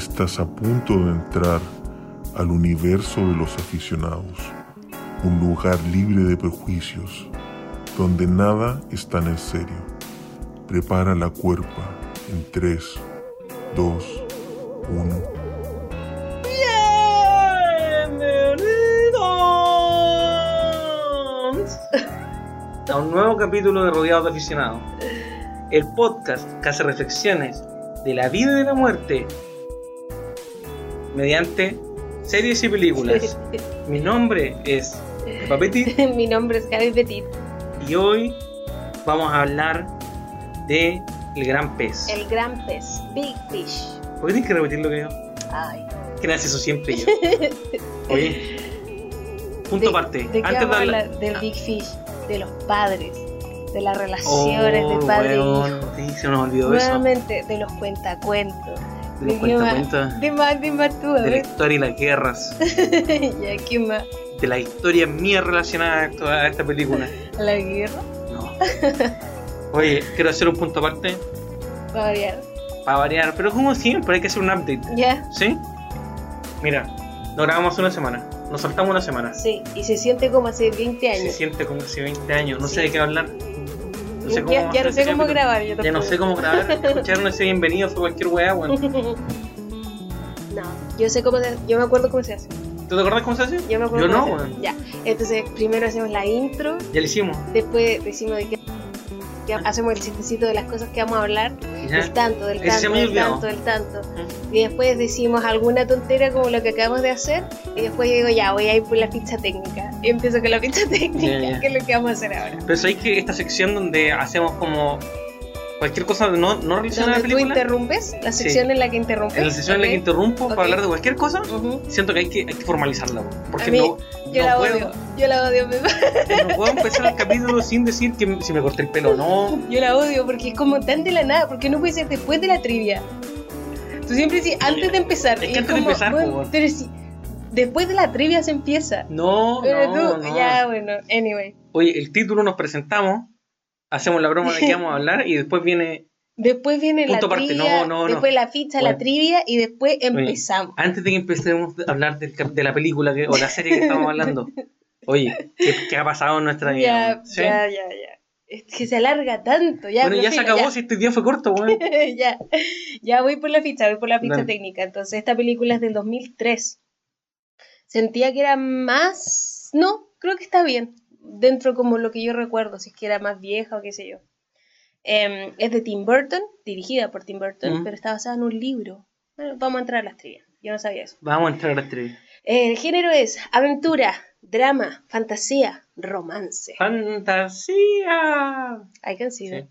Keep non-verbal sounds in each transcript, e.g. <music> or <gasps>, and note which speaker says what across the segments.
Speaker 1: Estás a punto de entrar al universo de los aficionados, un lugar libre de prejuicios, donde nada es tan en serio. Prepara la cuerpa en 3, 2, 1.
Speaker 2: Bienvenidos a un nuevo capítulo de Rodeados de Aficionados, el podcast que hace reflexiones de la vida y de la muerte mediante series y películas. Mi nombre es Papetti <laughs>
Speaker 3: Mi nombre es Gaby Petit,
Speaker 2: y hoy vamos a hablar de El Gran Pez.
Speaker 3: el gran pez, Big Fish.
Speaker 2: ¿Por qué tienes que repetir lo que yo?
Speaker 3: Ay.
Speaker 2: Gracias, eso siempre yo. <laughs> Oye, punto
Speaker 3: ¿De-
Speaker 2: aparte.
Speaker 3: ¿De
Speaker 2: Antes de
Speaker 3: vamos a
Speaker 2: hablar.
Speaker 3: Del Big Fish, de los padres, de las relaciones de padre e
Speaker 2: weón,
Speaker 3: hijo.
Speaker 2: sí, se nos olvidó eso.
Speaker 3: Nuevamente, de los cuentacuentos. Más?
Speaker 2: cuentacuentos.
Speaker 3: De más, de más tú, a
Speaker 2: De la
Speaker 3: ver.
Speaker 2: historia y las guerras. <laughs>
Speaker 3: ya, ¿qué más?
Speaker 2: De la historia mía relacionada a esto- a esta película.
Speaker 3: La guerra,
Speaker 2: No. <laughs> Oye, quiero hacer un punto aparte
Speaker 3: va a variar.
Speaker 2: para variar, pero como siempre hay que hacer un update.
Speaker 3: Ya,
Speaker 2: ¿Sí? Mira, nos grabamos una semana, nos saltamos una semana.
Speaker 3: sí, y se siente como hace 20
Speaker 2: Se
Speaker 3: años.
Speaker 2: siente como hace 20 años, no
Speaker 3: Sí.
Speaker 2: sé de qué hablar. No sé cómo
Speaker 3: ya, ya no sé cómo grabar, yo.
Speaker 2: Ya no sé cómo grabar. <laughs> Escucharon ese bienvenido, fue cualquier weá, weón.
Speaker 3: No, yo sé cómo se yo me acuerdo cómo se hace.
Speaker 2: ¿Tú te acordás cómo se hace?
Speaker 3: Yo me acuerdo
Speaker 2: Yo no,
Speaker 3: cómo se hace.
Speaker 2: weón.
Speaker 3: Ya, entonces primero hacemos la intro,
Speaker 2: Ya lo hicimos.
Speaker 3: después decimos de qué qué- hacemos el chistecito de las cosas que vamos a hablar,
Speaker 2: ¿Ya?
Speaker 3: del tanto, del tanto, del tanto, del tanto. Y después decimos alguna tontera como lo que acabamos de hacer. Y después yo digo, ya, voy a ir por la ficha técnica. Y empiezo con la ficha <laughs> técnica,
Speaker 2: Ya, ya.
Speaker 3: que es lo que vamos a hacer ahora.
Speaker 2: Pero sabéis que esta sección donde hacemos como cualquier cosa no, no relacionada a la
Speaker 3: Donde tú
Speaker 2: película,
Speaker 3: interrumpes, la
Speaker 2: Sí.
Speaker 3: sección en la que interrumpes.
Speaker 2: en la sesión en la que interrumpo
Speaker 3: Ok.
Speaker 2: para hablar de cualquier cosa,
Speaker 3: Ujú.
Speaker 2: siento que hay que, hay que formalizarla. Porque no,
Speaker 3: Yo
Speaker 2: no
Speaker 3: la
Speaker 2: puedo,
Speaker 3: odio, yo la odio, me- <laughs>
Speaker 2: no puedo empezar el capítulo sin decir que si me corté el pelo o no.
Speaker 3: yo la odio porque es como tan de la nada, porque no puede ser después de la trivia. Tú siempre decís antes de empezar.
Speaker 2: Es que antes de empezar,
Speaker 3: bueno, pero si después de la trivia se empieza.
Speaker 2: No,
Speaker 3: Pero
Speaker 2: no,
Speaker 3: tú,
Speaker 2: no.
Speaker 3: ya, bueno, anyway.
Speaker 2: Oye, el título nos presentamos, hacemos la broma de que vamos a hablar y después viene.
Speaker 3: Después viene
Speaker 2: Punto
Speaker 3: la trivia,
Speaker 2: no, no, no.
Speaker 3: después la ficha,
Speaker 2: Bueno.
Speaker 3: la trivia y después empezamos.
Speaker 2: Antes de que empecemos a hablar de la película que- o la serie que estamos hablando, oye, ¿qué, qué ha pasado en nuestra vida?
Speaker 3: Ya, ya, ya, ya. Es que se alarga tanto, ya.
Speaker 2: bueno,
Speaker 3: pero
Speaker 2: ya se acabó, si este día fue corto, weón.
Speaker 3: Ya, <laughs> ya, ya voy por la ficha, voy por la ficha
Speaker 2: Dale.
Speaker 3: técnica. Entonces, esta película es del 2003. Sentía que era más... No, creo que está bien. Dentro como lo que yo recuerdo, si es que era más vieja o qué sé yo. Em, es de Tim Burton, dirigida por Tim Burton, pero está basada en un libro. Bueno, vamos a entrar a las trivias. Yo no sabía eso.
Speaker 2: Vamos a entrar a la trivia.
Speaker 3: El género es aventura, drama, fantasía, romance.
Speaker 2: ¡Fantasía!
Speaker 3: I can see
Speaker 2: Sí.
Speaker 3: that.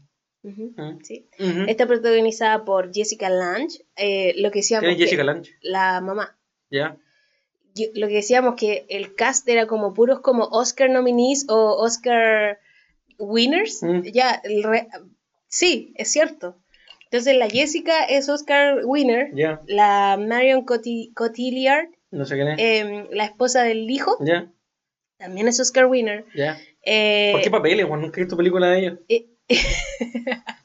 Speaker 3: Sí.
Speaker 2: Ujú.
Speaker 3: Está protagonizada por Jessica Lange, eh, lo que decíamos
Speaker 2: ¿Quién es Jessica Lange?
Speaker 3: la mamá.
Speaker 2: Ya.
Speaker 3: Lo que decíamos que el cast era como puros como Oscar nominees o Oscar winners. Ya, el re- sí, es cierto. Entonces la Jessica es Oscar winner, la Marion Coti- Cotillard,
Speaker 2: No sé quién es.
Speaker 3: em, la esposa del hijo, también es Oscar winner. Eh,
Speaker 2: ¿Por qué papeles, weón? Nunca he visto película de ellos.
Speaker 3: eh,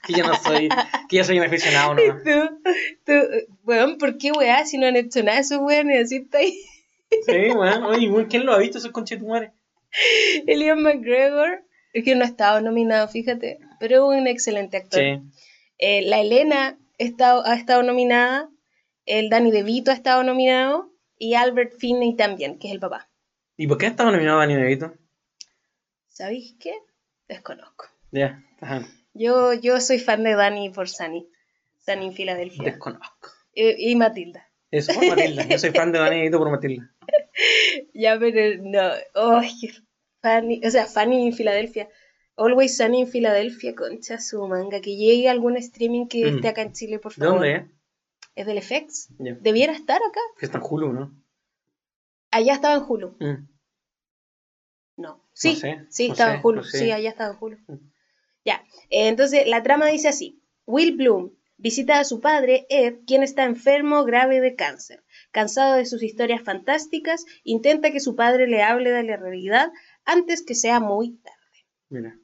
Speaker 2: Que ya no soy. Que ya soy un aficionado, ¿no? <laughs>
Speaker 3: tú, tú, weón, ¿por qué weá? Si no han hecho nada esos weones, así está ahí.
Speaker 2: Sí, weón. Oye, weón, ¿quién lo ha visto esos conchetumares?
Speaker 3: Elian McGregor, es que no ha estado nominado, fíjate, pero es un excelente actor.
Speaker 2: Sí.
Speaker 3: Eh, la Elena está- ha estado nominada, el Danny DeVito ha estado nominado y Albert Finney también, que es el papá.
Speaker 2: ¿Y por qué ha estado nominado Dani DeVito?
Speaker 3: ¿Sabéis qué? Desconozco.
Speaker 2: Ya.
Speaker 3: Yo, yo soy fan de Danny por Sunny, Sunny en Filadelfia.
Speaker 2: Desconozco.
Speaker 3: Y, y Matilda.
Speaker 2: Eso, por Matilda. Yo soy fan de Dani DeVito por Matilda. <laughs>
Speaker 3: Ya, pero no. Qué Fanny, o sea, Fanny en Filadelfia. Always Sunny en Filadelfia, concha su manga. Que llegue algún streaming que
Speaker 2: Mm.
Speaker 3: esté acá en Chile, por
Speaker 2: ¿De
Speaker 3: favor.
Speaker 2: dónde?
Speaker 3: Es del FX.
Speaker 2: Ya.
Speaker 3: Debiera estar acá.
Speaker 2: Que está en Hulu, ¿no?
Speaker 3: Allá estaba en Hulu.
Speaker 2: Mm.
Speaker 3: No. Sí,
Speaker 2: sé,
Speaker 3: sí,
Speaker 2: no
Speaker 3: estaba
Speaker 2: sé,
Speaker 3: en Hulu.
Speaker 2: no sé.
Speaker 3: Sí, allá estaba en Hulu.
Speaker 2: Mm.
Speaker 3: Ya. eh, entonces, la trama dice así. Will Bloom visita a su padre, Ed, quien está enfermo grave de cáncer. Cansado de sus historias fantásticas, intenta que su padre le hable de la realidad antes que sea muy tarde.
Speaker 2: Mira.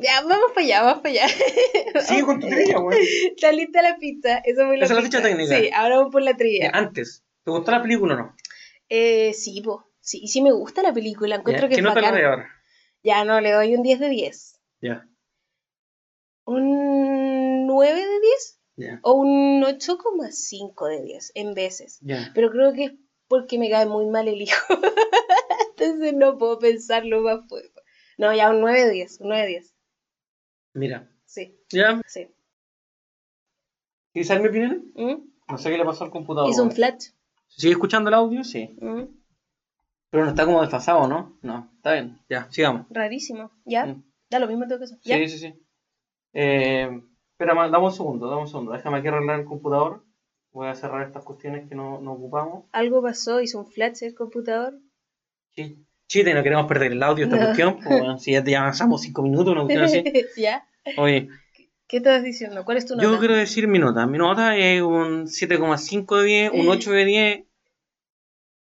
Speaker 3: Ya, vamos para allá, vamos para allá. <laughs>
Speaker 2: Sigue con tu trivia, weón.
Speaker 3: Está lista la pista. Eso fue la
Speaker 2: Esa es la ficha técnica.
Speaker 3: Sí, ahora vamos por la trivia.
Speaker 2: Antes, ¿te gustó la película o no?
Speaker 3: Eh, sí, po. Sí, sí me gusta la película. Encuentro
Speaker 2: Ya,
Speaker 3: que
Speaker 2: ¿Qué
Speaker 3: es
Speaker 2: nota le doy ahora?
Speaker 3: Ya, no, le doy un 10 de 10.
Speaker 2: Ya,
Speaker 3: ¿Un 9 de 10?
Speaker 2: ya,
Speaker 3: O un 8,5 de 10 en veces.
Speaker 2: ya.
Speaker 3: Pero creo que es porque me cae muy mal el hijo. <laughs> Entonces no puedo pensarlo más fuerte. No, ya un 9 de 10. Un 9 de 10.
Speaker 2: Mira,
Speaker 3: Sí,
Speaker 2: ya.
Speaker 3: sí.
Speaker 2: ¿Quieres saber mi opinión?
Speaker 3: ¿Mm?
Speaker 2: No sé qué le pasó al computador.
Speaker 3: Hizo un flash.
Speaker 2: ¿Sigue escuchando el audio? Sí.
Speaker 3: ¿Mm?
Speaker 2: Pero no está como desfasado, ¿no? No, está bien. Ya, sigamos.
Speaker 3: Rarísimo. ¿Ya?
Speaker 2: Mm.
Speaker 3: Da lo mismo en todo caso. ¿Ya?
Speaker 2: Sí, sí, sí. Eh, espera, dame un segundo, dame un segundo. Déjame aquí arreglar el computador. Voy a cerrar estas cuestiones que no, no ocupamos.
Speaker 3: Algo pasó, hizo un flash el computador.
Speaker 2: Sí. Chiste, no queremos perder el audio esta
Speaker 3: No.
Speaker 2: cuestión. pues, bueno, si ya te avanzamos cinco minutos, una cuestión así. <laughs>
Speaker 3: ¿Ya?
Speaker 2: Oye,
Speaker 3: ¿Qué estabas diciendo? ¿Cuál es tu nota?
Speaker 2: yo quiero decir mi nota. Mi nota es un 7,5 de 10, un 8 de 10.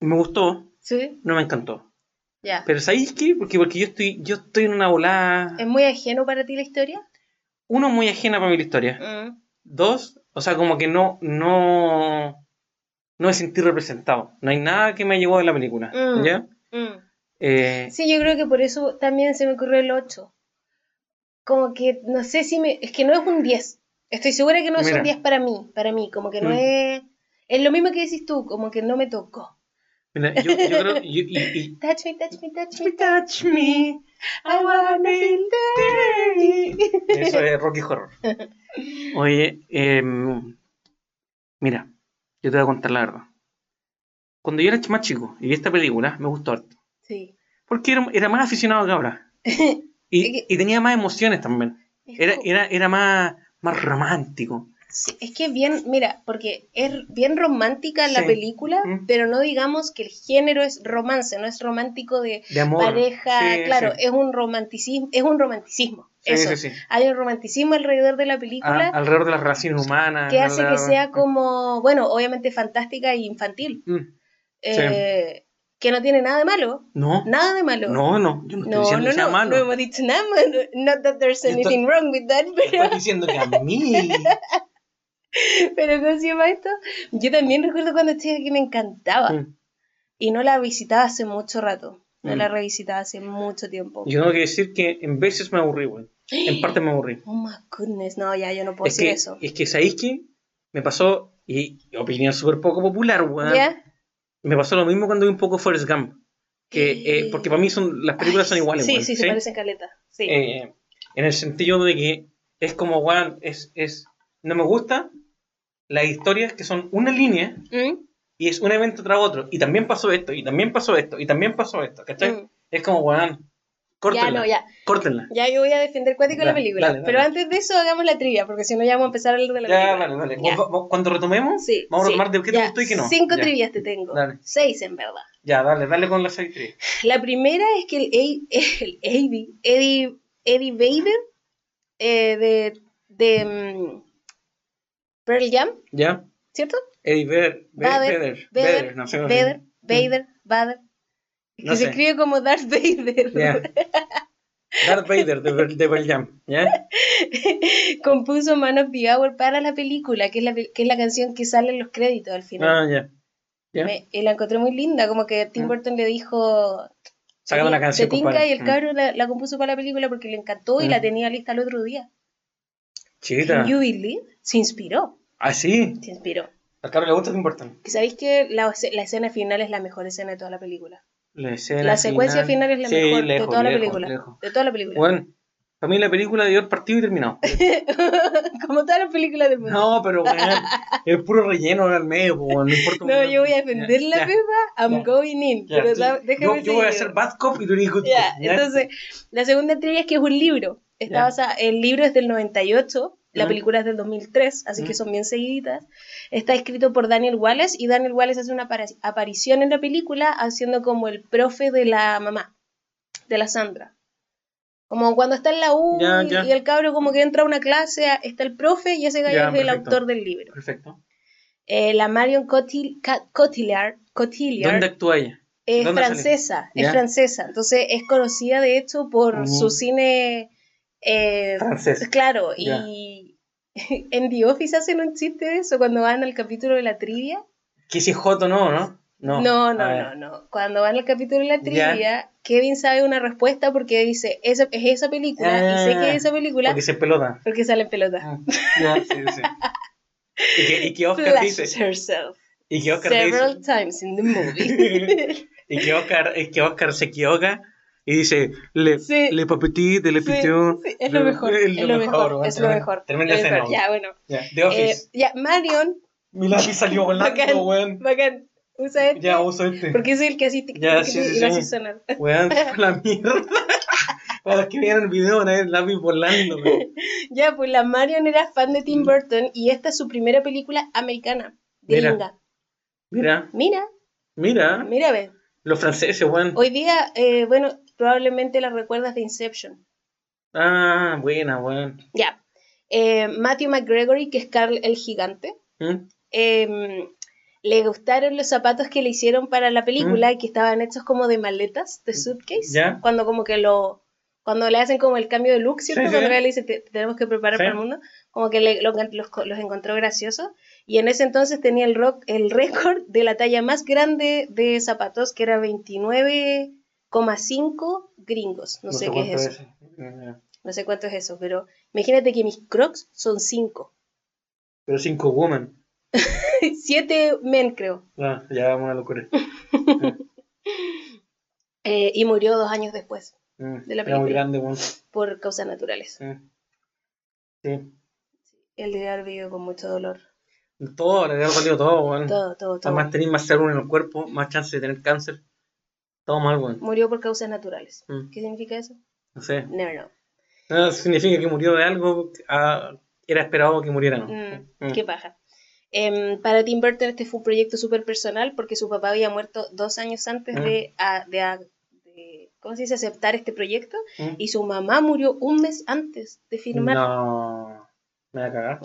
Speaker 2: Me gustó,
Speaker 3: Sí,
Speaker 2: no me encantó.
Speaker 3: ya.
Speaker 2: Pero ¿sabéis qué? Porque, porque yo estoy yo estoy en una volada.
Speaker 3: ¿Es muy ajeno para ti la historia?
Speaker 2: Uno, muy ajena para mí la historia.
Speaker 3: Mm.
Speaker 2: Dos, o sea, como que no, no, no me sentí representado. No hay nada que me llevó de la película.
Speaker 3: Mm.
Speaker 2: ¿Ya?
Speaker 3: Mm.
Speaker 2: Eh,
Speaker 3: Sí, yo creo que por eso también se me ocurrió el 8. Como que, no sé si me... Es que no es un 10. Estoy segura que no es
Speaker 2: Mira.
Speaker 3: un 10 para mí. Para mí, como que no
Speaker 2: Mm.
Speaker 3: es... Es lo mismo que decís tú, como que no me tocó.
Speaker 2: mira, yo, yo creo <laughs> yo- y, y-
Speaker 3: Touch me, touch me, touch me.
Speaker 2: Touch me, I wanna dirty. <laughs> Eso es Rocky Horror. Oye, em, mira, yo te voy a contar la verdad. Cuando yo era más chico y vi esta película, me gustó harto.
Speaker 3: Sí.
Speaker 2: Porque era, era más aficionado que ahora. <laughs> Y, y tenía más emociones también. Era, era, era más, más romántico.
Speaker 3: Sí, es que bien, mira, porque es bien romántica la
Speaker 2: Sí.
Speaker 3: película,
Speaker 2: Mm.
Speaker 3: pero no digamos que el género es romance, no es romántico de
Speaker 2: De amor.
Speaker 3: pareja,
Speaker 2: Sí,
Speaker 3: claro, es un romanticismo, es un romanticismo.
Speaker 2: Sí,
Speaker 3: eso.
Speaker 2: sí, sí.
Speaker 3: Hay un romanticismo alrededor de la película
Speaker 2: alrededor de las relaciones humanas.
Speaker 3: que hace que sea como, bueno, obviamente fantástica e infantil,
Speaker 2: Mm.
Speaker 3: eh, que no tiene nada de malo,
Speaker 2: No,
Speaker 3: nada de malo.
Speaker 2: no, no, yo no estoy
Speaker 3: no,
Speaker 2: diciendo
Speaker 3: no,
Speaker 2: que sea
Speaker 3: no,
Speaker 2: malo.
Speaker 3: no hemos dicho nada malo. Not that there's
Speaker 2: Yo estoy-
Speaker 3: anything wrong with that, pero...
Speaker 2: Estoy diciendo que a mí. <laughs>
Speaker 3: Pero ¿cómo se llama esto? Yo también recuerdo cuando chica que me encantaba.
Speaker 2: Mm.
Speaker 3: Y no la visitaba hace mucho rato. No
Speaker 2: Mm.
Speaker 3: la revisitaba hace mucho tiempo.
Speaker 2: Yo tengo que decir que en veces me aburrí, güey. En parte me aburrí. <gasps>
Speaker 3: Oh my goodness, no, ya yo no puedo
Speaker 2: Es
Speaker 3: decir
Speaker 2: que,
Speaker 3: eso.
Speaker 2: es que, ¿sabéis qué? Me pasó, y opinión súper poco popular, güey.
Speaker 3: ¿Ya?
Speaker 2: Me pasó lo mismo cuando vi un poco Forrest Gump. Que, eh, porque para mí son, las películas son iguales,
Speaker 3: Sí,
Speaker 2: güey,
Speaker 3: sí, se parecen caleta. Sí.
Speaker 2: Eh, en el sentido de que es como, weón, es, es, no me gusta las historias que son una línea
Speaker 3: ¿Mm?
Speaker 2: y es un evento tras otro. Y también pasó esto, y también pasó esto, y también pasó esto, ¿cachai?
Speaker 3: Mm.
Speaker 2: Es como, weón, córtenla,
Speaker 3: Ya, no, ya.
Speaker 2: córtenla.
Speaker 3: Ya yo voy a defender cuático la película.
Speaker 2: dale, dale.
Speaker 3: Pero antes de eso hagamos la trivia, porque si no ya vamos a empezar a hablar de la
Speaker 2: Ya,
Speaker 3: película.
Speaker 2: dale, dale.
Speaker 3: Ya.
Speaker 2: Va- va- Cuando retomemos,
Speaker 3: Sí,
Speaker 2: vamos
Speaker 3: sí.
Speaker 2: a armar de qué te gustó y qué no.
Speaker 3: Cinco
Speaker 2: ya.
Speaker 3: trivias te tengo.
Speaker 2: Dale.
Speaker 3: Seis en verdad.
Speaker 2: Ya, dale, dale con las seis trivias.
Speaker 3: La primera es que el, A- el Eddie, Eddie, Eddie Vader eh, de, de mm, Pearl Jam,
Speaker 2: ¿Ya?
Speaker 3: ¿cierto?
Speaker 2: Eddie
Speaker 3: Vader, Vader,
Speaker 2: se
Speaker 3: Vader,
Speaker 2: llama.
Speaker 3: Vader, Vader. Que
Speaker 2: No
Speaker 3: se
Speaker 2: sé.
Speaker 3: escribe como Darth Vader.
Speaker 2: Darth Vader de, de Jam, ¿ya? <laughs>
Speaker 3: Compuso Man of the Hour para la película, que es la, que es la canción que sale en los créditos al final.
Speaker 2: Ah, ya.
Speaker 3: Me- y la encontré muy linda, como que Tim
Speaker 2: Ah.
Speaker 3: Burton le dijo...
Speaker 2: Sácame la
Speaker 3: "Te
Speaker 2: canción,
Speaker 3: tinca",
Speaker 2: compadre.
Speaker 3: y el
Speaker 2: Mm.
Speaker 3: cabro la, la compuso para la película porque le encantó y la tenía lista el otro día.
Speaker 2: Chiquita.
Speaker 3: You believe? Se inspiró,
Speaker 2: Ah, sí.
Speaker 3: se inspiró.
Speaker 2: Al cabro le gusta, importante.
Speaker 3: Que ¿Sabéis que la, la escena final es la mejor escena de toda la película?
Speaker 2: La, escena
Speaker 3: La secuencia final es la
Speaker 2: Sí,
Speaker 3: mejor
Speaker 2: lejos,
Speaker 3: de toda la
Speaker 2: lejos,
Speaker 3: película.
Speaker 2: lejos.
Speaker 3: De toda la película.
Speaker 2: Bueno, para mí la película debió haber partido y terminado. <laughs>
Speaker 3: Como todas las películas del mundo.
Speaker 2: No, pero weón, es puro relleno al medio, pues, no importa.
Speaker 3: No, yo voy a defender la
Speaker 2: Ya,
Speaker 3: pepa, I'm going in. pero da- déjame
Speaker 2: yo, yo voy a ser bad cop y tú eres good
Speaker 3: entonces, la segunda trivia es que es un libro. Está basada- el libro es del 98, la película es del 2003, así que son bien seguiditas. Está escrito por Daniel Wallace y Daniel Wallace hace una apari- aparición en la película haciendo como el profe de la mamá, de la Sandra. Como cuando está en la U
Speaker 2: Ya,
Speaker 3: y-
Speaker 2: ya.
Speaker 3: y el cabro como que entra a una clase, está el profe y ese gallo es el autor del libro.
Speaker 2: Perfecto.
Speaker 3: Eh, la Marion Cotil- Cotillard, Cotillard
Speaker 2: ¿Dónde actúa ella?
Speaker 3: es francesa, es
Speaker 2: Ya.
Speaker 3: francesa, entonces es conocida de hecho por su cine Eh,
Speaker 2: Francés.
Speaker 3: Claro,
Speaker 2: Ya.
Speaker 3: y <laughs> en The Office hacen un chiste de eso cuando van al capítulo de la trivia.
Speaker 2: Que si es Joto no, ¿no?
Speaker 3: No, no, no,
Speaker 2: ver.
Speaker 3: no, Cuando van al capítulo de la trivia, Kevin sabe una respuesta porque dice, esa, es esa película, y sé que es esa película
Speaker 2: Porque se pelota.
Speaker 3: porque sale en pelota.
Speaker 2: Ah, Ya, sí, sí. Y que, y que Oscar
Speaker 3: Flashes
Speaker 2: dice. Y que Oscar dice.
Speaker 3: several times in the movie. <laughs>
Speaker 2: y que Oscar, es que Oscar se equivoca y dice, le,
Speaker 3: Sí.
Speaker 2: le papetit, le
Speaker 3: Sí,
Speaker 2: pitió.
Speaker 3: sí, es lo mejor, es lo mejor,
Speaker 2: bueno,
Speaker 3: es lo
Speaker 2: termina-
Speaker 3: mejor. Mejor.
Speaker 2: escena.
Speaker 3: Ya, bueno.
Speaker 2: Ya, The
Speaker 3: Eh,
Speaker 2: Office.
Speaker 3: ya, Marion,
Speaker 2: Mi lápiz salió volando, weón.
Speaker 3: bacán, usa este,
Speaker 2: Ya, uso este.
Speaker 3: porque es el que así tic,
Speaker 2: Ya, sí, sí, sí.
Speaker 3: sonar.
Speaker 2: Weón, <laughs> la mierda. Para los que vieron el video van a ver el lápiz volando, weón. <laughs>
Speaker 3: Ya, pues la Marion era fan de Tim Burton y esta es su primera película americana,
Speaker 2: Mira.
Speaker 3: gringa.
Speaker 2: Mira,
Speaker 3: Mira,
Speaker 2: mira.
Speaker 3: mira, ve.
Speaker 2: Los franceses, weón.
Speaker 3: Hoy día, eh, bueno, probablemente la recuerdas de Inception.
Speaker 2: Ah, buena, weón.
Speaker 3: Ya. Eh, Matthew McGregory, que es Carl el gigante,
Speaker 2: ¿Mm?
Speaker 3: eh, le gustaron los zapatos que le hicieron para la película, que estaban hechos como de maletas, de suitcase.
Speaker 2: Mm. Ya.
Speaker 3: Cuando como que lo... Cuando le hacen como el cambio de look, ¿cierto?
Speaker 2: Sí, sí.
Speaker 3: Cuando le dice, "Te- te tenemos que preparar
Speaker 2: Sí.
Speaker 3: para el mundo, como que le- lo- los, los encontró graciosos. Y en ese entonces tenía el, rock, el <laughs> récord de la talla más grande de zapatos, que era 29,5 gringos. No, sé, qué es eso.
Speaker 2: Eh,
Speaker 3: No sé cuánto es eso, pero imagínate que mis crocs son 5.
Speaker 2: Pero cinco woman.
Speaker 3: 7 <laughs> men, creo.
Speaker 2: Ah, ya vamos a locura. <laughs>
Speaker 3: Eh, y murió dos años después,
Speaker 2: Mm,
Speaker 3: De la
Speaker 2: Era muy
Speaker 3: película.
Speaker 2: grande,
Speaker 3: por causas naturales.
Speaker 2: Sí. Sí.
Speaker 3: Él debe haber vivido con mucho dolor.
Speaker 2: Todo, le había dolido todo, weón.
Speaker 3: Todo, todo, todo.
Speaker 2: Además tenéis más células en el cuerpo, más chance de tener cáncer. Todo mal, weón.
Speaker 3: Murió por causas naturales.
Speaker 2: Mm.
Speaker 3: ¿Qué significa eso?
Speaker 2: No sé.
Speaker 3: Never know.
Speaker 2: No, significa que murió de algo, ah, era esperado que muriera, ¿no?
Speaker 3: Mm,
Speaker 2: Mm.
Speaker 3: Qué paja. Em, para Tim Burton este fue un proyecto súper personal porque su papá había muerto dos años antes de, a- de, a- de- ¿cómo se dice? aceptar este proyecto y su mamá murió un mes antes de firmar.
Speaker 2: No. Me va a cagar.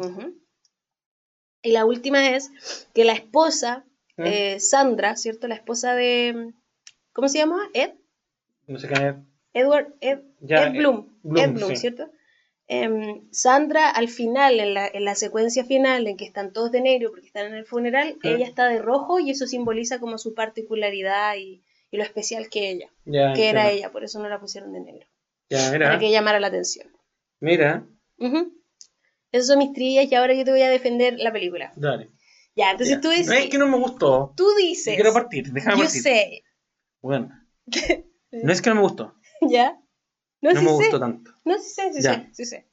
Speaker 3: Y la última es que la esposa, eh, Sandra, ¿cierto? La esposa de... ¿Cómo se llama? Ed.
Speaker 2: No sé qué es.
Speaker 3: Edward, Ed,
Speaker 2: Ya,
Speaker 3: Ed Bloom.
Speaker 2: Bloom,
Speaker 3: Ed Bloom,
Speaker 2: sí.
Speaker 3: ¿cierto? Em, Sandra, al final, en la, en la secuencia final, en que están todos de negro porque están en el funeral,
Speaker 2: Sí.
Speaker 3: ella está de rojo y eso simboliza como su particularidad y, y lo especial que ella,
Speaker 2: Ya,
Speaker 3: que era ella, por eso no la pusieron de negro,
Speaker 2: Ya, mira.
Speaker 3: para que llamara la atención.
Speaker 2: Mira.
Speaker 3: Ujú. Esas son mis trillas y ahora yo te voy a defender la película.
Speaker 2: Dale.
Speaker 3: Ya, entonces
Speaker 2: Ya.
Speaker 3: tú dices,
Speaker 2: No es que no me gustó.
Speaker 3: tú
Speaker 2: Yo
Speaker 3: dices,
Speaker 2: quiero partir, déjame
Speaker 3: yo
Speaker 2: partir.
Speaker 3: sé,
Speaker 2: Bueno. <laughs> No es que no me gustó. <laughs>
Speaker 3: ¿ya? No,
Speaker 2: No
Speaker 3: sí
Speaker 2: me
Speaker 3: sé,
Speaker 2: gustó tanto.
Speaker 3: no, sí sé, sí
Speaker 2: Ya.
Speaker 3: sé, sí sé.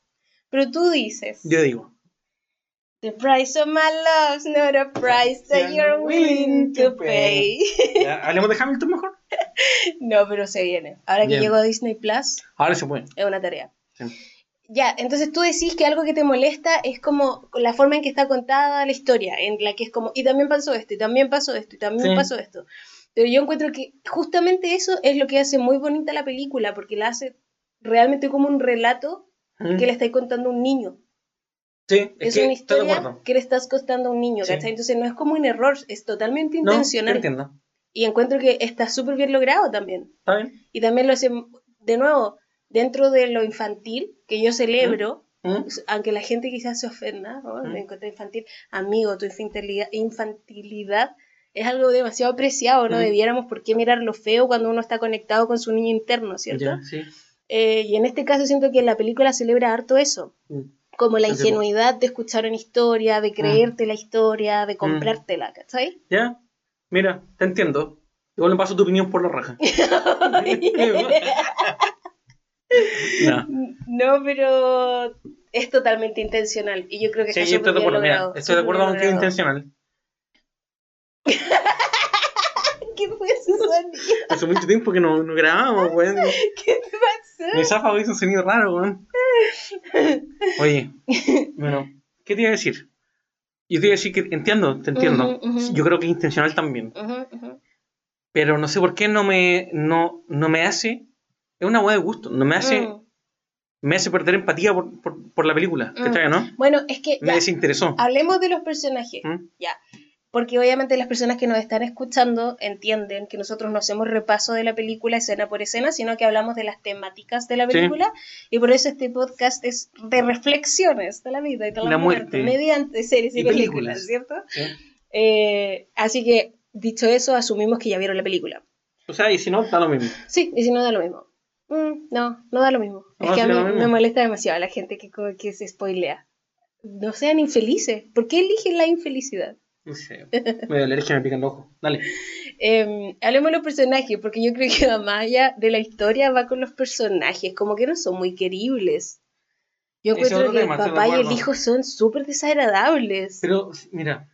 Speaker 3: Pero tú dices,
Speaker 2: Yo digo.
Speaker 3: The price of my love's not a price that you're willing to pay.
Speaker 2: Ya, Hablemos de Hamilton mejor. <laughs>
Speaker 3: no, pero se viene. Ahora que llegó a Disney Plus,
Speaker 2: Ahora se puede.
Speaker 3: es una tarea.
Speaker 2: Sí.
Speaker 3: Ya, entonces tú decís que algo que te molesta es como la forma en que está contada la historia, en la que es como, y también pasó esto, y también pasó esto, y también
Speaker 2: Sí.
Speaker 3: pasó esto. Pero yo encuentro que justamente eso es lo que hace muy bonita la película, porque la hace realmente como un relato
Speaker 2: Mm.
Speaker 3: que le estáis contando a un niño.
Speaker 2: Sí,
Speaker 3: Es,
Speaker 2: es, que
Speaker 3: una historia que le estás contando a un niño,
Speaker 2: Sí.
Speaker 3: ¿cachai? Entonces no es como un error, es totalmente
Speaker 2: No, te
Speaker 3: intencional.
Speaker 2: entiendo.
Speaker 3: y encuentro que está súper bien logrado también.
Speaker 2: ¿Está bien?
Speaker 3: Y también lo hace, de nuevo, dentro de lo infantil, que yo celebro,
Speaker 2: ¿Mm?
Speaker 3: aunque la gente quizás se ofenda, ¿no?
Speaker 2: Mm.
Speaker 3: me encuentro infantil, amigo, tu infantilidad, infantilidad es algo demasiado apreciado, no
Speaker 2: Mm.
Speaker 3: debiéramos por qué mirar lo feo cuando uno está conectado con su niño interno, ¿cierto?
Speaker 2: Ya, sí.
Speaker 3: Eh, y en este caso siento que la película celebra harto eso,
Speaker 2: Mm.
Speaker 3: como la ingenuidad de escuchar una historia, de creerte la historia, de comprártela, ¿cachai?
Speaker 2: Ya, mira, te entiendo. Igual me paso tu opinión por la raja. <laughs> no.
Speaker 3: No, pero es totalmente intencional y yo creo que
Speaker 2: Sí,
Speaker 3: está
Speaker 2: yo estoy de acuerdo, mira, estoy de acuerdo con que es intencional.
Speaker 3: ¿Qué sonido? <laughs>
Speaker 2: Hace mucho tiempo que no, no grabamos, weón.
Speaker 3: ¿Qué te pasó?
Speaker 2: Mi zafa hizo un sonido raro, weón. Oye, <laughs> bueno, ¿qué te iba a decir? Yo te iba a decir que entiendo, te entiendo.
Speaker 3: Ujú, ujú.
Speaker 2: Yo creo que es intencional también.
Speaker 3: Ujú, ujú.
Speaker 2: Pero no sé por qué no me, no, no me hace. Es una hueá de gusto. No me hace,
Speaker 3: Mm.
Speaker 2: me hace perder empatía por, por, por la película.
Speaker 3: Mm.
Speaker 2: ¿Cachai, no?
Speaker 3: Bueno, es que
Speaker 2: Me
Speaker 3: ya,
Speaker 2: desinteresó.
Speaker 3: hablemos de los personajes.
Speaker 2: ¿Mm?
Speaker 3: Ya. Porque obviamente las personas que nos están escuchando entienden que nosotros no hacemos repaso de la película escena por escena, sino que hablamos de las temáticas de la película, y por eso este podcast es de reflexiones de la vida y de la, muerte, mediante series y, películas, ¿cierto? Eh, así que, dicho eso, asumimos que ya vieron la película.
Speaker 2: O sea, y si no, da lo mismo.
Speaker 3: Sí, y si no, da lo mismo. Mm, no, no da lo mismo. es que a mí me molesta demasiado la gente que, que se spoilea. No sean infelices. ¿Por qué eligen la infelicidad?
Speaker 2: No sé. Me doler que me pican los ojos. Dale.
Speaker 3: Eh, hablemos de los personajes, porque yo creo que la malla de la historia va con los personajes, como que no son muy queribles. Yo creo que el papá y el hijo son súper desagradables.
Speaker 2: Pero, mira,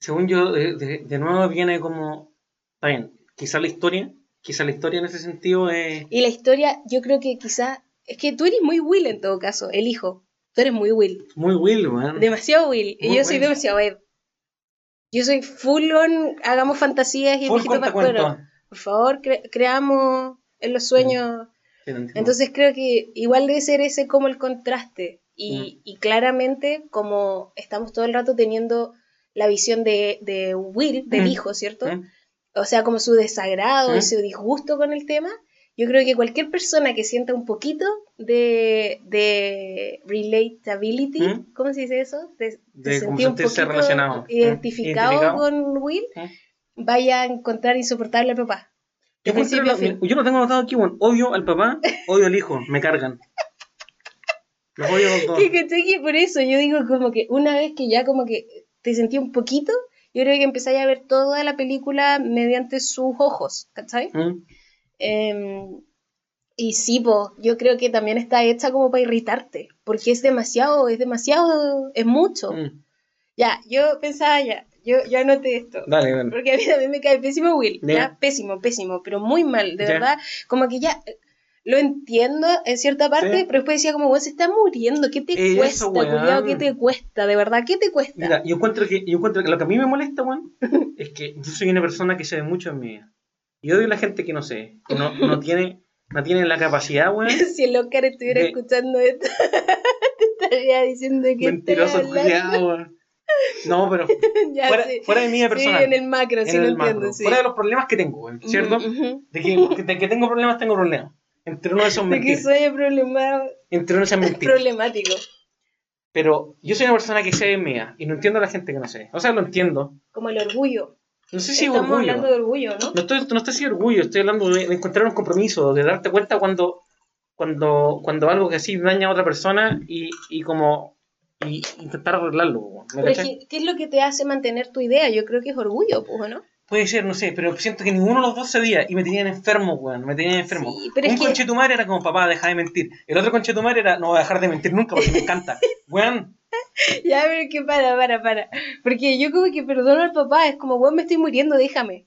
Speaker 2: según yo, de, de, nuevo viene como. Está bien, quizá la historia, quizá la historia en ese sentido es.
Speaker 3: Y la historia, yo creo que quizá. Es que tú eres muy Will en todo caso, el hijo. Tú eres muy Will.
Speaker 2: Muy Will, man.
Speaker 3: Demasiado Will. y yo soy demasiado Ed. Yo soy full on, hagamos fantasías y el viejito Pascuero. Por favor, creamos en los sueños. Entonces creo que igual debe ser ese como el contraste. Y, mm. y, claramente, como estamos todo el rato teniendo la visión de, de Will, del mm. hijo, ¿cierto? Mm. O sea, como su desagrado, ese disgusto con el tema, yo creo que cualquier persona que sienta un poquito de, de relatability, ¿Mm? ¿cómo se dice eso? De, sentir un poquito relacionado. Identificado, con Will, vaya a encontrar insoportable al papá.
Speaker 2: Yo, yo lo tengo anotado aquí, bueno, odio al papá, odio al hijo, me cargan. Los odio los dos. <laughs>
Speaker 3: Que por eso yo digo como que una vez que ya como que te sentí un poquito, yo creo que empezáis a ver toda la película mediante sus ojos, ¿cachai? ¿Mm? Em, y sí, po, yo creo que también está hecha como para irritarte, porque es demasiado, es demasiado, es mucho. Mm. Ya, yo pensaba ya, yo, yo anoté esto.
Speaker 2: Dale, dale.
Speaker 3: Porque a mí también me cae pésimo Will, ya, pésimo, pésimo, pero muy mal, de verdad, como que ya lo entiendo en cierta parte, pero después decía como, se está muriendo, ¿qué te cuesta, cuidado, ¿Qué te cuesta? De verdad, ¿qué te cuesta?
Speaker 2: Mira, yo encuentro que, yo encuentro que lo que a mí me molesta, Juan, <laughs> es que yo soy una persona que sabe mucho en mi vida. Y odio a la gente que no sé, que no, no <laughs> tiene, no tiene la capacidad, weón. <laughs>
Speaker 3: si el Oscar estuviera escuchando esto, <laughs> te estaría diciendo que.
Speaker 2: Mentiroso, cuidado, weón. No, pero fuera, fuera, de mí persona.
Speaker 3: Sí, en el macro, sí lo entiendo. Sí.
Speaker 2: Fuera de los problemas que tengo, ¿cierto? de, que, de, que, tengo problemas, tengo problemas. Entre uno de esos
Speaker 3: mentiras. De que soy problemado.
Speaker 2: Entre uno de esos mentiras.
Speaker 3: Problemático.
Speaker 2: Pero yo soy una persona que sé mía y no entiendo a la gente que no sé. O sea, lo entiendo.
Speaker 3: Como el orgullo.
Speaker 2: No sé si
Speaker 3: Estamos hablando de orgullo, ¿no?
Speaker 2: No estoy, no estoy si orgullo, estoy hablando de, encontrar un compromiso, de darte cuenta cuando, cuando, cuando algo que así daña a otra persona y, y como y intentar arreglarlo.
Speaker 3: ¿qué, es lo que te hace mantener tu idea? Yo creo que es orgullo, pues, ¿no?
Speaker 2: Puede ser, no sé, pero siento que ninguno de los dos cedía y me tenían enfermo, weón, me tenían enfermo. Sí, pero un conchetumar era como, papá, deja de mentir. El otro conchetumar era, no voy a dejar de mentir nunca porque me encanta. <laughs> weón, <laughs>
Speaker 3: ya, pero que para, para, para. Porque yo como que perdono al papá, es como, bueno, me estoy muriendo, déjame.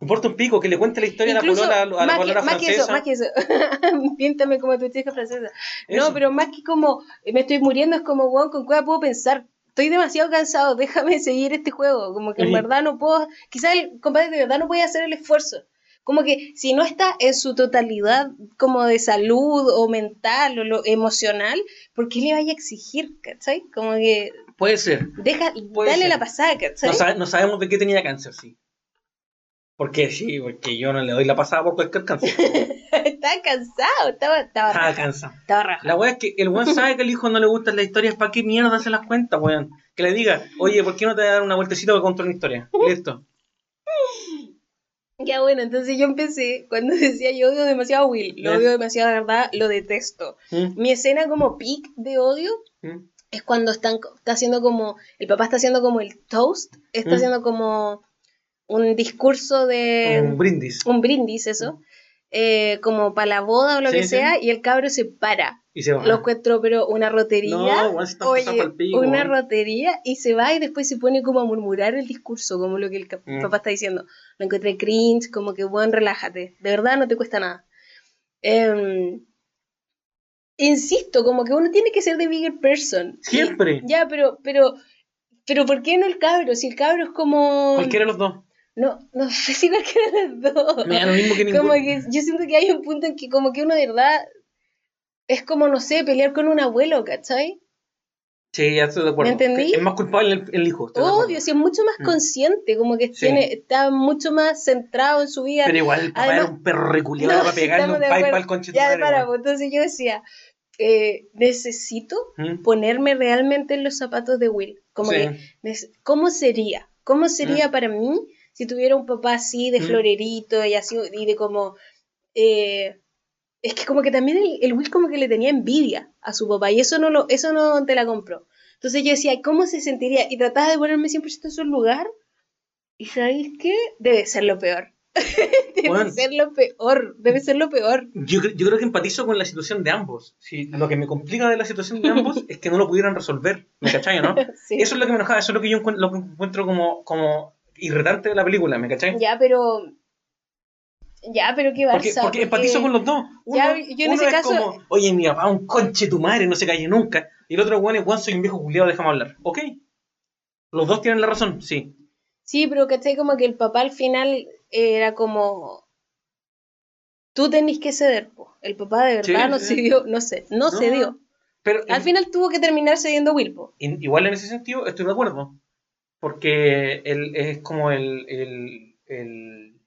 Speaker 2: Importa un pico, que le cuente la historia a la polola, a la más que,
Speaker 3: más que eso, más que eso. <laughs> Píntame como tu chica francesa. No, pero más que como me estoy muriendo, es como, bueno, con cuál puedo pensar. Estoy demasiado cansado, déjame seguir este juego. Como que en verdad no puedo, quizás el compadre de verdad no puede hacer el esfuerzo. Como que si no está en su totalidad como de salud o mental o lo emocional, ¿por qué le vaya a exigir, cachai? Como que...
Speaker 2: Puede ser.
Speaker 3: Deja, dale la pasada, cachai.
Speaker 2: No, sabemos de qué tenía cáncer, sí. ¿Por qué? Sí, porque yo no le doy la pasada por cualquier cáncer. <laughs>
Speaker 3: estaba cansado, estaba, estaba,
Speaker 2: estaba cansado.
Speaker 3: Estaba rajado.
Speaker 2: La wea es que el weón <laughs> sabe que el hijo no le gustan las historias, ¿para qué mierda se las cuenta, weón? Que le diga, oye, ¿por qué no te dar una vueltecita para contar una historia? Listo.
Speaker 3: Ya bueno, entonces yo empecé cuando <laughs> decía yo odio demasiado a Will, lo odio demasiado, la verdad, lo detesto. ¿Mm? Mi escena como peak de odio ¿Mm? es cuando están, está haciendo como, el papá está haciendo como el toast, está ¿Mm? haciendo como un discurso de...
Speaker 2: Un brindis.
Speaker 3: Un brindis, eso. Eh, como para la boda o lo que sea, y el cabro se para.
Speaker 2: Y se va.
Speaker 3: Lo encuentro, pero una rotería. una rotería, y se va y después se pone como a murmurar el discurso, como lo que el mm. papá está diciendo. Lo encontré cringe, como que, bueno, relájate. De verdad no te cuesta nada. Em, insisto, como que uno tiene que ser de bigger person.
Speaker 2: Siempre.
Speaker 3: ya, pero, pero, pero ¿por qué no el cabro? Si el cabro es como.
Speaker 2: Cualquiera de los dos.
Speaker 3: No, no <laughs> sé si cualquiera de los dos.
Speaker 2: Me da lo mismo que
Speaker 3: Como que yo siento que hay un punto en que como que uno de verdad es como, no sé, pelear con un abuelo, ¿cachai?
Speaker 2: Sí, ya estoy de acuerdo.
Speaker 3: ¿Me entendí?
Speaker 2: Es más culpable el, el hijo.
Speaker 3: Obvio, sí, es mucho más
Speaker 2: Mm.
Speaker 3: consciente, como que
Speaker 2: Sí.
Speaker 3: tiene, está mucho más centrado en su vida.
Speaker 2: Pero igual el papá
Speaker 3: Además-
Speaker 2: era un perro reculeado <laughs>
Speaker 3: No,
Speaker 2: para
Speaker 3: sí,
Speaker 2: pegarle un pipe al conche
Speaker 3: Ya, para, pues, entonces yo decía, eh, necesito ponerme realmente en los zapatos de Will. Como que, nes- ¿cómo sería? ¿Cómo sería para mí si tuviera un papá así de
Speaker 2: Mm.
Speaker 3: florerito y así, y de como... eh, es que como que también el, el Will como que le tenía envidia a su papá y eso no, lo, eso no te la compró. Entonces yo decía, ¿cómo se sentiría? Y trataba de ponerme 100% en su lugar. ¿Y sabéis qué? Debe ser lo peor. <laughs> debe
Speaker 2: Bueno.
Speaker 3: ser lo peor. Debe ser lo peor.
Speaker 2: Yo, yo creo que empatizo con la situación de ambos. Sí, lo que me complica de la situación de ambos <laughs> es que no lo pudieran resolver. ¿Me cachai, no?
Speaker 3: Sí.
Speaker 2: Eso es lo que me enojaba, eso es lo que yo encuentro, lo que encuentro como, como irritante de la película, ¿me cachai?
Speaker 3: Ya, pero. Ya, pero qué
Speaker 2: Porque,
Speaker 3: Barça.
Speaker 2: porque empatizo con los dos. Uno,
Speaker 3: Ya, yo en
Speaker 2: uno
Speaker 3: ese
Speaker 2: es
Speaker 3: caso-
Speaker 2: como, oye, mi papá, un conche tu madre, no se calle nunca. Y el otro, bueno, es, "Weón, soy un viejo culiado, déjame hablar. Ok. Los dos tienen la razón, sí.
Speaker 3: Sí, pero ¿cachai? Como que el papá al final era como. Tú tenés que ceder, po. El papá de verdad
Speaker 2: Sí,
Speaker 3: no
Speaker 2: sí.
Speaker 3: cedió, no sé, no, cedió.
Speaker 2: Pero
Speaker 3: Al final tuvo que terminar cediendo Wilpo.
Speaker 2: igual en ese sentido estoy de acuerdo. Porque él es como el, el, el-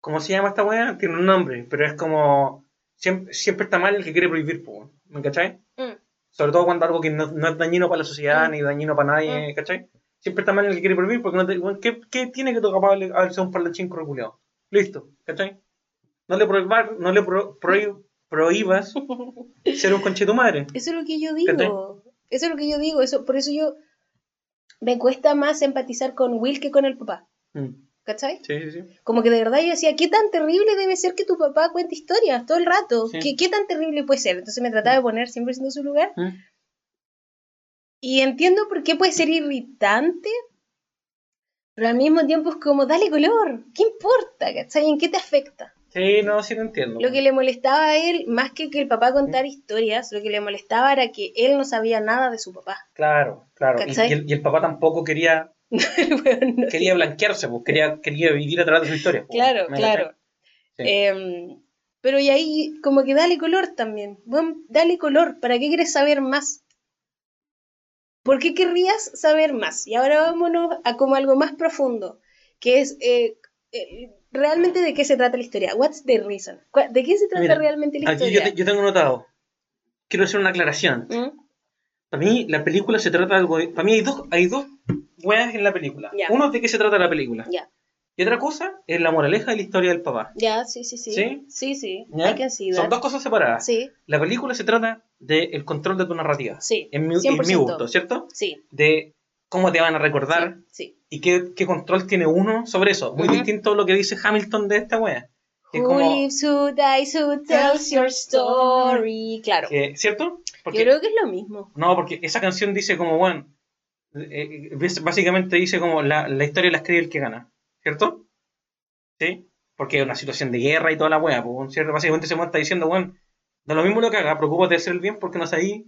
Speaker 2: ¿Cómo se llama esta weá? Tiene un nombre, pero es como. Siempre, siempre está mal el que quiere prohibir, po, ¿me cachai?
Speaker 3: Mm.
Speaker 2: Sobre todo cuando algo que no, no es dañino para la sociedad
Speaker 3: Mm.
Speaker 2: ni dañino para nadie, ¿cachai? Siempre está mal el que quiere prohibir porque no te, bueno, ¿qué, qué tiene que tu papá le- a ser un parlanchín reculeado? Listo, ¿cachai? No le prohibas, no le pro- prohíbas <laughs> ser un conche tu madre.
Speaker 3: Eso es lo que yo
Speaker 2: ¿Cachai?
Speaker 3: digo. Eso es lo que yo digo. Eso, por eso yo. Me cuesta más empatizar con Will que con el papá.
Speaker 2: Mm.
Speaker 3: ¿Cachai?
Speaker 2: Sí, sí, sí.
Speaker 3: Como que de verdad yo decía, ¿qué tan terrible debe ser que tu papá cuente historias todo el rato?
Speaker 2: Sí.
Speaker 3: ¿Qué, ¿Qué tan terrible puede ser? Entonces me trataba de poner 100% en su lugar.
Speaker 2: Mm.
Speaker 3: Y entiendo por qué puede ser irritante, pero al mismo tiempo es como, dale color, ¿qué importa? ¿Cachai? ¿En qué te afecta?
Speaker 2: Sí, no, sí lo entiendo.
Speaker 3: Lo que le molestaba a él, más que que el papá contara historias, lo que le molestaba era que él no sabía nada de su papá.
Speaker 2: Claro, claro. Y, el, y el papá tampoco quería, <laughs>
Speaker 3: no-
Speaker 2: quería blanquearse, pues, quería, quería vivir a través de su historia. pues,
Speaker 3: Claro,
Speaker 2: ¿me
Speaker 3: claro.
Speaker 2: Sí.
Speaker 3: Em, pero y ahí como que dale color también. Bueno, dale color. ¿Para qué quieres saber más? ¿Por qué querrías saber más? Y ahora vámonos a como algo más profundo, que es eh, eh, realmente de qué se trata la historia. What's the reason? ¿Cuál- ¿De qué se trata
Speaker 2: Mira,
Speaker 3: realmente la
Speaker 2: Aquí yo,
Speaker 3: historia?
Speaker 2: te- yo tengo notado. Quiero hacer una aclaración.
Speaker 3: ¿Mm?
Speaker 2: Para mí, la película se trata de algo. Para mí, hay dos, hay dos weas en la película.
Speaker 3: Ya.
Speaker 2: Uno es de qué se trata la película.
Speaker 3: Ya,
Speaker 2: Y otra cosa es la moraleja de la historia del papá.
Speaker 3: ya, sí, sí, sí.
Speaker 2: ¿Sí?
Speaker 3: Sí, sí. See
Speaker 2: Son dos cosas separadas.
Speaker 3: Sí,
Speaker 2: La película se trata del control de tu narrativa.
Speaker 3: sí.
Speaker 2: En mi, en
Speaker 3: 100%.
Speaker 2: mi gusto, ¿cierto?
Speaker 3: Sí.
Speaker 2: De cómo te van a recordar
Speaker 3: Sí.
Speaker 2: Y qué, qué control tiene uno sobre eso. Muy
Speaker 3: Ujú.
Speaker 2: distinto a lo que dice Hamilton de esta wea. Que
Speaker 3: Who
Speaker 2: como,
Speaker 3: lives, who dies, who tells your story. Claro.
Speaker 2: que- ¿Cierto? Porque,
Speaker 3: Yo creo que es lo mismo.
Speaker 2: No, porque esa canción dice como, bueno, eh, eh, básicamente dice como la, la historia la escribe el que gana, ¿cierto? ¿Sí? Porque es una situación de guerra y toda la wea, pues, ¿cierto? Básicamente se está diciendo, bueno, da lo mismo lo que haga, preocúpate de hacer el bien porque no sabes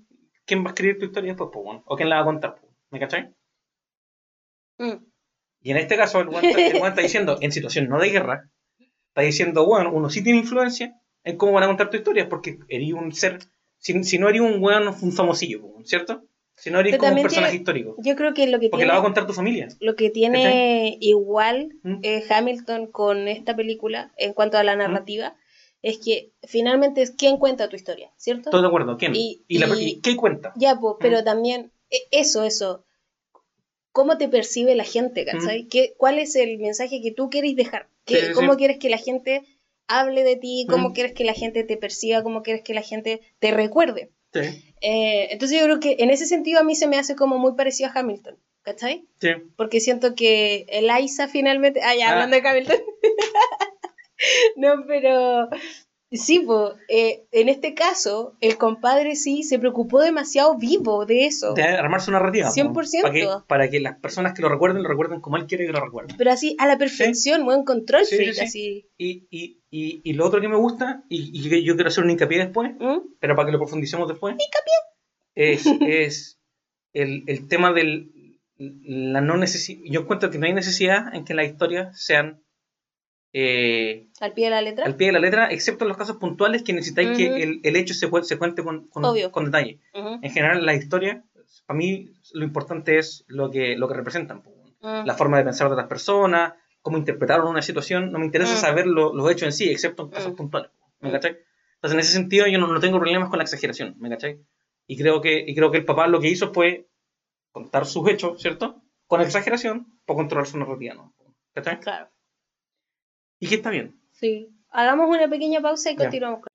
Speaker 2: quién va a escribir tu historia después, pues, bueno, o quién la va a contar, pues, ¿me cachai?
Speaker 3: Mm.
Speaker 2: Y en este caso, el weón está, diciendo, en situación no de guerra, está diciendo, bueno, uno sí tiene influencia en cómo van a contar tu historia, porque eres un ser, si, si no eres un weón, un famosillo, ¿cierto? Si no eres
Speaker 3: Pero
Speaker 2: como un personaje
Speaker 3: tiene-
Speaker 2: histórico.
Speaker 3: Yo creo que lo que
Speaker 2: Porque
Speaker 3: tiene,
Speaker 2: la va a contar tu familia.
Speaker 3: lo que tiene igual
Speaker 2: ¿Mm?
Speaker 3: eh, Hamilton con esta película en cuanto a la narrativa es que finalmente es quién cuenta tu historia, ¿cierto?
Speaker 2: Estoy de acuerdo. ¿Quién?
Speaker 3: Y-
Speaker 2: ¿Y, la-
Speaker 3: y-
Speaker 2: y qué cuenta?
Speaker 3: Ya, pues, pero
Speaker 2: ¿Mm?
Speaker 3: también e- eso, eso. ¿Cómo te percibe la gente, cachai? ¿Qué, ¿Cuál es el mensaje que tú quieres dejar? ¿Qué-.
Speaker 2: Sí, sí,
Speaker 3: ¿Cómo
Speaker 2: sí.
Speaker 3: quieres que la gente hable de ti? ¿Cómo
Speaker 2: ¿Mm?
Speaker 3: quieres que la gente te perciba? ¿Cómo quieres que la gente te recuerde?
Speaker 2: Sí.
Speaker 3: Eh, entonces yo creo que en ese sentido a mí se me hace como muy parecido a Hamilton, ¿cachai?
Speaker 2: Sí.
Speaker 3: Porque siento que Eliza finalmente... Ah, ya,
Speaker 2: Ah.
Speaker 3: hablando de Hamilton. <laughs> no, pero... Sí, po, eh, en este caso, el compadre sí se preocupó demasiado vivo de eso.
Speaker 2: De armar su narrativa. ¿no?
Speaker 3: 100%.
Speaker 2: Para que, para que las personas que lo recuerden, lo recuerden como él quiere que lo recuerden.
Speaker 3: Pero así, a la perfección, buen control
Speaker 2: Sí, sí,
Speaker 3: freak,
Speaker 2: sí.
Speaker 3: así.
Speaker 2: Y, y, y, y lo otro que me gusta, y, que yo quiero hacer un hincapié después,
Speaker 3: ¿Mm?
Speaker 2: pero para que lo profundicemos después. Es, es el, el tema del la no necesi- yo encuentro que no hay necesidad en que las historias sean eh,
Speaker 3: al pie de la letra.
Speaker 2: Al pie de la letra, excepto en los casos puntuales que necesitáis que el, el, hecho se, se cuente con, con, con detalle. En general, la historia, para mí, lo importante es lo que, lo que representan. Mm. La forma de pensar de las personas, cómo interpretaron una situación. No me interesa saber los hechos en sí, excepto en casos puntuales. ¿Me cachai? Entonces, en ese sentido, yo no, tengo problemas con la exageración. ¿Me cachai? Y creo, que, y creo que el papá lo que hizo fue contar sus hechos, ¿cierto? Con exageración, para controlar su narrativa, ¿no? ¿Cachai?
Speaker 3: Claro.
Speaker 2: Y que está bien.
Speaker 3: Sí. Hagamos una pequeña pausa y continuamos con.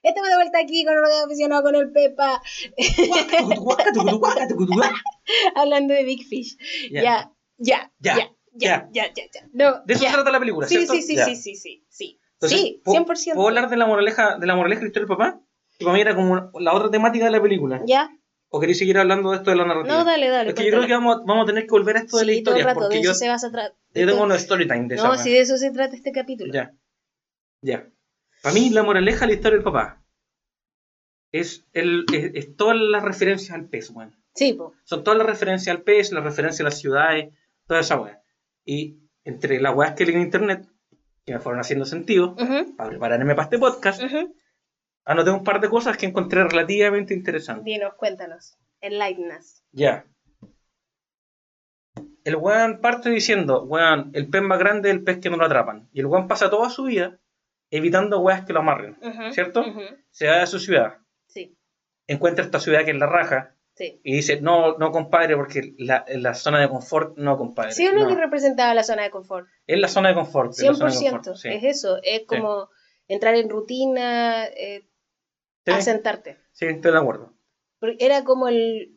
Speaker 3: Estamos de vuelta aquí con de aficionado con el Pepa. <laughs> Hablando de Big Fish. Ya, ya, ya, ya, ya, ya, No,
Speaker 2: de eso se trata la película,
Speaker 3: sí,
Speaker 2: ¿cierto?
Speaker 3: Sí, sí, sí, sí, sí, sí. sí, 100%.
Speaker 2: ¿Puedo hablar de la moraleja de la moraleja de la historia del papá? Que para mí era como la otra temática de la película.
Speaker 3: Ya.
Speaker 2: ¿O queréis seguir hablando de esto de la narrativa?
Speaker 3: No, dale, dale.
Speaker 2: Porque yo creo que vamos, vamos a tener que volver a esto de la historia.
Speaker 3: Todo
Speaker 2: porque
Speaker 3: de
Speaker 2: yo,
Speaker 3: eso se va a tratar.
Speaker 2: Yo tengo unos story time de
Speaker 3: eso. No, si de eso se trata este capítulo.
Speaker 2: Ya. Ya. Para mí, la moraleja de la historia del papá es, el, es, todas las referencias al pez, weón.
Speaker 3: Sí, po.
Speaker 2: Son todas las referencias al pez, las referencias a las ciudades, toda esa weá. Y entre las weas que leí en internet, que me fueron haciendo sentido, para prepararme para este podcast, anoté un par de cosas que encontré relativamente interesantes.
Speaker 3: Dinos, cuéntanos. Enlighten
Speaker 2: Ya. El weón parte diciendo, weón, el pez más grande es el pez que no lo atrapan. Y el weón pasa toda su vida evitando weas que lo amarren, ¿cierto? Se va a su ciudad.
Speaker 3: Sí.
Speaker 2: Encuentra esta ciudad que es la raja.
Speaker 3: Sí.
Speaker 2: Y dice, no, no compadre, porque la, la zona de confort, no compadre.
Speaker 3: Sí,
Speaker 2: uno
Speaker 3: que representaba la zona de confort.
Speaker 2: Es la zona de confort.
Speaker 3: 100%, es eso, es como entrar en rutina, eh, asentarte.
Speaker 2: Sí, estoy de acuerdo.
Speaker 3: Era como el,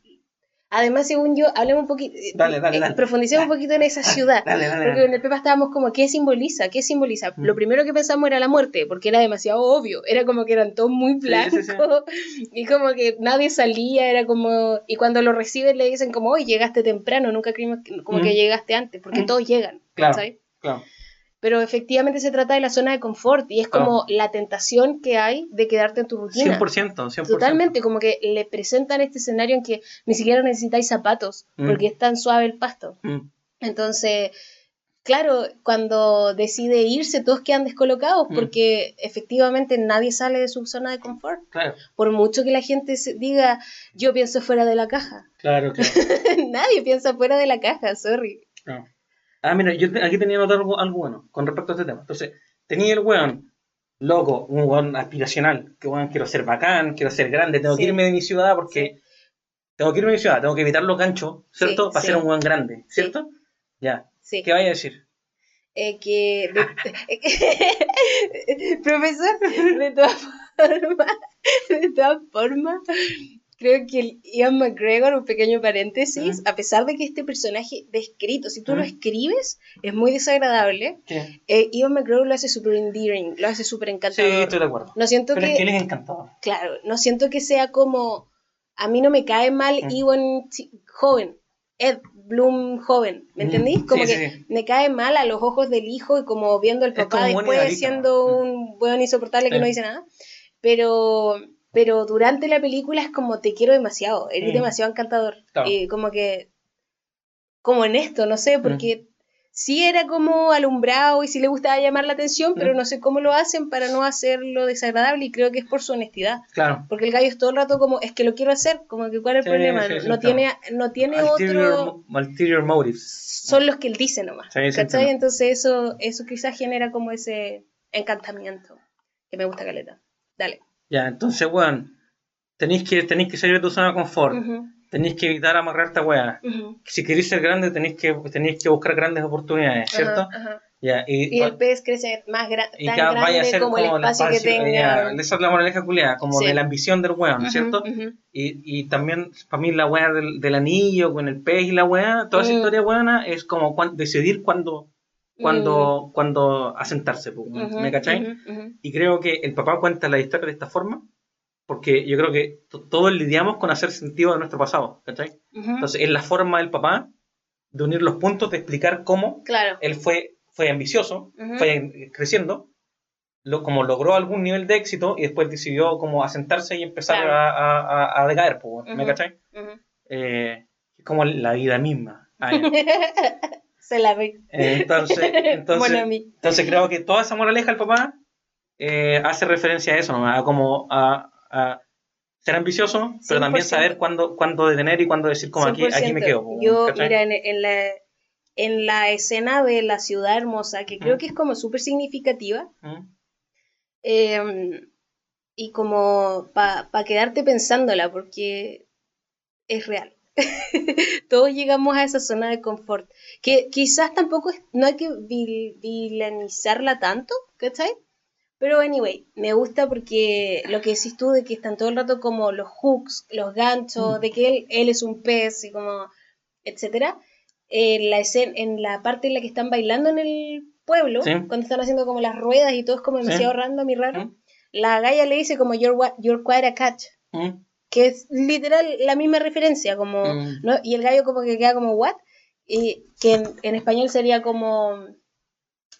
Speaker 3: Además, según yo, hablemos un poquito,
Speaker 2: eh, dale, dale,
Speaker 3: eh, profundicemos un poquito en esa ciudad. porque en el Pepa estábamos como, ¿qué simboliza? ¿Qué simboliza? Lo mm. primero que pensamos era la muerte, porque era demasiado obvio. Era como que eran todos muy blancos <laughs> y como que nadie salía, era como... Y cuando lo reciben le dicen como, hoy llegaste temprano, nunca creímos como que mm. llegaste antes, porque mm. todos llegan.
Speaker 2: Claro, claro
Speaker 3: pero efectivamente se trata de la zona de confort y es como la tentación que hay de quedarte en tu rutina.
Speaker 2: 100%, 100%.
Speaker 3: Totalmente, como que le presentan este escenario en que ni siquiera necesitáis zapatos mm. porque es tan suave el pasto. Mm. Entonces, claro, cuando decide irse todos quedan descolocados mm. porque efectivamente nadie sale de su zona de confort.
Speaker 2: Claro.
Speaker 3: Por mucho que la gente diga, yo pienso fuera de la caja.
Speaker 2: Claro, claro. <laughs>
Speaker 3: nadie piensa fuera de la caja, sorry.
Speaker 2: No. Ah, mira, yo aquí tenía notado algo, algo, bueno con respecto a este tema. Entonces, tenía el weón, loco, un weón aspiracional, que weón, quiero ser bacán, quiero ser grande, tengo que irme de mi ciudad porque tengo que irme de mi ciudad, tengo que evitar los ganchos, ¿cierto? Para ser un weón grande, ¿cierto? Ya. ¿Qué vaya a decir?
Speaker 3: Eh, que, <laughs> profesor, de todas formas, de todas formas, creo que Ian McGregor, un pequeño paréntesis, a pesar de que este personaje descrito, si tú lo escribes, es muy desagradable, eh, Ian McGregor lo hace súper endearing, lo hace súper encantador.
Speaker 2: Sí, estoy de acuerdo.
Speaker 3: No siento
Speaker 2: Pero
Speaker 3: que,
Speaker 2: es que él es encantador.
Speaker 3: Claro, no siento que sea como, a mí no me cae mal Iwan joven, Ed Bloom joven, ¿me entendís? Como que me cae mal a los ojos del hijo y como viendo al papá después siendo un buen insoportable que no dice nada. Pero pero durante la película es como te quiero demasiado, eres mm. demasiado encantador. Y como que, como en esto, no sé, mm. porque sí era como alumbrado y sí le gustaba llamar la atención, pero mm. no sé cómo lo hacen para no hacerlo desagradable y creo que es por su honestidad.
Speaker 2: Claro.
Speaker 3: Porque el gallo es todo el rato como, es que lo quiero hacer, como que cuál es el problema, no, tiene, no tiene otro...
Speaker 2: Ulterior motives.
Speaker 3: Son los que él dice nomás. ¿Cachai? Entonces eso, eso quizás genera como ese encantamiento que me gusta Caleta. Dale.
Speaker 2: Ya, entonces, weón, tenéis que, tenéis que salir de tu zona de confort. Tenéis que evitar amarrarte a weá. Si queréis ser grande, tenéis que, tenéis que buscar grandes oportunidades, ¿cierto? Ya, y,
Speaker 3: y, el pez crece más grande tan grande como, el espacio, que tenga.
Speaker 2: esa es la moraleja culiada, como de la ambición del weón, ¿cierto? y, y también, para mí, la weá del, del, anillo con el pez y la weá, toda esa mm. historia buena es como decidir cuándo cuando, mm. cuando asentarse, ¿me cachai? Y creo que el papá cuenta la historia de esta forma, porque yo creo que todos lidiamos con hacer sentido de nuestro pasado, ¿cachai? Entonces, es la forma del papá de unir los puntos, de explicar cómo él fue, fue ambicioso, fue creciendo, lo, como logró algún nivel de éxito y después decidió como asentarse y empezar a, a, a, decaer, ¿me cachai? Eh, como la vida misma. <laughs>
Speaker 3: Se la ve.
Speaker 2: Entonces, <laughs> entonces, entonces creo que toda esa moraleja del papá eh, hace referencia a eso, ¿no? a como a, a ser ambicioso, pero también saber cuándo, cuándo detener y cuándo decir como aquí, aquí me quedo.
Speaker 3: Yo, mira, en, en, la, en la escena de la ciudad hermosa, que creo mm. que es como súper significativa, mm. em, y como para pa quedarte pensándola, porque es real. <laughs> Todos llegamos a esa zona de confort, que quizás tampoco no hay que vilanizarla tanto, ¿cachai? Pero anyway, me gusta porque lo que decís tú de que están todo el rato como los hooks, los ganchos, mm. de que él, él, es un pez y como, etcétera. En la, escena, en la parte en la que están bailando en el pueblo, cuando están haciendo como las ruedas y todo es como demasiado random y raro, mm. la galla le dice como you're, you're quite a catch. Mm que es literal la misma referencia, como, mm. ¿no? Y el gallo como que queda como, ¿what? Y que en, español sería como,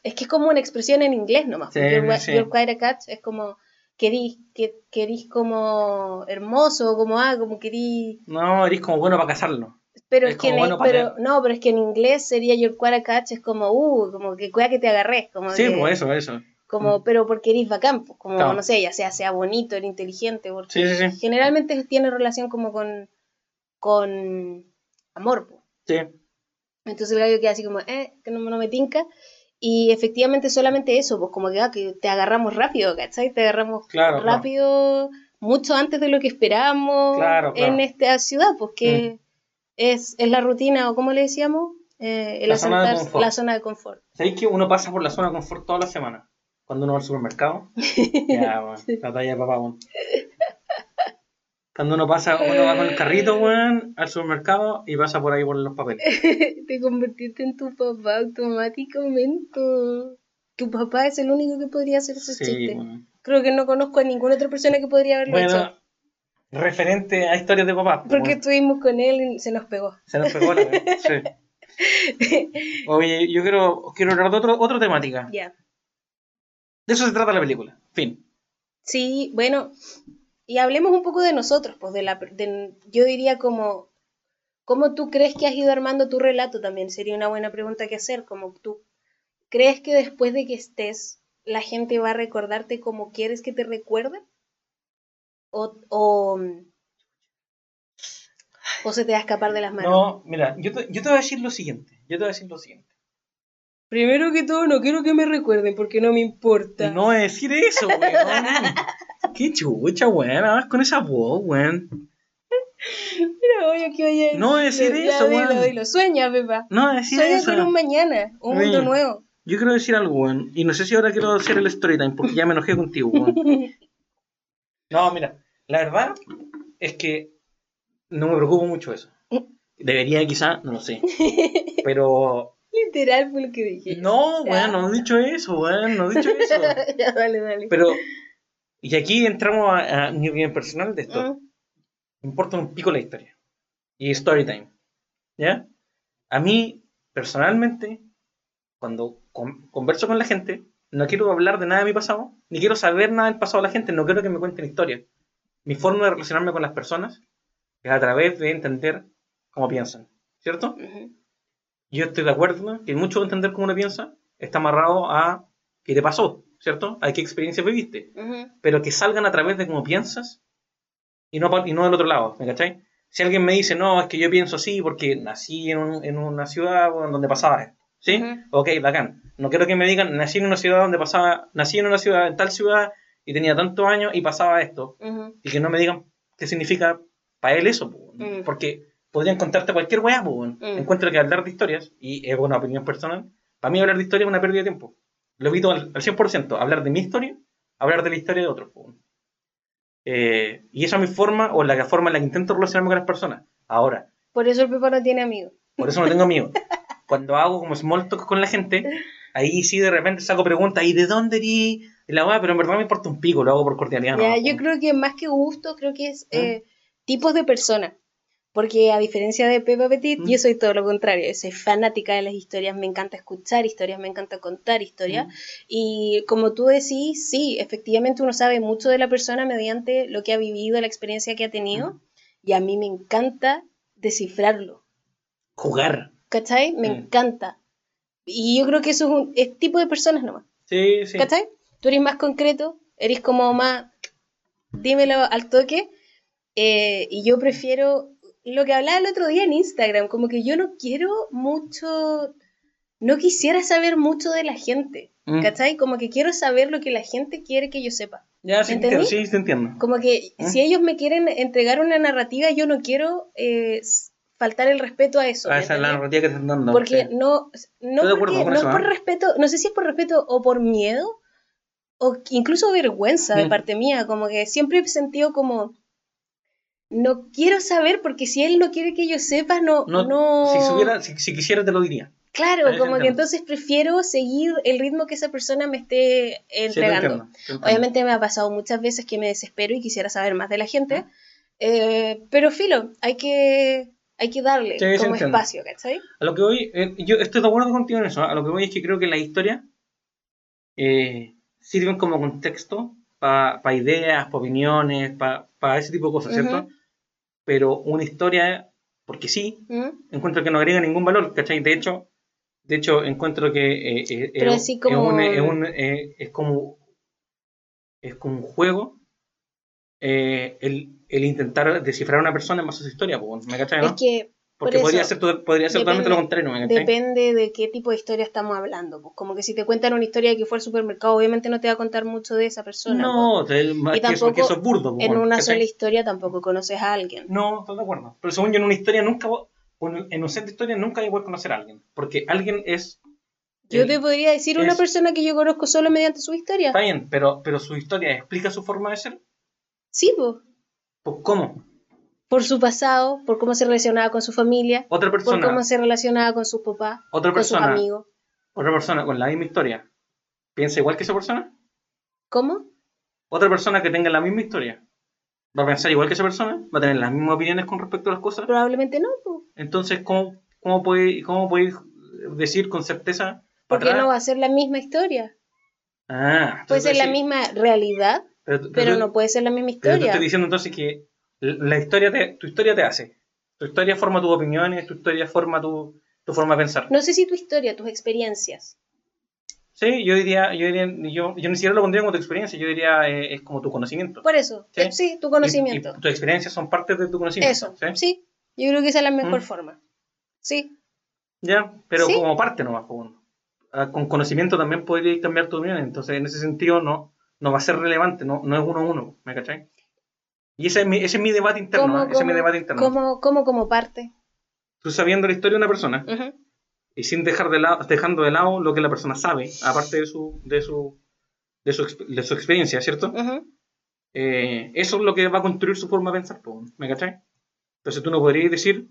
Speaker 3: es que es como una expresión en inglés nomás, sí, you're, quite a catch, es como, querís, que, querís como hermoso, como, ah, como querís...
Speaker 2: No, eres como bueno para casarlo.
Speaker 3: Pero es, que pero, no, pero es que en inglés sería your quite a catch, es como, uh, como que cuida que te agarré. Como
Speaker 2: sí, pues eso, eso.
Speaker 3: Como, mm. pero porque eres bacán, pues, como, no sé, ya sea, sea bonito, era inteligente, porque generalmente tiene relación como con, con amor, pues.
Speaker 2: Sí.
Speaker 3: Entonces el gallo queda así como, eh, que no, no me tinca. Y efectivamente solamente eso, pues como que, ah, que te agarramos rápido, ¿cachai? Te agarramos rápido, mucho antes de lo que esperábamos en esta ciudad, pues que mm. es, es la rutina, o como le decíamos, eh, el la, zona la zona de confort.
Speaker 2: ¿Sabéis que uno pasa por la zona de confort toda la semana? Cuando uno va al supermercado. <laughs> ya, weón. La talla de papá, weón. Cuando uno pasa, uno va con el carrito, weón, al supermercado y pasa por ahí por los papeles. <laughs>
Speaker 3: Te convertiste en tu papá automáticamente. Tu papá es el único que podría hacer ese sí, chiste. Creo que no conozco a ninguna otra persona que podría haberlo bueno, hecho.
Speaker 2: Referente a historias de papá.
Speaker 3: Porque estuvimos con él y se nos pegó.
Speaker 2: Se nos pegó la <laughs> vez, sí. Oye, yo quiero, quiero hablar de otro, otra temática.
Speaker 3: Ya.
Speaker 2: De eso se trata la película. Fin.
Speaker 3: Sí, bueno, y hablemos un poco de nosotros, pues de la, yo diría como, ¿cómo tú crees que has ido armando tu relato también? Sería una buena pregunta que hacer, como tú, ¿crees que después de que estés, la gente va a recordarte como quieres que te recuerden? O, o, o se te va a escapar de las manos.
Speaker 2: No, mira, yo te, yo te voy a decir lo siguiente, yo te voy a decir lo siguiente.
Speaker 3: Primero que todo, no quiero que me recuerden porque no me importa.
Speaker 2: No decir eso, weón. <laughs> Qué chucha, weón. Con esa voz, weón.
Speaker 3: Mira, oye, que oye.
Speaker 2: No decir eso, weón.
Speaker 3: Dilo, Sueña, Pepa.
Speaker 2: No decir eso.
Speaker 3: Sueña con un mañana, un mundo nuevo.
Speaker 2: Yo quiero decir algo, weón. Y no sé si ahora quiero hacer el story time porque ya me enojé contigo, weón. <laughs> No, mira, la verdad es que no me preocupo mucho eso. Debería, quizá, no lo sé. <laughs> Pero
Speaker 3: Literal fue lo que dije.
Speaker 2: No, weón, no he dicho eso, weón, no he dicho eso. <laughs>
Speaker 3: ya, dale, dale.
Speaker 2: Pero, y aquí entramos a, mi opinión personal de esto. Mm. Me importa un pico la historia. Y story time. ¿Ya? A mí, personalmente, cuando converso con la gente, no quiero hablar de nada de mi pasado, ni quiero saber nada del pasado de la gente, no quiero que me cuenten historias. Mi forma de relacionarme con las personas es a través de entender cómo piensan, ¿cierto? Yo estoy de acuerdo que mucho de entender cómo uno piensa está amarrado a qué te pasó, ¿cierto? A qué experiencia viviste. Pero que salgan a través de cómo piensas y no, y no del otro lado, ¿me cachai? Si alguien me dice, no, es que yo pienso así porque nací en, en una ciudad donde pasaba esto, ¿sí? Ok, bacán. No quiero que me digan, nací en una ciudad donde pasaba, nací en una ciudad, en tal ciudad y tenía tantos años y pasaba esto. Y que no me digan qué significa para él eso, porque podrían contarte cualquier weá, pues, Encuentro que hablar de historias, y es una opinión personal, para mí hablar de historia es una pérdida de tiempo. Lo evito al, al 100%, hablar de mi historia, hablar de la historia de otros, pues. Eh, y esa es mi forma, o la forma en la que intento relacionarme con las personas. Ahora.
Speaker 3: Por eso el Pepa no tiene amigos.
Speaker 2: Por eso no tengo amigos. <laughs> Cuando hago como small talk con la gente, ahí sí de repente saco preguntas, ¿y de dónde eres? La weá, pero en verdad me importa un pico, lo hago por cordialidad.
Speaker 3: Ya, yo creo que más que gusto, creo que es ¿Mm? eh, tipos de personas. Porque a diferencia de Peppa Petit, yo soy todo lo contrario. Soy fanática de las historias, me encanta escuchar historias, me encanta contar historias. Y como tú decís, sí, efectivamente uno sabe mucho de la persona mediante lo que ha vivido, la experiencia que ha tenido. Y a mí me encanta descifrarlo.
Speaker 2: Jugar.
Speaker 3: ¿Cachai? Me
Speaker 2: Mm.
Speaker 3: encanta. Y yo creo que eso es un es tipo de personas nomás.
Speaker 2: Sí, sí.
Speaker 3: ¿Cachai? Tú eres más concreto, eres como más, dímelo al toque. eh, y yo prefiero lo que hablaba el otro día en Instagram, como que yo no quiero mucho, no quisiera saber mucho de la gente,
Speaker 2: Mm.
Speaker 3: ¿cachai? Como que quiero saber lo que la gente quiere que yo sepa.
Speaker 2: Ya, sí,
Speaker 3: ¿Me
Speaker 2: entiendo, sí, te entiendo.
Speaker 3: Como que
Speaker 2: ¿Mm?
Speaker 3: si ellos me quieren entregar una narrativa, yo no quiero eh, faltar el respeto a eso. ¿me
Speaker 2: esa es la narrativa que te están dando.
Speaker 3: Porque
Speaker 2: sí.
Speaker 3: no, no,
Speaker 2: acuerdo
Speaker 3: porque- no
Speaker 2: eso,
Speaker 3: es por
Speaker 2: ¿eh?
Speaker 3: respeto, no sé si es por respeto o por miedo, o incluso vergüenza de
Speaker 2: Mm.
Speaker 3: parte mía, como que siempre he sentido como, no quiero saber, porque si él no quiere que yo sepa, no,
Speaker 2: No,
Speaker 3: no,
Speaker 2: Si, supiera, si, si quisiera, te lo diría.
Speaker 3: claro, como que entonces prefiero seguir el ritmo que esa persona me esté entregando.
Speaker 2: te.
Speaker 3: Obviamente me ha pasado muchas veces que me desespero y quisiera saber más de la gente, eh, pero filo, hay que, hay que darle
Speaker 2: Sí,
Speaker 3: como espacio, ¿cachai?
Speaker 2: A lo que voy, eh, yo estoy de acuerdo contigo en eso. ¿eh? A lo que voy es que creo que la historia eh, sirven como contexto para ideas, para opiniones, para ese tipo de cosas, ¿cierto? Pero una historia, porque sí,
Speaker 3: ¿Mm?
Speaker 2: encuentro que no agrega ningún valor, ¿cachai? De hecho, de hecho encuentro que eh, eh,
Speaker 3: Pero
Speaker 2: es,
Speaker 3: así como-
Speaker 2: un- es un- eh, es como es como un juego el, el intentar descifrar a una persona en base a su historia, ¿me cachai? no?
Speaker 3: Es que
Speaker 2: Porque
Speaker 3: por
Speaker 2: podría ser, podría ser totalmente lo contrario,
Speaker 3: depende de qué tipo de historia estamos hablando. Pues como que si te cuentan una historia de que fue al supermercado, obviamente no te va a contar mucho de esa persona.
Speaker 2: No, te- más
Speaker 3: Y
Speaker 2: que eso, que eso es burdo.
Speaker 3: pues. En una sola historia tampoco conoces a alguien.
Speaker 2: No, estoy de acuerdo. Pero según yo, en una historia nunca, en un set de historia nunca hay a poder conocer a alguien. Porque alguien es.
Speaker 3: Yo te podría decir una persona que yo conozco solo mediante su historia.
Speaker 2: Está bien, pero, pero su historia explica su forma de ser.
Speaker 3: Sí, pues.
Speaker 2: Pues, ¿Cómo?
Speaker 3: Por su pasado, por cómo se relacionaba con su familia,
Speaker 2: Otra
Speaker 3: por
Speaker 2: persona,
Speaker 3: cómo se relacionaba con sus papás,
Speaker 2: otra
Speaker 3: con sus
Speaker 2: persona,
Speaker 3: amigos.
Speaker 2: otra persona con la misma historia, ¿piensa igual que esa persona?
Speaker 3: ¿Cómo?
Speaker 2: Otra persona que tenga la misma historia, ¿va a pensar igual que esa persona? ¿Va a tener las mismas opiniones con respecto a las cosas?
Speaker 3: Probablemente no, pues.
Speaker 2: Entonces, ¿cómo, cómo, puede, cómo podéis decir con certeza?
Speaker 3: Porque no va a ser la misma historia.
Speaker 2: Ah,
Speaker 3: Puede ser la misma realidad,
Speaker 2: Pero, pero
Speaker 3: pero
Speaker 2: tú-
Speaker 3: no puede ser la misma
Speaker 2: pero te
Speaker 3: historia.
Speaker 2: estoy diciendo entonces que la historia te, tu historia te hace. Tu historia forma tus opiniones, tu historia forma tu, tu forma de pensar.
Speaker 3: No sé si tu historia, tus experiencias.
Speaker 2: Sí, yo diría, yo diría, yo, yo ni siquiera lo pondría como tu experiencia, yo diría eh, es como tu conocimiento.
Speaker 3: Por eso,
Speaker 2: Sí.
Speaker 3: eh, sí, tu conocimiento.
Speaker 2: Y, y tus experiencias son parte de tu conocimiento.
Speaker 3: Eso,
Speaker 2: ¿sí?
Speaker 3: ¿sí? Yo creo que esa es la mejor
Speaker 2: Mm.
Speaker 3: forma. Sí,
Speaker 2: Ya, pero
Speaker 3: Sí.
Speaker 2: como parte nomás. bueno. Ah, Con conocimiento también podrías cambiar tu opinión, entonces en ese sentido no, no va a ser relevante, no, no es uno a uno, ¿me cachai? Y ese es mi, ese es mi debate interno,
Speaker 3: ¿Cómo,
Speaker 2: ¿eh? ese es mi
Speaker 3: cómo,
Speaker 2: debate interno.
Speaker 3: cómo, cómo como parte?
Speaker 2: Tú sabiendo la historia de una persona
Speaker 3: Ujú.
Speaker 2: y sin dejar de lado, dejando de lado lo que la persona sabe, aparte de su, de su, de su, de su experiencia, ¿cierto?
Speaker 3: Ujú.
Speaker 2: Eh, eso es lo que va a construir su forma de pensar, ¿me cachai? Entonces tú no podrías decir,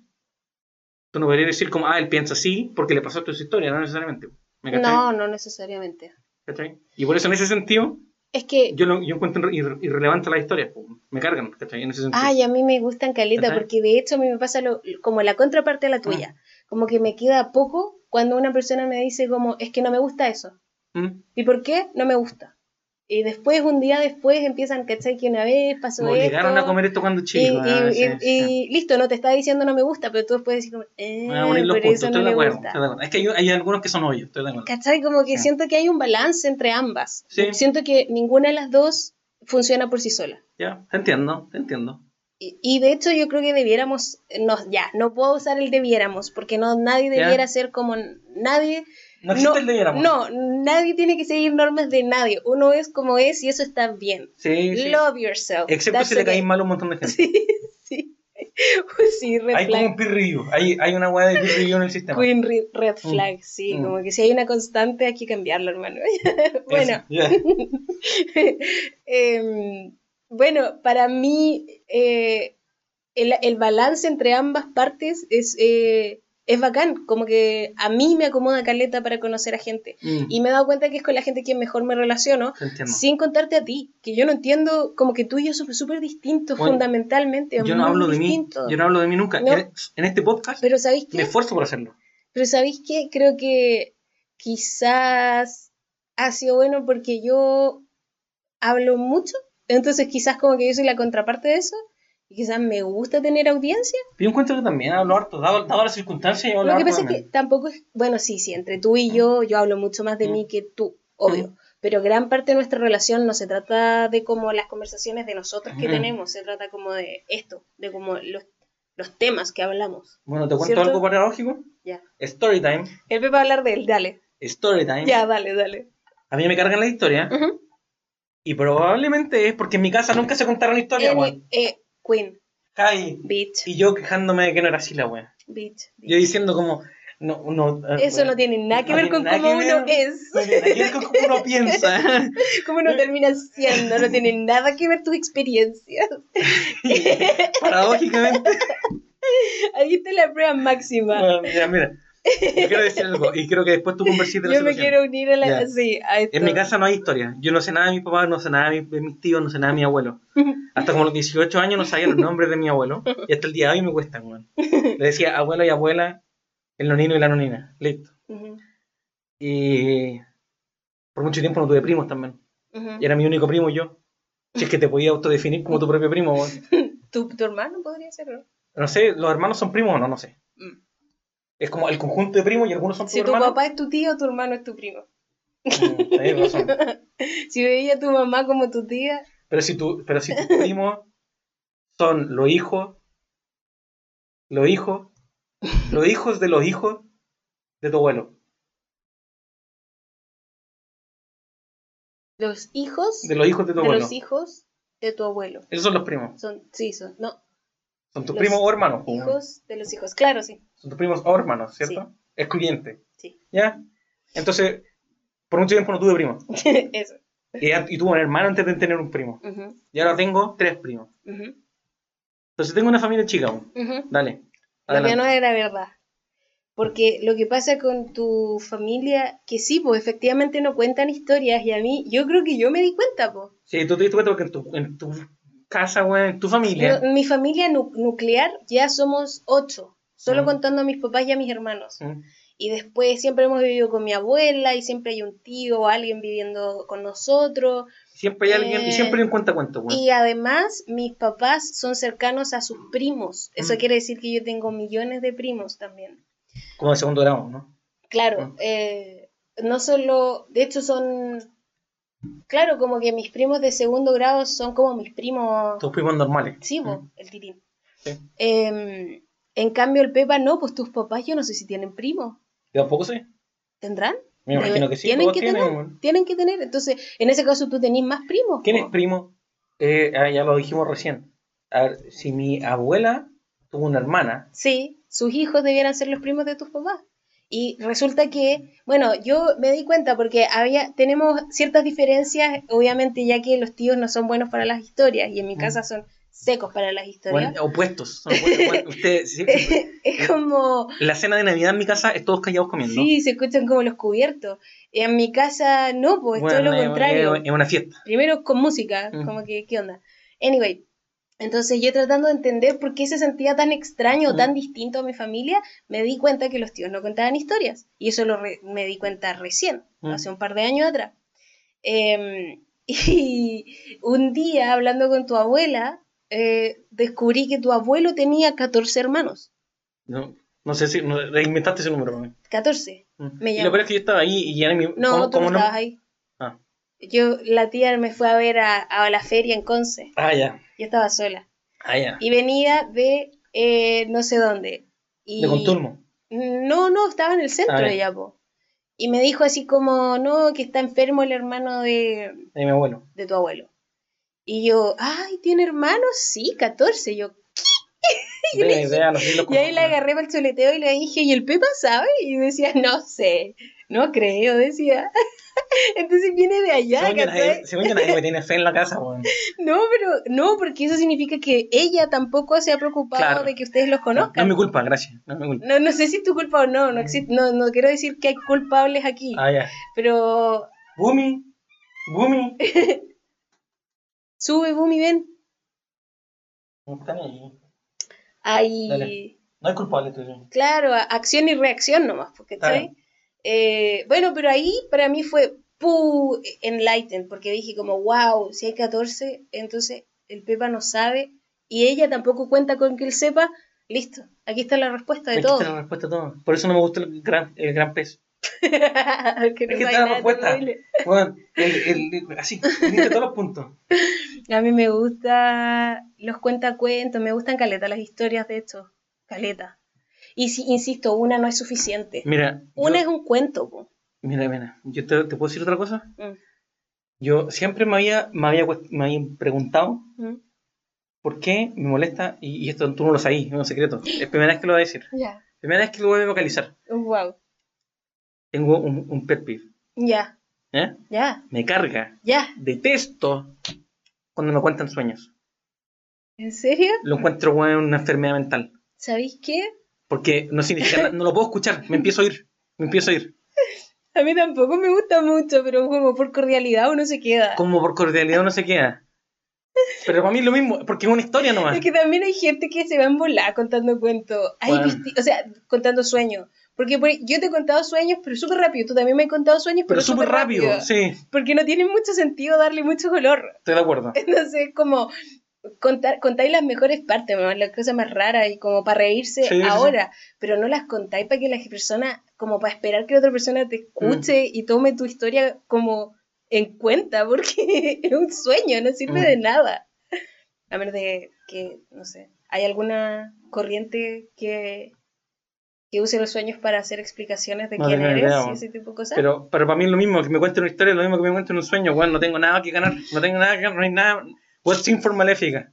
Speaker 2: tú no podrías decir como, ah, él piensa así porque le pasó toda su historia, no necesariamente, ¿me?
Speaker 3: No, no necesariamente.
Speaker 2: ¿Cachai? Y por eso en ese sentido,
Speaker 3: Es que,
Speaker 2: yo, lo, yo encuentro irre- irrelevante las historias, me cargan, ¿cachai? En ese sentido.
Speaker 3: ay, a mí me gustan caleta,
Speaker 2: ¿Cachai?
Speaker 3: porque de hecho a mí me pasa lo, como la contraparte a la tuya. Como que me queda poco cuando una persona me dice como, es que no me gusta eso.
Speaker 2: ¿Mm?
Speaker 3: ¿Y por qué? No me gusta. Y después, un día después, empiezan, ¿cachai? Que una vez pasó esto.
Speaker 2: llegaron a comer esto cuando
Speaker 3: Y,
Speaker 2: chico.
Speaker 3: y-
Speaker 2: ah,
Speaker 3: y-
Speaker 2: sí, sí.
Speaker 3: y listo, no te está diciendo no me gusta, pero tú puedes decir como, eh,
Speaker 2: Voy a unir los
Speaker 3: por
Speaker 2: puntos,
Speaker 3: eso
Speaker 2: estoy
Speaker 3: no
Speaker 2: de
Speaker 3: me
Speaker 2: acuerdo,
Speaker 3: gusta.
Speaker 2: estoy de acuerdo. Es que hay, hay algunos que son hoyos, estoy de acuerdo.
Speaker 3: ¿Cachai? Como que
Speaker 2: Sí.
Speaker 3: siento que hay un balance entre ambas. Siento que ninguna de las dos funciona por sí sola.
Speaker 2: Ya, te entiendo, te entiendo.
Speaker 3: Y, y de hecho yo creo que debiéramos, no, ya, no puedo usar el debiéramos, porque no nadie debiera ser como nadie.
Speaker 2: No existe el debiéramos.
Speaker 3: No, nadie tiene que seguir normas de nadie. Uno es como es y eso está bien.
Speaker 2: Sí, sí.
Speaker 3: Love yourself.
Speaker 2: Excepto
Speaker 3: That's
Speaker 2: si le
Speaker 3: okay.
Speaker 2: caes mal a un montón de gente.
Speaker 3: Sí, <laughs> sí. sí, red
Speaker 2: Hay como
Speaker 3: flag.
Speaker 2: un peer review. Hay, hay una weá de peer review en el sistema.
Speaker 3: Queen red, red
Speaker 2: Mm.
Speaker 3: flag, sí,
Speaker 2: Mm.
Speaker 3: como que si hay una constante hay que cambiarlo, hermano. <laughs> bueno,
Speaker 2: Eso, ya. <laughs>
Speaker 3: Em, bueno, para mí eh, el, el balance entre ambas partes es, eh, es bacán, como que a mí me acomoda caleta para conocer a gente.
Speaker 2: Mm,
Speaker 3: Y me he dado cuenta que es con la gente que mejor me relaciono, sin contarte a ti, que yo no entiendo, como que tú y yo somos súper distintos
Speaker 2: Bueno,
Speaker 3: fundamentalmente.
Speaker 2: yo no hablo de mí. Yo no hablo de mí nunca.
Speaker 3: No.
Speaker 2: En, en este podcast
Speaker 3: Pero ¿sabéis qué?
Speaker 2: me esfuerzo por hacerlo.
Speaker 3: Pero ¿sabéis qué? Creo que quizás ha sido bueno porque yo hablo mucho, entonces quizás como que yo soy la contraparte de eso, y quizás me gusta tener audiencia.
Speaker 2: Yo encuentro que también hablo harto, dado, dado las circunstancias, hablo
Speaker 3: Lo que pasa es que tampoco es, bueno, sí, sí, entre tú y yo, yo hablo mucho más de
Speaker 2: Mm.
Speaker 3: mí que tú, obvio.
Speaker 2: Mm.
Speaker 3: Pero gran parte de nuestra relación no se trata de como las conversaciones de nosotros que
Speaker 2: Mm.
Speaker 3: tenemos, se trata como de esto, de como los, los temas que hablamos.
Speaker 2: Bueno, te cuento
Speaker 3: ¿Cierto?
Speaker 2: algo paradójico.
Speaker 3: Ya.
Speaker 2: Storytime.
Speaker 3: Él me va a hablar de él, dale.
Speaker 2: Storytime.
Speaker 3: Ya, dale, dale.
Speaker 2: A mí me cargan la historia. Y probablemente es porque en mi casa nunca se contaron historias,
Speaker 3: eh, Queen,
Speaker 2: Javi.
Speaker 3: bitch,
Speaker 2: Y yo quejándome de que no era así la wea.
Speaker 3: bitch.
Speaker 2: Yo diciendo como, no, no.
Speaker 3: Eso no tiene nada que
Speaker 2: no
Speaker 3: ver con cómo uno
Speaker 2: ver.
Speaker 3: es,
Speaker 2: No tiene nada que ver con cómo uno <laughs> piensa.
Speaker 3: cómo uno termina siendo, no tiene nada que ver tus experiencias. <laughs>
Speaker 2: Paradójicamente.
Speaker 3: Ahí está la prueba máxima.
Speaker 2: Bueno, mira, mira. Yo quiero decir algo y quiero que después tú <laughs> converses de la
Speaker 3: Yo me
Speaker 2: situación.
Speaker 3: quiero unir a la...
Speaker 2: Ya.
Speaker 3: Sí, a esto.
Speaker 2: En mi casa no hay historia. Yo no sé nada de mi papá, no sé nada de, mi- de mis tíos, no sé nada de mi abuelo. <laughs> Hasta como los 18 años no sabía los nombres de mi abuelo. Y hasta el día de hoy me cuestan, weón. <laughs> Le decía abuelo y abuela, el nonino y la nonina. Listo. Y por mucho tiempo no tuve primos también. Y era mi único primo yo. Si es que te podía autodefinir como tu propio primo, weón.
Speaker 3: ¿Tu, tu hermano podría ser, ¿no?
Speaker 2: No sé, ¿los hermanos son primos o no? No sé.
Speaker 3: Mm.
Speaker 2: Es como el conjunto de primos y algunos son
Speaker 3: Si
Speaker 2: tus
Speaker 3: tu papá es tu tío, tu hermano es tu primo.
Speaker 2: Mm, razón. <laughs>
Speaker 3: Si veía a tu mamá como tu tía,
Speaker 2: Pero si tu, pero si tus primos son los hijos, los hijos, los hijos de los hijos de tu abuelo,
Speaker 3: los hijos
Speaker 2: de los hijos de tu
Speaker 3: de
Speaker 2: abuelo.
Speaker 3: los hijos de tu abuelo.
Speaker 2: Esos son los primos.
Speaker 3: Son, sí, son, no,
Speaker 2: Son tus
Speaker 3: Los
Speaker 2: primos o hermanos.
Speaker 3: hijos de los hijos. Claro, sí.
Speaker 2: Son tus primos o hermanos, ¿cierto? Excluyente.
Speaker 3: Sí.
Speaker 2: ¿Ya? Entonces, por mucho tiempo no tuve primos. <laughs>
Speaker 3: Eso.
Speaker 2: Y, y tuve un hermano antes de tener un primo.
Speaker 3: Ujú,
Speaker 2: Y ahora tengo tres primos. Entonces tengo una familia chica aún. Dale.
Speaker 3: Lo
Speaker 2: adelante.
Speaker 3: no era verdad. Porque lo que pasa con tu familia, que sí, pues efectivamente no cuentan historias y a mí, yo creo que yo me di cuenta, pues.
Speaker 2: Sí, tú te diste cuenta porque en tu, en tu casa, güey, en tu familia.
Speaker 3: No, mi familia nu- nuclear ya somos ocho, solo
Speaker 2: Mm.
Speaker 3: contando a mis papás y a mis hermanos.
Speaker 2: Mm.
Speaker 3: Y después siempre hemos vivido con mi abuela y siempre hay un tío o alguien viviendo con nosotros.
Speaker 2: Siempre hay alguien,
Speaker 3: Eh,
Speaker 2: y siempre hay un cuentacuentos, güey.
Speaker 3: Y además mis papás son cercanos a sus primos. Eso
Speaker 2: Mm.
Speaker 3: quiere decir que yo tengo millones de primos también.
Speaker 2: Como de segundo grado, ¿no?
Speaker 3: Claro, eh, no solo, de hecho son, claro, como que mis primos de segundo grado son como mis primos,
Speaker 2: Tus primos normales.
Speaker 3: sí,
Speaker 2: Mm.
Speaker 3: el tirín.
Speaker 2: Sí.
Speaker 3: Em, en cambio el Pepa no, pues tus papás yo no sé si tienen primos,
Speaker 2: Yo tampoco sé.
Speaker 3: ¿tendrán?
Speaker 2: Me imagino que sí.
Speaker 3: Tienen que
Speaker 2: tienen,
Speaker 3: tener, tienen que tener, entonces en ese caso tú tenés más primos.
Speaker 2: ¿Quién
Speaker 3: po.
Speaker 2: es primo? Eh, ah, ya lo dijimos recién. A ver, si mi abuela tuvo una hermana,
Speaker 3: Sí, sus hijos debieran ser los primos de tus papás. Y resulta que, bueno, yo me di cuenta porque había, tenemos ciertas diferencias, obviamente ya que los tíos no son buenos para las historias y en mi
Speaker 2: Mm.
Speaker 3: casa son secos para las historias.
Speaker 2: bueno, opuestos. son opuestos. Bueno, <laughs> usted, sí, sí. <laughs>
Speaker 3: es como,
Speaker 2: la cena de Navidad en mi casa es todos callados comiendo.
Speaker 3: sí, se escuchan como los cubiertos. En mi casa no, pues es todo
Speaker 2: Bueno,
Speaker 3: lo contrario.
Speaker 2: Es, es una fiesta.
Speaker 3: Primero con música,
Speaker 2: Mm.
Speaker 3: como que, ¿qué onda? Anyway, entonces yo tratando de entender por qué se sentía tan extraño o tan distinto a mi familia, me di cuenta que los tíos no contaban historias. Y eso lo re- me di cuenta recién,
Speaker 2: Mm.
Speaker 3: hace un par de años atrás. Em, <laughs> y un día, hablando con tu abuela, eh, descubrí que tu abuelo tenía 14 hermanos.
Speaker 2: No, no sé si no, inventaste ese número. güey.
Speaker 3: 14.
Speaker 2: Mm.
Speaker 3: Me
Speaker 2: y lo peor es que yo estaba ahí y ya mi.
Speaker 3: No,
Speaker 2: ¿cómo-
Speaker 3: tú no
Speaker 2: no?
Speaker 3: estabas ahí. Yo, la tía me fue a ver a, a la feria en Conce.
Speaker 2: Ah, ya.
Speaker 3: Yo estaba sola.
Speaker 2: Ah, ya.
Speaker 3: y venía de eh, no sé dónde. Y
Speaker 2: De Conturmo.
Speaker 3: No, no, estaba en el centro
Speaker 2: Ah, ya.
Speaker 3: de Yapo. Y me dijo así como, no, que está enfermo el hermano de,
Speaker 2: De mi abuelo.
Speaker 3: de tu abuelo. Y yo, ay, ¿tiene hermanos? Sí, 14. Yo, Y ahí le agarré para el soleteo y le dije, ¿y el Pepa sabe? Y decía, no sé, no creo, decía. <laughs> Entonces viene de allá,
Speaker 2: Según
Speaker 3: ¿cachai?
Speaker 2: según yo, nadie me <laughs> tiene fe en la casa, weón.
Speaker 3: No, pero no, porque eso significa que ella tampoco se ha preocupado
Speaker 2: Claro.
Speaker 3: de que ustedes los
Speaker 2: No,
Speaker 3: conozcan.
Speaker 2: es mi culpa, gracias. No es mi culpa.
Speaker 3: No, no sé si es tu culpa o no, no, existe, no, no quiero decir que hay culpables aquí,
Speaker 2: Ah, ya.
Speaker 3: pero
Speaker 2: Bumi. Bumi. <laughs>
Speaker 3: sube, y ven.
Speaker 2: No están ahí.
Speaker 3: Hay,
Speaker 2: Dale. No hay culpable
Speaker 3: claro, acción y reacción nomás, porque. Eh, bueno, pero ahí para mí fue pu enlighten, porque dije como, wow, si hay 14, entonces el Pepa no sabe y ella tampoco cuenta con que él sepa, listo, aquí está la respuesta de
Speaker 2: Aquí
Speaker 3: todo.
Speaker 2: está la respuesta a todo. Por eso no me gusta el gran, el gran pez. <laughs>
Speaker 3: Porque no
Speaker 2: Es que
Speaker 3: de
Speaker 2: respuesta.
Speaker 3: terrible.
Speaker 2: Bueno, el, el- el- así, viniste todos los puntos.
Speaker 3: A mí me gusta los cuentacuentos, me gustan caleta las historias de esto. Caleta. Y si, insisto, una no es suficiente.
Speaker 2: Mira,
Speaker 3: Una
Speaker 2: yo-
Speaker 3: es un cuento, po.
Speaker 2: mira, mira, yo te, te puedo decir otra cosa.
Speaker 3: Mm,
Speaker 2: Yo siempre me había, me había, me había preguntado
Speaker 3: mm.
Speaker 2: por qué me molesta, y, y esto tú no lo sabías, es un secreto. Es primera vez que lo voy a decir.
Speaker 3: Ya.
Speaker 2: Primera vez que lo voy a vocalizar.
Speaker 3: Wow.
Speaker 2: Tengo un, un pet peeve.
Speaker 3: Ya.
Speaker 2: ¿eh?
Speaker 3: Ya.
Speaker 2: Me carga.
Speaker 3: Ya.
Speaker 2: Detesto cuando me cuentan sueños.
Speaker 3: ¿En serio?
Speaker 2: Lo encuentro bueno, una enfermedad mental.
Speaker 3: ¿Sabéis qué?
Speaker 2: Porque no significa nada, no lo puedo escuchar. Me empiezo a ir. Me empiezo a ir.
Speaker 3: A mí tampoco me gusta mucho, pero como por cordialidad uno se queda.
Speaker 2: Como por cordialidad no se queda. Pero para mí es lo mismo, porque es una historia nomás.
Speaker 3: Es que también hay gente que se va en volar contando cuentos.
Speaker 2: Bueno.
Speaker 3: o sea, contando sueños. Porque por- yo te he contado sueños, pero súper rápido. Tú también me has contado sueños, pero,
Speaker 2: Pero súper rápido, sí,
Speaker 3: Porque no tiene mucho sentido darle mucho color.
Speaker 2: estoy de acuerdo.
Speaker 3: Entonces, como contar, contáis las mejores partes, mamá, las cosas más raras y como para reírse
Speaker 2: Sí, sí, sí.
Speaker 3: ahora, pero no las contáis para que la persona, como para esperar que la otra persona te escuche y tome tu historia como en cuenta, porque <laughs> es un sueño, no sirve
Speaker 2: Mm.
Speaker 3: de nada. A menos de que, no sé, ¿hay alguna corriente que, que use los sueños para hacer explicaciones de
Speaker 2: No
Speaker 3: quién eres
Speaker 2: idea,
Speaker 3: y ese tipo de cosas?
Speaker 2: Pero, pero para mí es lo mismo, que me cuenten una historia, es lo mismo que me cuenten un sueño, bueno, no tengo nada que ganar, no tengo nada que ganar, no hay nada. What's in for Maléfica?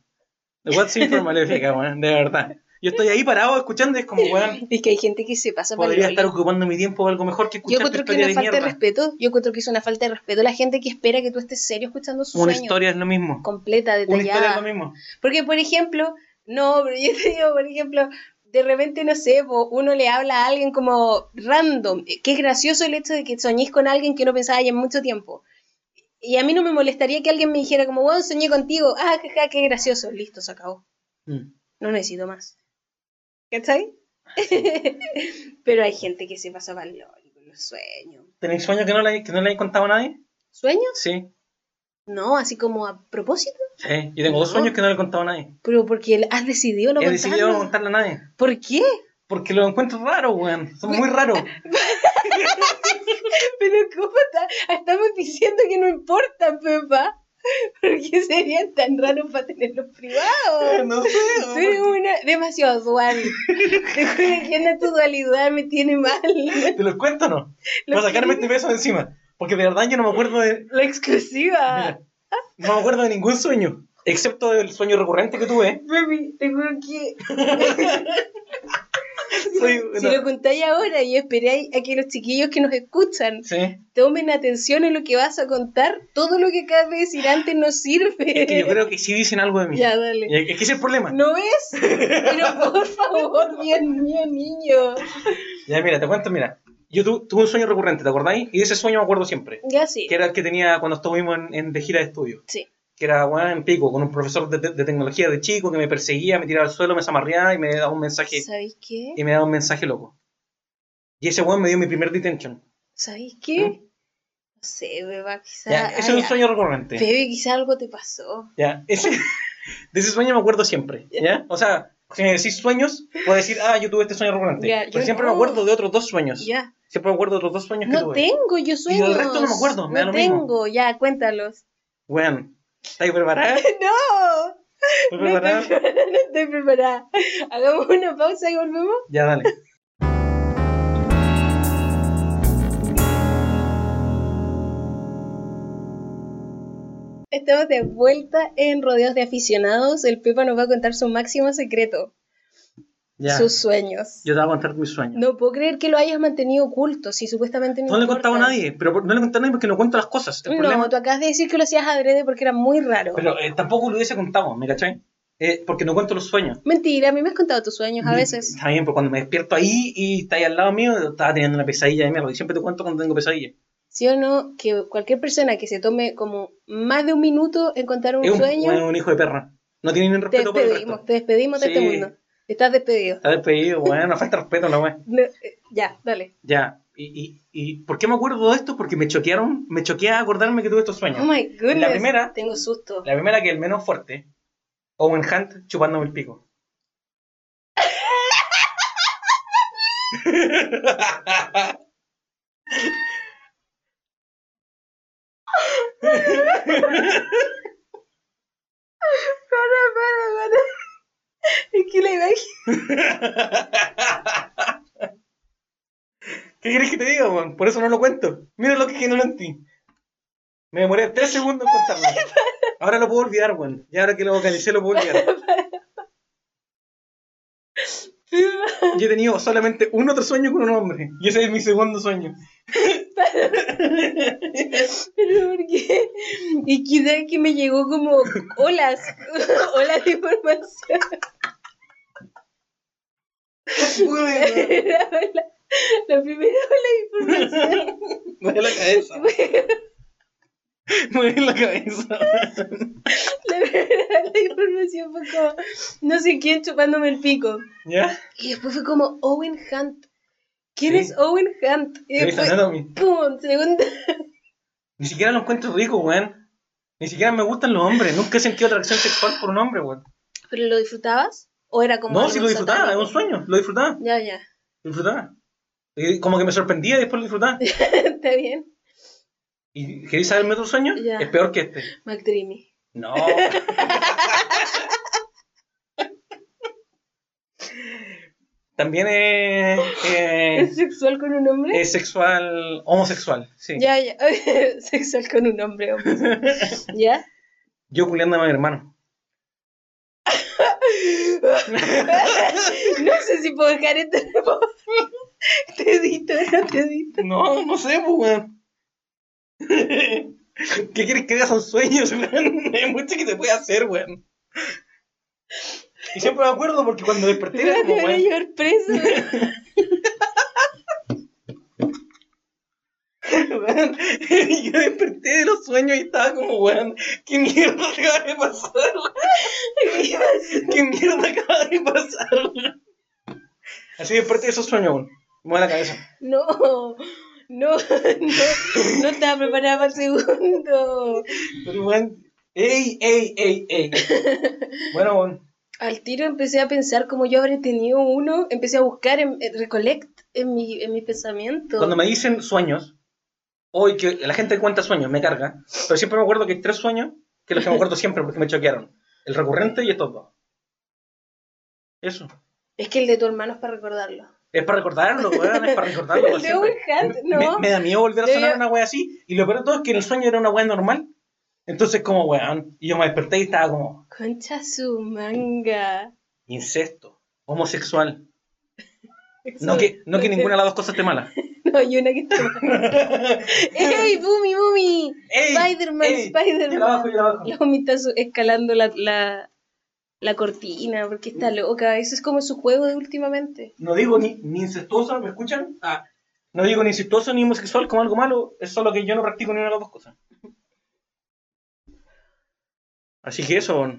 Speaker 2: What's in for Maléfica, <laughs> weón, de verdad. Yo estoy ahí parado escuchando y es como, weón,
Speaker 3: Es que hay gente que se pasa para
Speaker 2: podría estar ocupando mi tiempo algo mejor que
Speaker 3: Yo
Speaker 2: escuchar tu
Speaker 3: encuentro que es una falta de respeto. Yo encuentro que es una falta de respeto a la gente que espera que tú estés serio escuchando su
Speaker 2: Una
Speaker 3: sueño.
Speaker 2: historia es lo mismo.
Speaker 3: Completa,
Speaker 2: Una historia es lo
Speaker 3: detallada.
Speaker 2: mismo.
Speaker 3: Porque, por ejemplo, no, pero yo te digo, por ejemplo, de repente, no sé, uno le habla a alguien como random, eh, que es gracioso el hecho de que soñéis con alguien que no pensaba ya en mucho tiempo. Y a mí no me molestaría que alguien me dijera como, bueno, soñé contigo, ah, qué gracioso, listo, se acabó.
Speaker 2: Mm.
Speaker 3: No necesito más. ¿Cachai? <laughs> pero hay gente que se pasa para el con los sueños.
Speaker 2: ¿Tenéis sueños que no le, que no le he contado a nadie?
Speaker 3: ¿Sueños?
Speaker 2: Sí,
Speaker 3: No, así como a propósito.
Speaker 2: sí. Yo tengo dos sueños que no le he contado a nadie.
Speaker 3: Pero porque has decidido no
Speaker 2: he decidido no
Speaker 3: contarlo.
Speaker 2: contarle a nadie.
Speaker 3: ¿Por qué?
Speaker 2: Porque los encuentro raros, weón. Son muy raros. <laughs>
Speaker 3: Pero ¿cómo está? Estamos diciendo que no importa, Pepa. ¿Por qué serían tan raros para tenerlos privados?
Speaker 2: No sé,
Speaker 3: Tú eres una demasiado dual. <laughs> Te juro que anda tu dualidad me tiene mal.
Speaker 2: ¿Te los cuento o no?
Speaker 3: Lo
Speaker 2: Para sacarme este peso de encima. Porque de verdad yo no me acuerdo de.
Speaker 3: La exclusiva.
Speaker 2: No me acuerdo de ningún sueño. Excepto del sueño recurrente que tuve.
Speaker 3: Baby, te juro que <laughs>
Speaker 2: Soy
Speaker 3: si lo contáis ahora y esperáis a que los chiquillos que nos escuchan
Speaker 2: Sí.
Speaker 3: tomen atención en lo que vas a contar, todo lo que acabas de decir antes no sirve.
Speaker 2: Es que yo creo que sí dicen algo de mí.
Speaker 3: Ya, dale.
Speaker 2: Es que ese es el problema.
Speaker 3: ¿No es? Pero por favor, bien mío, niño.
Speaker 2: Ya, mira, te cuento, mira. Yo tu- tuve un sueño recurrente, ¿te acordáis? Y de ese sueño me acuerdo siempre.
Speaker 3: Ya sí.
Speaker 2: Que era el que tenía cuando estuvimos en, en- de gira de estudio.
Speaker 3: Sí.
Speaker 2: Que era, bueno, en pico, con un profesor de, de- tecnología de chico que me perseguía, me tiraba al suelo, me zamarreaba y me daba un mensaje.
Speaker 3: ¿Sabéis qué?
Speaker 2: Y me daba un mensaje loco. Y ese weón me dio mi primer detention.
Speaker 3: ¿Sabéis qué?
Speaker 2: ¿Mm?
Speaker 3: No sé, beba, quizá.
Speaker 2: Ya, ese es un sueño recurrente.
Speaker 3: Bebe, quizá algo te pasó.
Speaker 2: Ya, ese, <laughs> de ese sueño me acuerdo siempre, ¿ya? O sea, si me decís sueños, puedo decir, ah, yo tuve este sueño recurrente. Pero siempre
Speaker 3: no.
Speaker 2: me acuerdo de otros dos sueños.
Speaker 3: Ya.
Speaker 2: Siempre me acuerdo de otros dos sueños que
Speaker 3: No
Speaker 2: tuve.
Speaker 3: tengo yo sueños.
Speaker 2: del resto no me acuerdo, me da
Speaker 3: No
Speaker 2: mismo.
Speaker 3: tengo, ya, cuéntalos.
Speaker 2: Weón, ¿estáis <laughs> preparada?
Speaker 3: no.
Speaker 2: ¿Estás
Speaker 3: No
Speaker 2: preparada?
Speaker 3: estoy preparada, no estoy preparada. Hagamos una pausa y volvemos.
Speaker 2: Ya, dale.
Speaker 3: Estamos de vuelta en Rodeos de Aficionados. El Pepa nos va a contar su máximo secreto,
Speaker 2: Ya.
Speaker 3: sus sueños.
Speaker 2: Yo te voy a contar mis sueños.
Speaker 3: No puedo creer que lo hayas mantenido oculto, si supuestamente no
Speaker 2: No le he contado a nadie, pero por- no le contado a nadie porque no cuento las cosas. El
Speaker 3: No,
Speaker 2: problema-
Speaker 3: tú acabas de decir que lo hacías adrede porque era muy raro.
Speaker 2: Pero eh, tampoco lo hubiese contado, ¿me cachai? Eh, porque no cuento los sueños.
Speaker 3: Mentira, a mí me has contado tus sueños a veces.
Speaker 2: Está bien, pero cuando me despierto ahí y está ahí al lado mío, estaba teniendo una pesadilla de mierda. Y siempre te cuento cuando tengo pesadilla.
Speaker 3: ¿Sí o no? Que cualquier persona que se tome como más de un minuto en contar un
Speaker 2: Es un,
Speaker 3: sueño,
Speaker 2: es un hijo de perra. No tiene ni
Speaker 3: te
Speaker 2: respeto por el
Speaker 3: despedimos,
Speaker 2: resto.
Speaker 3: te despedimos de
Speaker 2: Sí.
Speaker 3: este mundo. Estás despedido.
Speaker 2: Está despedido, bueno, no falta respeto la.
Speaker 3: No, eh, ya, dale.
Speaker 2: Ya. Y, y, y ¿por qué me acuerdo de esto? Porque me choquearon, me choqué a acordarme que tuve estos sueños.
Speaker 3: Oh my goodness.
Speaker 2: La primera-
Speaker 3: Tengo susto.
Speaker 2: La primera que el menos fuerte. Owen Hunt chupándome el pico. <laughs> <laughs>
Speaker 3: Para, para, para. Es que la.
Speaker 2: ¿Qué quieres que te diga, weón? Por eso no lo cuento. Mira lo que generó en ti. Me demoré tres <laughs> segundos en contarlo. Ahora lo puedo olvidar, weón. Y ahora que lo vocalicé lo puedo olvidar. <laughs> Yo he tenido solamente un otro sueño con un hombre. Y ese es mi segundo sueño. <laughs>
Speaker 3: Pero ¿por qué? Y quizás que me llegó como olas, <laughs> olas de información. Era <laughs> la, la primera ola de información.
Speaker 2: Mueve la cabeza. Mueve la cabeza.
Speaker 3: La primera ola de información fue como no sé quién chupándome el pico.
Speaker 2: ¿Ya?
Speaker 3: Y después fue como Owen Hunt. ¿Quién es Owen Hunt?
Speaker 2: Grey's
Speaker 3: después,
Speaker 2: Anatomy.
Speaker 3: ¡pum! Segunda.
Speaker 2: Ni siquiera lo encuentro rico, weón. Ni siquiera me gustan los hombres. Nunca he sentido atracción sexual por un hombre, weón.
Speaker 3: ¿Pero lo disfrutabas? ¿O era como.?
Speaker 2: No,
Speaker 3: algo
Speaker 2: sí lo disfrutaba, es
Speaker 3: satánico?
Speaker 2: un sueño. Lo disfrutaba.
Speaker 3: Ya, ya.
Speaker 2: Lo disfrutaba. Y como que me sorprendía y después lo disfrutaba. <laughs>
Speaker 3: Está bien.
Speaker 2: ¿Y queréis saber mi otro sueño?
Speaker 3: Ya.
Speaker 2: Es peor que este.
Speaker 3: McDreamy.
Speaker 2: No. <laughs> <laughs> También es, eh,
Speaker 3: ¿Es sexual con un hombre?
Speaker 2: es sexual, homosexual, sí.
Speaker 3: Ya, ya. <laughs> sexual con un hombre, hombre. ¿Ya?
Speaker 2: Yo culiándome a mi hermano. <laughs>
Speaker 3: no sé si puedo dejar esto. <laughs> Te edito, no te edito.
Speaker 2: No, no sé, pues, weón. ¿Qué quieres que diga? Son sueños, weón. Hay mucho que se puede hacer, weón. Y siempre me acuerdo porque cuando desperté era como,
Speaker 3: van a llevar preso.
Speaker 2: Weón, Yo desperté de los sueños y estaba como, weón, ¿qué mierda acaba de pasar, weón? ¿Qué mierda acaba de pasar, weón? Así desperté de esos sueños, weón. Mueve la cabeza.
Speaker 3: No, no, no, no estaba preparada para el segundo.
Speaker 2: Pero, weón, ey, ey, ey, ey. Bueno, weón.
Speaker 3: Al tiro empecé a pensar cómo yo habré tenido uno, empecé a buscar en, en Recollect en mi, en mi pensamiento.
Speaker 2: Cuando me dicen sueños, hoy que la gente cuenta sueños, me carga, pero siempre me acuerdo que hay tres sueños que los que me acuerdo <laughs> siempre porque me choquearon. El recurrente y estos dos. Eso.
Speaker 3: Es que el de tu hermano es para recordarlo.
Speaker 2: Es para recordarlo, weón, es para recordarlo.
Speaker 3: El <laughs> de no.
Speaker 2: me, me da miedo volver a sonar una wea así. Y lo peor de todo es que el sueño era una wea normal. Entonces, como weón. Y yo me desperté y estaba como
Speaker 3: Concha su manga.
Speaker 2: incesto, homosexual. <laughs> No que, no que ninguna de las dos cosas esté mala. <laughs>
Speaker 3: No, hay una que está mal. <laughs> ¡Ey, Boomy, Boomy!
Speaker 2: ¡Ey!
Speaker 3: Spider-Man. Spider-Man.
Speaker 2: La
Speaker 3: Boomy está escalando la, la, la cortina porque está loca. Eso es como su juego de últimamente.
Speaker 2: No digo ni, ni incestuoso, ¿me escuchan? Ah, no digo ni incestuoso ni homosexual como algo malo, es solo que yo no practico ni una de las dos cosas. Así que eso.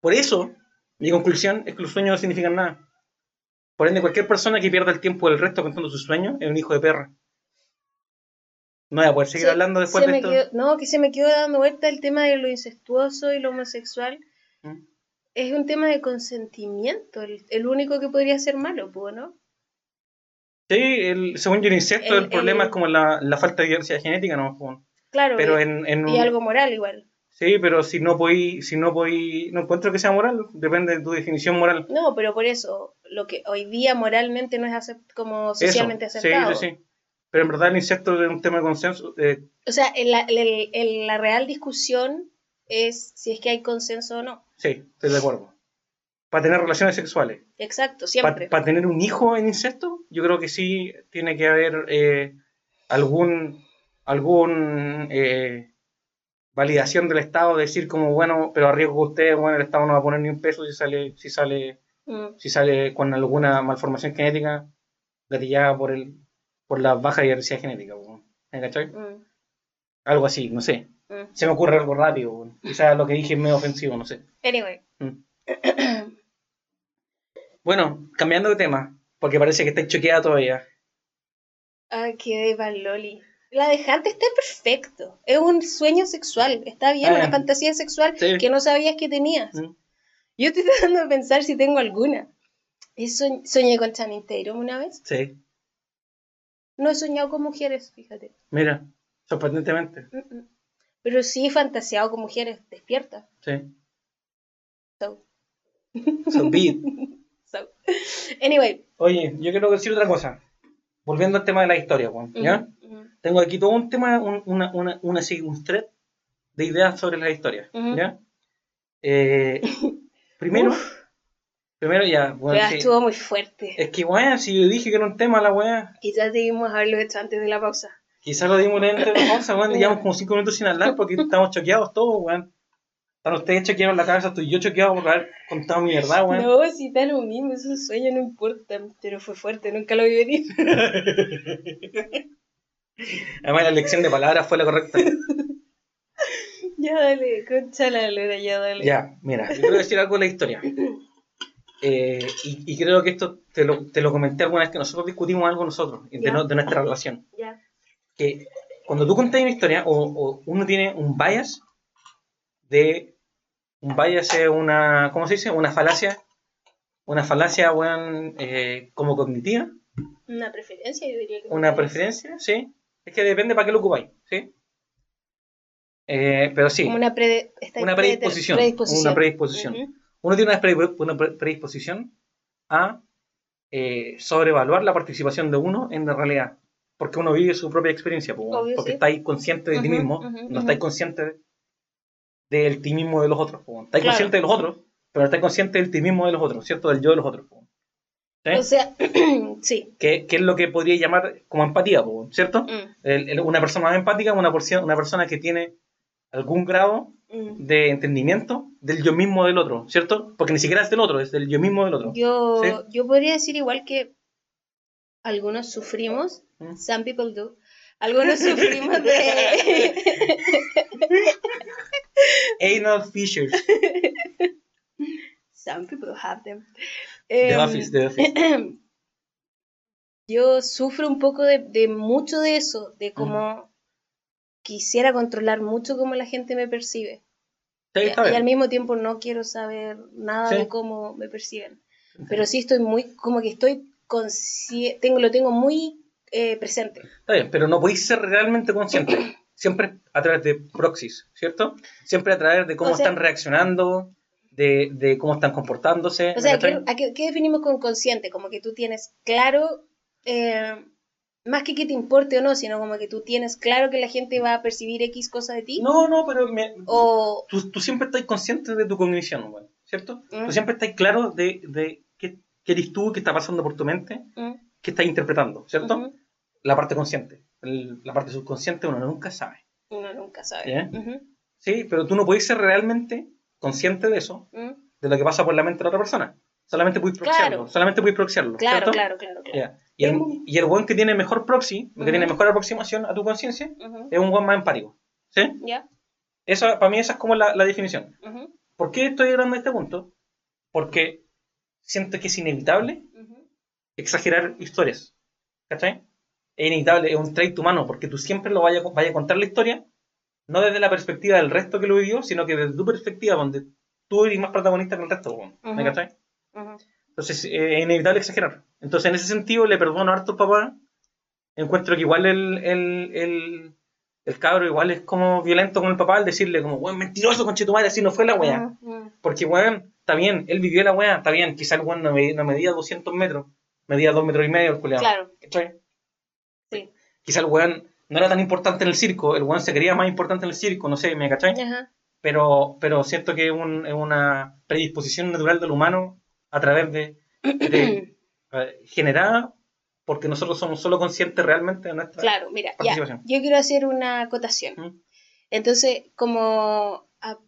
Speaker 2: Por eso, mi conclusión es que los sueños no significan nada. Por ende, cualquier persona que pierda el tiempo del resto contando sus sueños es un hijo de perra. No voy a poder seguir
Speaker 3: Se-
Speaker 2: hablando después de esto.
Speaker 3: quedó- no, que se me quedó dando vuelta el tema de lo incestuoso y lo homosexual.
Speaker 2: ¿Mm?
Speaker 3: Es un tema de consentimiento, el, el único que podría ser malo, ¿no?
Speaker 2: Sí, el, según yo, el incesto,
Speaker 3: El-
Speaker 2: el, problema es como la, la falta de diversidad genética, ¿no?
Speaker 3: Claro,
Speaker 2: Pero
Speaker 3: y,
Speaker 2: en, en
Speaker 3: y algo moral igual.
Speaker 2: Sí, pero si no podí, si no podí, no encuentro que sea moral, depende de tu definición moral.
Speaker 3: No, pero por eso, lo que hoy día moralmente no es acept- como socialmente
Speaker 2: Eso,
Speaker 3: aceptado.
Speaker 2: Sí, sí, sí. Pero en verdad el incesto es un tema de consenso. eh,
Speaker 3: O sea, en la, la real discusión es si es que hay consenso o no.
Speaker 2: sí, estoy de acuerdo. Para tener relaciones sexuales.
Speaker 3: Exacto,
Speaker 2: Para
Speaker 3: siempre.
Speaker 2: tener un hijo en incesto, yo creo que sí tiene que haber eh, algún, algún eh, validación del Estado, decir como, bueno, pero a riesgo de usted, bueno, el Estado no va a poner ni un peso si sale, si sale,
Speaker 3: Mm,
Speaker 2: si sale con alguna malformación genética gatillada por el, por la baja diversidad genética, ¿me cachai?
Speaker 3: mm,
Speaker 2: Algo así, no sé.
Speaker 3: mm.
Speaker 2: Se me ocurre algo rápido, quizás lo que dije es medio ofensivo, no sé.
Speaker 3: Anyway. <clears throat>
Speaker 2: Bueno, cambiando de tema, porque parece que está choqueada todavía.
Speaker 3: Ah, qué de Loli. La de Hunt está perfecto. Es un sueño sexual. Está bien,
Speaker 2: Ah.
Speaker 3: una fantasía sexual
Speaker 2: Sí.
Speaker 3: que no sabías que tenías.
Speaker 2: Mm.
Speaker 3: Yo estoy <laughs> tratando de pensar si tengo alguna. ¿He soñ- soñé con Channing Tatum una vez?
Speaker 2: Sí.
Speaker 3: No he soñado con mujeres, fíjate.
Speaker 2: Mira, sorprendentemente.
Speaker 3: Mm, mm. Pero sí he fantaseado con mujeres despiertas.
Speaker 2: Sí.
Speaker 3: So,
Speaker 2: So <laughs>
Speaker 3: so. Anyway.
Speaker 2: Oye, yo quiero decir otra cosa. Volviendo al tema de la historia, Juan, ¿ya? Tengo aquí todo un tema, un, una, una, una, un thread de ideas sobre la historia,
Speaker 3: Ujú.
Speaker 2: ¿ya? Eh, <laughs> primero, primero ya, bueno, sí.
Speaker 3: estuvo muy fuerte.
Speaker 2: es que, weón, si yo dije que era un tema la weá,
Speaker 3: Quizás debimos haberlo hecho antes de la pausa.
Speaker 2: quizás lo dimos en de pausa, weón, <laughs> llevamos como cinco minutos sin hablar porque <laughs> estamos choqueados todos, weón. Están ustedes choqueados en la cabeza, estoy yo choqueado por haber contado mi verdad, weón.
Speaker 3: No, si da lo mismo, es un sueño, no importa. Pero fue fuerte, nunca lo vi venir.
Speaker 2: Además, la elección de palabras fue la correcta. <laughs>
Speaker 3: ya dale, concha la lora, ya dale.
Speaker 2: Ya, mira, yo quiero decir algo de la historia. Eh, y, y creo que esto te lo, te lo comenté alguna vez que nosotros discutimos algo nosotros, de,
Speaker 3: Ya.
Speaker 2: no- de nuestra relación.
Speaker 3: Ya.
Speaker 2: Que cuando tú contas una historia, o, o uno tiene un bias de. Un bias es una. ¿Cómo se dice? Una falacia. Una falacia, weón, eh, como cognitiva.
Speaker 3: Una preferencia, yo diría que.
Speaker 2: Una preferencia, ¿sí? Es que depende para qué lo ocupáis, ¿sí? Eh, pero sí.
Speaker 3: Una, pre-
Speaker 2: predisposición,
Speaker 3: predisposición.
Speaker 2: una predisposición. Uno tiene una, pre- una pre- predisposición a eh, sobrevaluar la participación de uno en la realidad. Porque uno vive su propia experiencia,
Speaker 3: Obvio,
Speaker 2: porque
Speaker 3: sí.
Speaker 2: estáis consciente de ti mismo, no estáis consciente del ti mismo de los otros. Estáis
Speaker 3: Claro.
Speaker 2: consciente de los otros, pero no estáis consciente del ti mismo de los otros, ¿cierto? Del yo de los otros. po. ¿Sí?
Speaker 3: O sea, <clears throat> sí.
Speaker 2: Que, que es lo que podría llamar como empatía, ¿cierto?
Speaker 3: Mm,
Speaker 2: El- el- una persona más empática, una, porción- una persona que tiene algún grado
Speaker 3: mm.
Speaker 2: de entendimiento del yo mismo del otro, ¿cierto? Porque ni siquiera es del otro, es del yo mismo del otro.
Speaker 3: Yo,
Speaker 2: Sí.
Speaker 3: yo podría decir igual que algunos sufrimos,
Speaker 2: Mm.
Speaker 3: some people do, algunos <laughs> sufrimos de... <laughs>
Speaker 2: Anal Fishers. <laughs>
Speaker 3: some people have them.
Speaker 2: The
Speaker 3: Em,
Speaker 2: Office, The Office.
Speaker 3: yo sufro un poco de, de mucho de eso, de cómo quisiera controlar mucho cómo la gente me percibe.
Speaker 2: Sí,
Speaker 3: Y, y al mismo tiempo no quiero saber nada
Speaker 2: Sí.
Speaker 3: de cómo me perciben. Pero sí estoy muy, como que estoy consciente, tengo, lo tengo muy eh, presente.
Speaker 2: Está bien, pero no podéis ser realmente consciente. <clears throat> Siempre a través de proxies, ¿cierto? Siempre a través de cómo
Speaker 3: O sea-
Speaker 2: están reaccionando, de, de cómo están comportándose.
Speaker 3: O sea,
Speaker 2: ¿me
Speaker 3: ¿qué, a qué, qué definimos con consciente? Como que tú tienes claro, eh, más que que te importe o no, sino como que tú tienes claro que la gente va a percibir X cosa de ti.
Speaker 2: No, no, pero me-
Speaker 3: O,
Speaker 2: tú, tú siempre estás consciente de tu cognición, güey, ¿cierto?
Speaker 3: Mm.
Speaker 2: Tú siempre estás claro de, de qué, qué eres tú, qué está pasando por tu mente,
Speaker 3: mm,
Speaker 2: qué estás interpretando, ¿cierto?
Speaker 3: ujú.
Speaker 2: La parte consciente. El- la parte subconsciente uno nunca sabe.
Speaker 3: uno nunca sabe. Ujú,
Speaker 2: Sí, pero tú no puedes ser realmente consciente de eso,
Speaker 3: mm.
Speaker 2: de lo que pasa por la mente de la otra persona. Solamente puedes proxiarlo.
Speaker 3: Claro.
Speaker 2: Solamente puedes proxiarlo.
Speaker 3: Claro,
Speaker 2: ¿cierto?
Speaker 3: claro, claro, claro.
Speaker 2: Ya. Y, el, y el buen que tiene mejor proxy, que
Speaker 3: Ujú.
Speaker 2: tiene mejor aproximación a tu conciencia,
Speaker 3: Ujú,
Speaker 2: es un buen más empático. ¿Sí?
Speaker 3: ¿Ya?
Speaker 2: Eso, para mí esa es como la, la definición.
Speaker 3: Ujú,
Speaker 2: ¿Por qué estoy hablando de este punto? Porque siento que es inevitable exagerar historias. ¿Cachai? Es inevitable, es un trait humano, porque tú siempre lo vayas a, vaya a contar la historia, no desde la perspectiva del resto que lo vivió, sino que desde tu perspectiva, donde tú eres más protagonista que el resto. ¿Me
Speaker 3: Ujú.
Speaker 2: cachai?
Speaker 3: Ujú.
Speaker 2: Entonces eh, es inevitable exagerar. Entonces en ese sentido le perdono harto al papá. Encuentro que igual el, el, el, el cabro igual es como violento con el papá al decirle como, weón, mentiroso, tu madre, así no fue la weá.
Speaker 3: Ujú, ujú.
Speaker 2: Porque, weón, está bien, él vivió la weá, está bien, quizá el weón no, me- no medía 200 metros, medía 2 metros y medio el culiao.
Speaker 3: Claro,
Speaker 2: ¿Cachai?
Speaker 3: sí.
Speaker 2: Quizá el weón no era tan importante en el circo, el weón se creía más importante en el circo, no sé, ¿me cachai?
Speaker 3: Ajá.
Speaker 2: Pero, pero siento que es, un- es una predisposición natural del humano a través de, de- <clears throat> eh, generada porque nosotros somos solo conscientes realmente de nuestra
Speaker 3: Claro, mira, ya.
Speaker 2: Participación.
Speaker 3: Yo quiero hacer una acotación.
Speaker 2: ¿Mm?
Speaker 3: Entonces, como, a-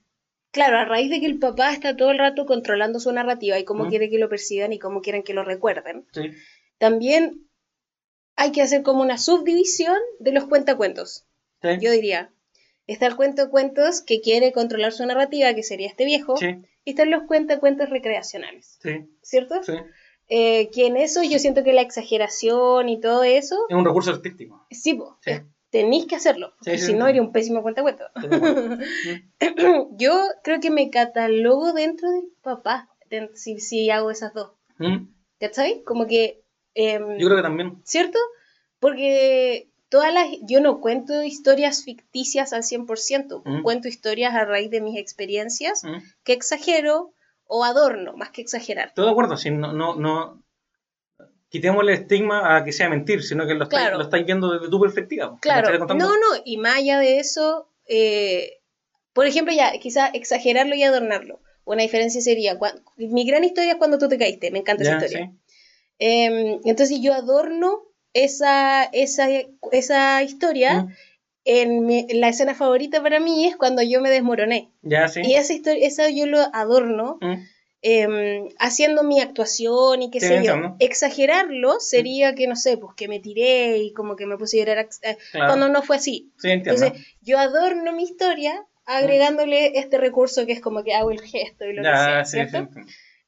Speaker 3: claro, a raíz de que el papá está todo el rato controlando su narrativa y cómo
Speaker 2: ¿Mm?
Speaker 3: quiere que lo perciban y cómo quieren que lo recuerden,
Speaker 2: Sí,
Speaker 3: también hay que hacer como una subdivisión de los cuentacuentos.
Speaker 2: sí,
Speaker 3: Yo diría, está el cuentacuentos que quiere controlar su narrativa, que sería este viejo,
Speaker 2: sí,
Speaker 3: y están los cuentacuentos recreacionales,
Speaker 2: sí,
Speaker 3: ¿cierto?
Speaker 2: sí.
Speaker 3: Eh, que en eso yo siento que la exageración y todo eso,
Speaker 2: Es un recurso artístico.
Speaker 3: sí, po,
Speaker 2: Sí.
Speaker 3: tenéis que hacerlo, porque si no, eres un pésimo
Speaker 2: acuerdo. <laughs>
Speaker 3: Yo creo que me catalogo dentro del papá, de- si, si hago esas dos.
Speaker 2: ¿Mm?
Speaker 3: ¿Cachai? Como que... em,
Speaker 2: Yo creo que también.
Speaker 3: ¿Cierto? Porque todas las... Yo no cuento historias ficticias al 100%,
Speaker 2: Mm.
Speaker 3: cuento historias a raíz de mis experiencias
Speaker 2: ¿Mm?
Speaker 3: que exagero o adorno, más que exagerar.
Speaker 2: Estoy de acuerdo, si no, no, no quitémosle estigma a que sea mentir, sino que lo estáis,
Speaker 3: Claro.
Speaker 2: lo estáis viendo desde tu perspectiva. ¿me
Speaker 3: Claro, no, no, y más allá de eso, eh, por ejemplo, ya, quizá exagerarlo y adornarlo. Una diferencia sería, mi gran historia es cuando tú te caíste, me encanta
Speaker 2: Ya,
Speaker 3: esa historia.
Speaker 2: sí.
Speaker 3: Em, entonces yo adorno esa, esa, esa historia.
Speaker 2: ¿Mm?
Speaker 3: En mi- la escena favorita para mí es cuando yo me desmoroné.
Speaker 2: Ya, sí.
Speaker 3: Y esa historia, esa yo lo adorno
Speaker 2: ¿Mm?
Speaker 3: em, haciendo mi actuación y qué
Speaker 2: Sí,
Speaker 3: sé yo. Exagerarlo sería que, no sé, pues que me tiré y como que me puse a llorar eh,
Speaker 2: Claro.
Speaker 3: cuando no fue así.
Speaker 2: Sí, entiendo.
Speaker 3: Entonces, yo adorno mi historia agregándole este recurso que es como que hago el gesto y lo que
Speaker 2: ya,
Speaker 3: sea,
Speaker 2: sí, sí,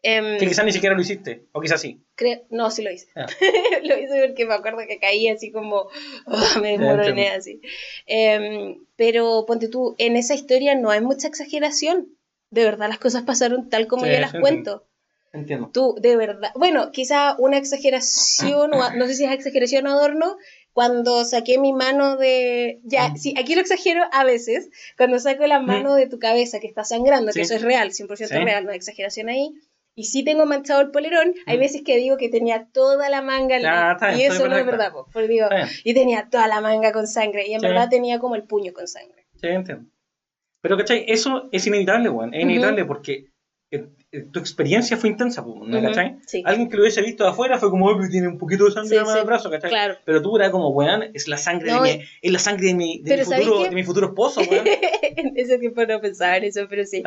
Speaker 3: Em,
Speaker 2: Que quizás ni siquiera lo hiciste, o quizás sí.
Speaker 3: creo- no, sí lo hice.
Speaker 2: Ya. <laughs>
Speaker 3: lo hice porque me acuerdo que caí así como, ah, me desmoroné así. Em, pero ponte tú, en esa historia no hay mucha exageración. De verdad, las cosas pasaron tal como
Speaker 2: Sí,
Speaker 3: yo las cuento.
Speaker 2: Entiendo.
Speaker 3: Tú, de verdad, bueno, quizá una exageración, o no sé si es exageración o adorno, cuando saqué mi mano de... Ya,
Speaker 2: Mm.
Speaker 3: sí, aquí lo exagero a veces, cuando saco la mano de tu cabeza que está sangrando, que
Speaker 2: Sí.
Speaker 3: eso es real, 100%
Speaker 2: Sí.
Speaker 3: real, no hay exageración ahí, y sí tengo manchado el polerón, hay
Speaker 2: Mm.
Speaker 3: veces que digo que tenía toda la manga,
Speaker 2: Ya, está bien,
Speaker 3: y eso no es verdad, po, porque digo, y tenía toda la manga con sangre, y en
Speaker 2: Sí.
Speaker 3: verdad tenía como el puño con sangre.
Speaker 2: Sí, entiendo. Pero, ¿cachai? Eso es inevitable, weón. Es inevitable porque eh, eh, tu experiencia fue intensa, ¿no?
Speaker 3: Ujú,
Speaker 2: ¿cachai?
Speaker 3: sí.
Speaker 2: Alguien que lo hubiese visto de afuera fue como, "Ay, pero tiene un poquito de sangre en
Speaker 3: sí.
Speaker 2: el brazo, ¿cachai?
Speaker 3: Claro.
Speaker 2: Pero tú eras como, weón, es la sangre
Speaker 3: No,
Speaker 2: de mi, es la sangre de mi, de mi
Speaker 3: Pero ¿sabéis
Speaker 2: futuro, de mi futuro esposo, weón. <laughs>
Speaker 3: en ese tiempo no pensaba en eso, pero sí.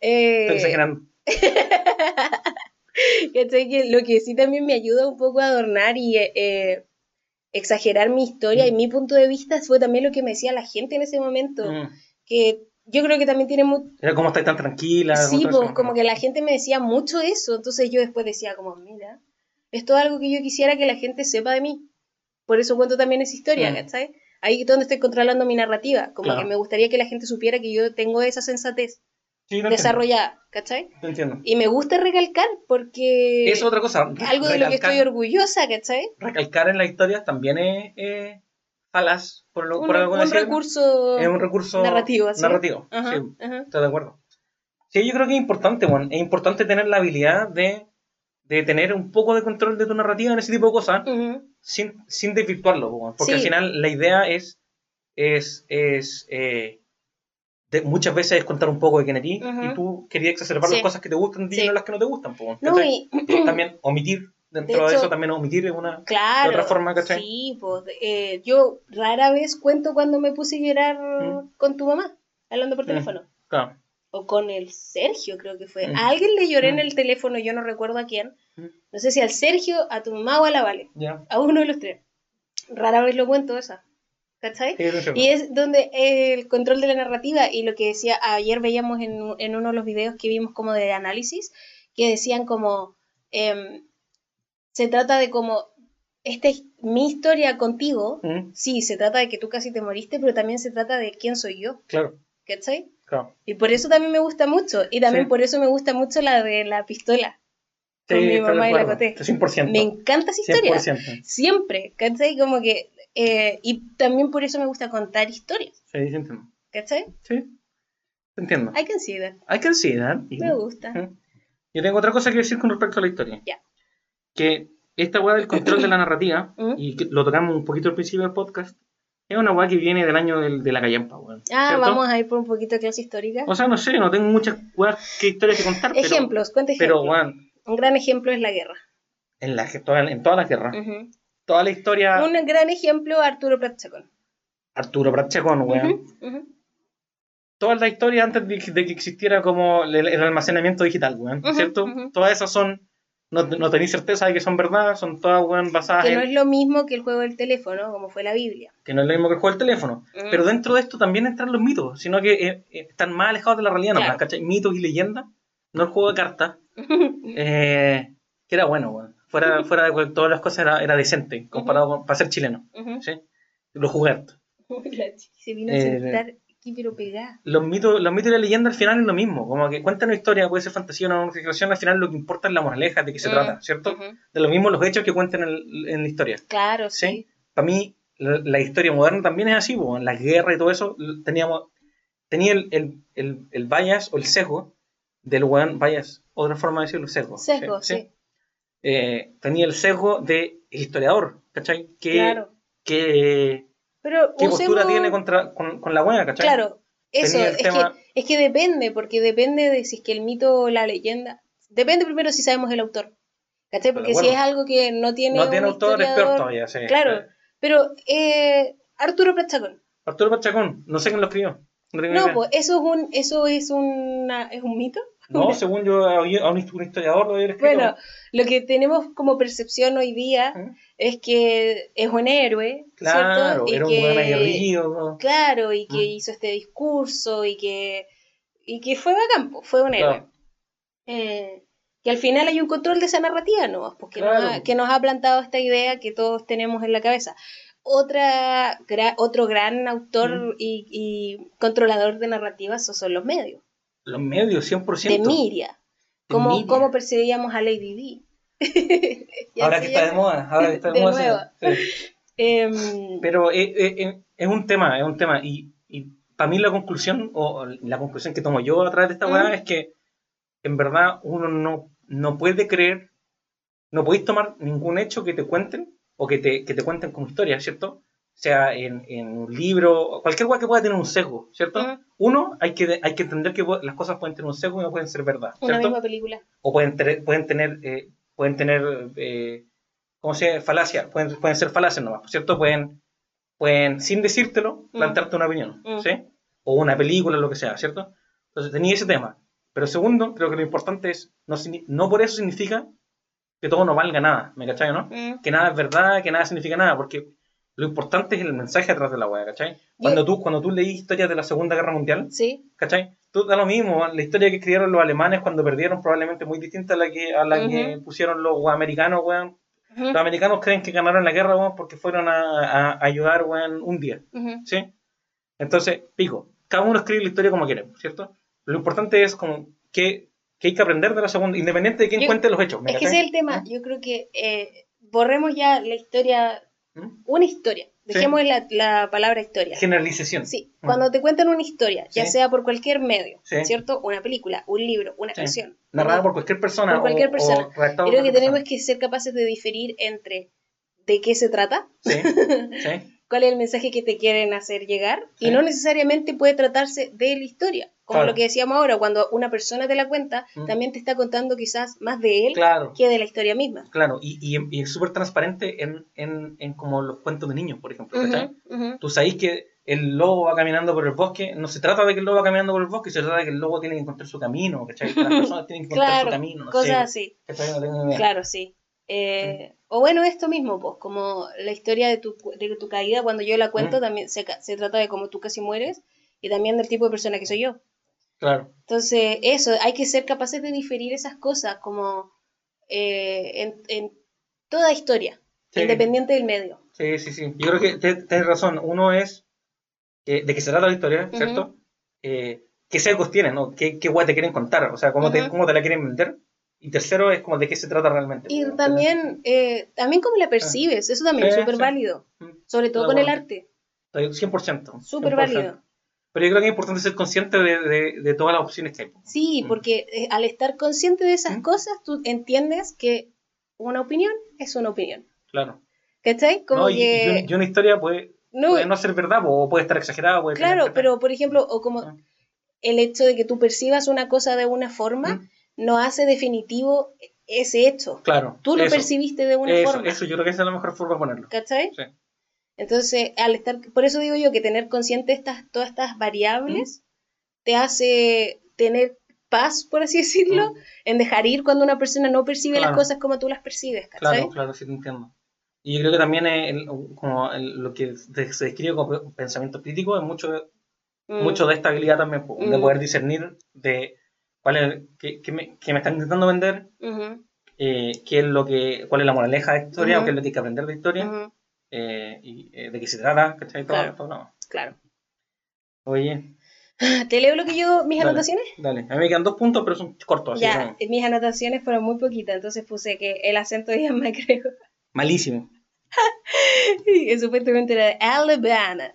Speaker 3: Eh,
Speaker 2: Estoy exagerando. <laughs>
Speaker 3: Lo que sí también me ayuda un poco a adornar y eh, eh, exagerar mi historia y mi punto de vista fue también lo que me decía la gente en ese momento.
Speaker 2: Mm.
Speaker 3: Que yo creo que también tiene mucho...
Speaker 2: Era como estáis tan tranquila.
Speaker 3: Sí, pues
Speaker 2: eso.
Speaker 3: como que la gente me decía mucho eso, entonces yo después decía como, mira, esto es algo que yo quisiera que la gente sepa de mí. Por eso cuento también esa historia,
Speaker 2: Mm.
Speaker 3: Ahí es donde estoy controlando mi narrativa, como
Speaker 2: Claro.
Speaker 3: que me gustaría que la gente supiera que yo tengo esa sensatez
Speaker 2: Sí,
Speaker 3: desarrollada, ¿cachai?
Speaker 2: te entiendo.
Speaker 3: Y me gusta recalcar porque...
Speaker 2: Es otra cosa.
Speaker 3: algo de lo que
Speaker 2: recalcar-
Speaker 3: estoy orgullosa, ¿cachai?
Speaker 2: Recalcar en la historia también es eh, falaz, por, lo,
Speaker 3: Un,
Speaker 2: por algo
Speaker 3: un
Speaker 2: decirlo.
Speaker 3: recurso
Speaker 2: Es un recurso
Speaker 3: narrativo, ¿así?
Speaker 2: narrativo,
Speaker 3: Ajá,
Speaker 2: sí,
Speaker 3: ajá.
Speaker 2: estoy de acuerdo. Sí, yo creo que es importante, Juan. Es importante tener la habilidad de, de tener un poco de control de tu narrativa en ese tipo de cosas
Speaker 3: Ujú.
Speaker 2: sin, sin desvirtuarlo, Juan. Porque
Speaker 3: Sí.
Speaker 2: al final la idea es, es, es eh, de- muchas veces es contar un poco de quién eres
Speaker 3: Ujú.
Speaker 2: y tú querías exacerbar
Speaker 3: Sí.
Speaker 2: las cosas que te gustan y
Speaker 3: Sí.
Speaker 2: no las que no te gustan. po,
Speaker 3: No, y
Speaker 2: También omitir, dentro de, eso también omitir es una...
Speaker 3: claro.
Speaker 2: de otra forma, ¿cachai?
Speaker 3: Sí, pues eh, yo rara vez cuento cuando me puse a llorar
Speaker 2: Mm.
Speaker 3: con tu mamá, hablando por
Speaker 2: Mm.
Speaker 3: teléfono.
Speaker 2: Claro.
Speaker 3: O con el Sergio, creo que fue.
Speaker 2: Mm.
Speaker 3: A alguien le lloré en el teléfono, yo no recuerdo a quién.
Speaker 2: Mm.
Speaker 3: No sé si al Sergio, a tu mamá o a la Vale. A uno de los tres. Rara vez lo cuento esa. ¿Cachai? Y es donde el control de la narrativa y lo que decía, ayer veíamos en, en uno de los videos que vimos como de análisis, que decían como, em, se trata de como, esta es mi historia contigo,
Speaker 2: Mm,
Speaker 3: sí, se trata de que tú casi te moriste, pero también se trata de quién soy yo,
Speaker 2: claro,
Speaker 3: ¿cachai?
Speaker 2: claro.
Speaker 3: Y por eso también me gusta mucho, y también
Speaker 2: Sí.
Speaker 3: por eso me gusta mucho la de la pistola, con
Speaker 2: Sí,
Speaker 3: mi
Speaker 2: estoy de
Speaker 3: mamá y la. Coté.
Speaker 2: 100%.
Speaker 3: Me encanta esa historia.
Speaker 2: 100%.
Speaker 3: Siempre, ¿cachai? Como que, eh, y también por eso me gusta contar historias,
Speaker 2: Sí, sí, entiendo.
Speaker 3: ¿cachai?
Speaker 2: Sí, entiendo.
Speaker 3: I can see that.
Speaker 2: I can see that.
Speaker 3: Me gusta.
Speaker 2: Yo tengo otra cosa que decir con respecto a la historia.
Speaker 3: Ya.
Speaker 2: Que esta weá del control de la <clears throat> narrativa,
Speaker 3: Mm.
Speaker 2: y que lo tocamos un poquito al principio del podcast, es una weá que viene del año del- de la callampa, weón.
Speaker 3: Ah,
Speaker 2: ¿cierto?
Speaker 3: vamos a ir por un poquito de clase histórica.
Speaker 2: O sea, no sé, no tengo muchas weas que historias que contar, pero,
Speaker 3: Ejemplos, cuenta
Speaker 2: pero
Speaker 3: ejemplos.
Speaker 2: weón,
Speaker 3: Un gran ejemplo es la guerra.
Speaker 2: en, la, en todas las guerras,
Speaker 3: Ujú.
Speaker 2: Toda la historia,
Speaker 3: Un gran ejemplo, Arturo Prat Chacón.
Speaker 2: Arturo Prat Chacón, weón.
Speaker 3: Ujú,
Speaker 2: toda la historia antes de, de que existiera como el, el almacenamiento digital, weón,
Speaker 3: Ujú,
Speaker 2: ¿cierto?
Speaker 3: ujú.
Speaker 2: Todas esas son, no, no tenéis certeza de que son verdad, son todas, weón, basadas
Speaker 3: Que
Speaker 2: en,
Speaker 3: no es lo mismo que el juego del teléfono, como fue la Biblia.
Speaker 2: que no es lo mismo que el juego del teléfono. Pero dentro de esto también entran los mitos, sino que eh, eh, están más alejados de la realidad,
Speaker 3: Claro.
Speaker 2: nomás, ¿cachai? Mitos y leyendas, no el juego de cartas, eh, que era bueno, weón. Fuera, fuera de todas las cosas era, era decente, comparado con, para ser chileno, ¿sí? Lo jugué
Speaker 3: se vino a
Speaker 2: Eh,
Speaker 3: sentar aquí, pero pegada.
Speaker 2: Los mitos, los mitos y la leyenda al final es lo mismo. Como que cuentan una historia, puede ser fantasía o no ficción, al final lo que importa es la moraleja de qué se
Speaker 3: Mm,
Speaker 2: trata, ¿cierto? De lo mismo los hechos que cuentan en, en la historia.
Speaker 3: Claro,
Speaker 2: ¿sí?
Speaker 3: sí.
Speaker 2: Para mí, la, la historia moderna también es así, en la guerra y todo eso, teníamos, tenía el, el, el, el bias o el sesgo del weón, bias, otra forma de decirlo, sesgo.
Speaker 3: Sesgo, sí.
Speaker 2: Eh, tenía el sesgo del historiador, ¿cachai? Que,
Speaker 3: Claro.
Speaker 2: que,
Speaker 3: Pero
Speaker 2: ¿Qué postura tiene contra, con, con la weá, ¿cachai?
Speaker 3: Claro, eso, es,
Speaker 2: tema-
Speaker 3: que, es que depende, porque depende de si es que el mito o la leyenda. Depende primero si sabemos el autor. ¿Cachai?
Speaker 2: De
Speaker 3: Porque si es algo que no tiene.
Speaker 2: no tiene
Speaker 3: un
Speaker 2: autor experto todavía, sí.
Speaker 3: Claro, pero eh, Arturo Prat Chacón.
Speaker 2: Arturo Pachacón, no sé quién lo escribió. No,
Speaker 3: No, pues eso es un, eso es una, es un mito.
Speaker 2: No, según yo, a un, historiador lo había escrito.
Speaker 3: Bueno, lo que tenemos como percepción hoy día
Speaker 2: ¿Mm?
Speaker 3: es que es un héroe,
Speaker 2: Claro,
Speaker 3: ¿cierto? Y
Speaker 2: era un
Speaker 3: que-. Claro, y que
Speaker 2: Mm.
Speaker 3: hizo este discurso y que, y que fue bacán, fue un héroe.
Speaker 2: Claro.
Speaker 3: Eh, que al final hay un control de esa narrativa, ¿no? Porque nos ha, que nos ha plantado esta idea que todos tenemos en la cabeza. Otra, gra- otro gran autor
Speaker 2: Mm.
Speaker 3: y, y controlador de narrativas son los medios.
Speaker 2: Los medios, 100%.
Speaker 3: De Miria.
Speaker 2: De
Speaker 3: ¿Cómo,
Speaker 2: Miria.
Speaker 3: cómo percibíamos a Lady? <laughs> Ya
Speaker 2: Ahora que está de moda, ahora que está de,
Speaker 3: De
Speaker 2: moda. sí. <laughs>
Speaker 3: Em,
Speaker 2: Pero eh, eh, eh, es un tema, es un tema. Y, y para mí la conclusión, o la conclusión que tomo yo a través de esta
Speaker 3: Mm.
Speaker 2: weá es que en verdad uno no, no puede creer, no podéis tomar ningún hecho que te cuenten o que te, que te cuenten como historia, ¿cierto? Sea en, en un libro, cualquier weá que pueda tener un sesgo, ¿cierto? Uno, hay que, hay que entender que las cosas pueden tener un sesgo y no pueden ser verdad,
Speaker 3: una misma película.
Speaker 2: o pueden tener, pueden tener, eh, pueden tener, eh, ¿cómo se llama? Falacia, pueden, pueden ser falacias nomás, ¿cierto? Pueden, pueden, sin decírtelo, plantearte una opinión. ¿sí? O una película, lo que sea, ¿cierto? Entonces tenía ese tema. Pero segundo, creo que lo importante es, no, no por eso significa que todo no valga nada, ¿me cachai, no? Que nada es verdad, que nada significa nada, porque lo importante es el mensaje atrás de la weá, ¿cachai? Cuando tú, cuando tú leí historias de la Segunda Guerra Mundial,
Speaker 3: Sí,
Speaker 2: ¿Cachai? Tú da lo mismo, la historia que escribieron los alemanes cuando perdieron probablemente muy distinta a la que, a la que pusieron los americanos, weón. Los americanos creen que ganaron la guerra, weón, porque fueron a, a- ayudar, weón, un día. ¿sí? Entonces, pico, cada uno escribe la historia como quiere, ¿cierto? Lo importante es como que, que hay que aprender de la segunda, independiente de quién
Speaker 3: Yo-
Speaker 2: cuente los hechos. ¿me
Speaker 3: Es que ese es el tema. Yo creo que eh, borremos ya la historia,
Speaker 2: ¿Mm?
Speaker 3: una historia. Dejemos la, la palabra historia.
Speaker 2: Generalización.
Speaker 3: Sí,
Speaker 2: Mm.
Speaker 3: cuando te cuentan una historia, ya
Speaker 2: Sí.
Speaker 3: sea por cualquier medio,
Speaker 2: Sí.
Speaker 3: ¿cierto? Una película, un libro, una canción.
Speaker 2: Narrada
Speaker 3: ¿no?
Speaker 2: por cualquier persona.
Speaker 3: Por cualquier
Speaker 2: o-
Speaker 3: persona.
Speaker 2: o
Speaker 3: Creo que tenemos
Speaker 2: persona.
Speaker 3: que ser capaces de diferir entre de qué se trata,
Speaker 2: Sí, <laughs> sí.
Speaker 3: Cuál es el mensaje que te quieren hacer llegar,
Speaker 2: Sí.
Speaker 3: y no necesariamente puede tratarse de la historia. Como
Speaker 2: Claro.
Speaker 3: lo que decíamos ahora, cuando una persona te la cuenta,
Speaker 2: Mm.
Speaker 3: también te está contando quizás más de él
Speaker 2: Claro.
Speaker 3: que de la historia misma.
Speaker 2: Claro, y, y, y es súper transparente en, en, en como los cuentos de niños, por ejemplo. ¿cachai?
Speaker 3: Ujú, ujú.
Speaker 2: Tú sabes que el lobo va caminando por el bosque, no se trata de que el lobo va caminando por el bosque, se trata de que el lobo tiene que encontrar su camino, ¿cachai? Que las <laughs> personas tienen que encontrar
Speaker 3: Claro,
Speaker 2: su camino, no
Speaker 3: cosas
Speaker 2: sé.
Speaker 3: así.
Speaker 2: No tengo idea.
Speaker 3: Claro, sí. Eh, O bueno, esto mismo, pues, como la historia de tu, de tu caída, cuando yo la cuento,
Speaker 2: Mm.
Speaker 3: también se, se trata de cómo tú casi mueres y también del tipo de persona que soy yo.
Speaker 2: Claro,
Speaker 3: Entonces, eso, hay que ser capaces de diferir esas cosas como eh, en, en toda historia,
Speaker 2: Sí.
Speaker 3: independiente del medio.
Speaker 2: sí, sí, sí. Yo creo que te- tienes razón. Uno es eh, de qué se trata la historia. ¿cierto? Eh, ¿Qué sesgos tienen, no? ¿Qué, qué guay te quieren contar? O sea, ¿cómo, te,
Speaker 3: Ujú.
Speaker 2: cómo te la quieren vender? Y tercero es como de qué se trata realmente.
Speaker 3: Y
Speaker 2: ¿cachai?
Speaker 3: también, eh, también cómo la percibes, eso también es
Speaker 2: Sí,
Speaker 3: súper
Speaker 2: sí.
Speaker 3: válido,
Speaker 2: Mm,
Speaker 3: sobre todo con el arte,
Speaker 2: 100%.
Speaker 3: súper
Speaker 2: 100%.
Speaker 3: válido.
Speaker 2: Pero yo creo que es importante ser consciente de, de, de todas las opciones que hay.
Speaker 3: Sí,
Speaker 2: Mm.
Speaker 3: porque eh, al estar consciente de esas
Speaker 2: Mm.
Speaker 3: cosas, tú entiendes que una opinión es una opinión.
Speaker 2: Claro.
Speaker 3: ¿Cachai? Como
Speaker 2: No, y,
Speaker 3: que...
Speaker 2: y una, historia puede,
Speaker 3: no,
Speaker 2: puede no ser verdad o puede estar exagerada. Puede
Speaker 3: claro, pero por ejemplo, o como
Speaker 2: Ah.
Speaker 3: el hecho de que tú percibas una cosa de una forma
Speaker 2: Mm,
Speaker 3: no hace definitivo ese hecho.
Speaker 2: Claro.
Speaker 3: Tú lo
Speaker 2: eso,
Speaker 3: percibiste de una
Speaker 2: eso,
Speaker 3: forma.
Speaker 2: Eso, yo creo que esa es la mejor forma de ponerlo.
Speaker 3: ¿Cachai?
Speaker 2: Sí.
Speaker 3: Entonces, al estar, por eso digo yo que tener consciente estas, todas estas variables te hace tener paz, por así decirlo,
Speaker 2: Mm.
Speaker 3: en dejar ir cuando una persona no percibe las
Speaker 2: Claro.
Speaker 3: cosas como tú las percibes, ¿cachai?
Speaker 2: Claro, claro, sí te entiendo. Y yo creo que también el- como el- lo que se describe como pensamiento crítico es mucho,
Speaker 3: Mm.
Speaker 2: mucho de esta habilidad también, de
Speaker 3: Mm.
Speaker 2: poder discernir de cuál es, qué, qué me, qué me están intentando vender,
Speaker 3: Ujú,
Speaker 2: eh, qué es lo que, cuál es la moraleja de la historia,
Speaker 3: Ujú.
Speaker 2: o qué es lo que hay que aprender de la historia,
Speaker 3: ujú.
Speaker 2: eh, y eh, de qué se trata, ¿cachai? Todo,
Speaker 3: Claro.
Speaker 2: todo, no.
Speaker 3: Claro.
Speaker 2: Oye.
Speaker 3: ¿Te leo lo que yo, mis
Speaker 2: Dale,
Speaker 3: anotaciones?
Speaker 2: Dale, a mí me quedan dos puntos, pero son cortos, así
Speaker 3: Ya, mis anotaciones fueron muy poquitas, entonces puse que el acento de Ian McGregor,
Speaker 2: Malísimo. <laughs>
Speaker 3: que supuestamente era de Alabama,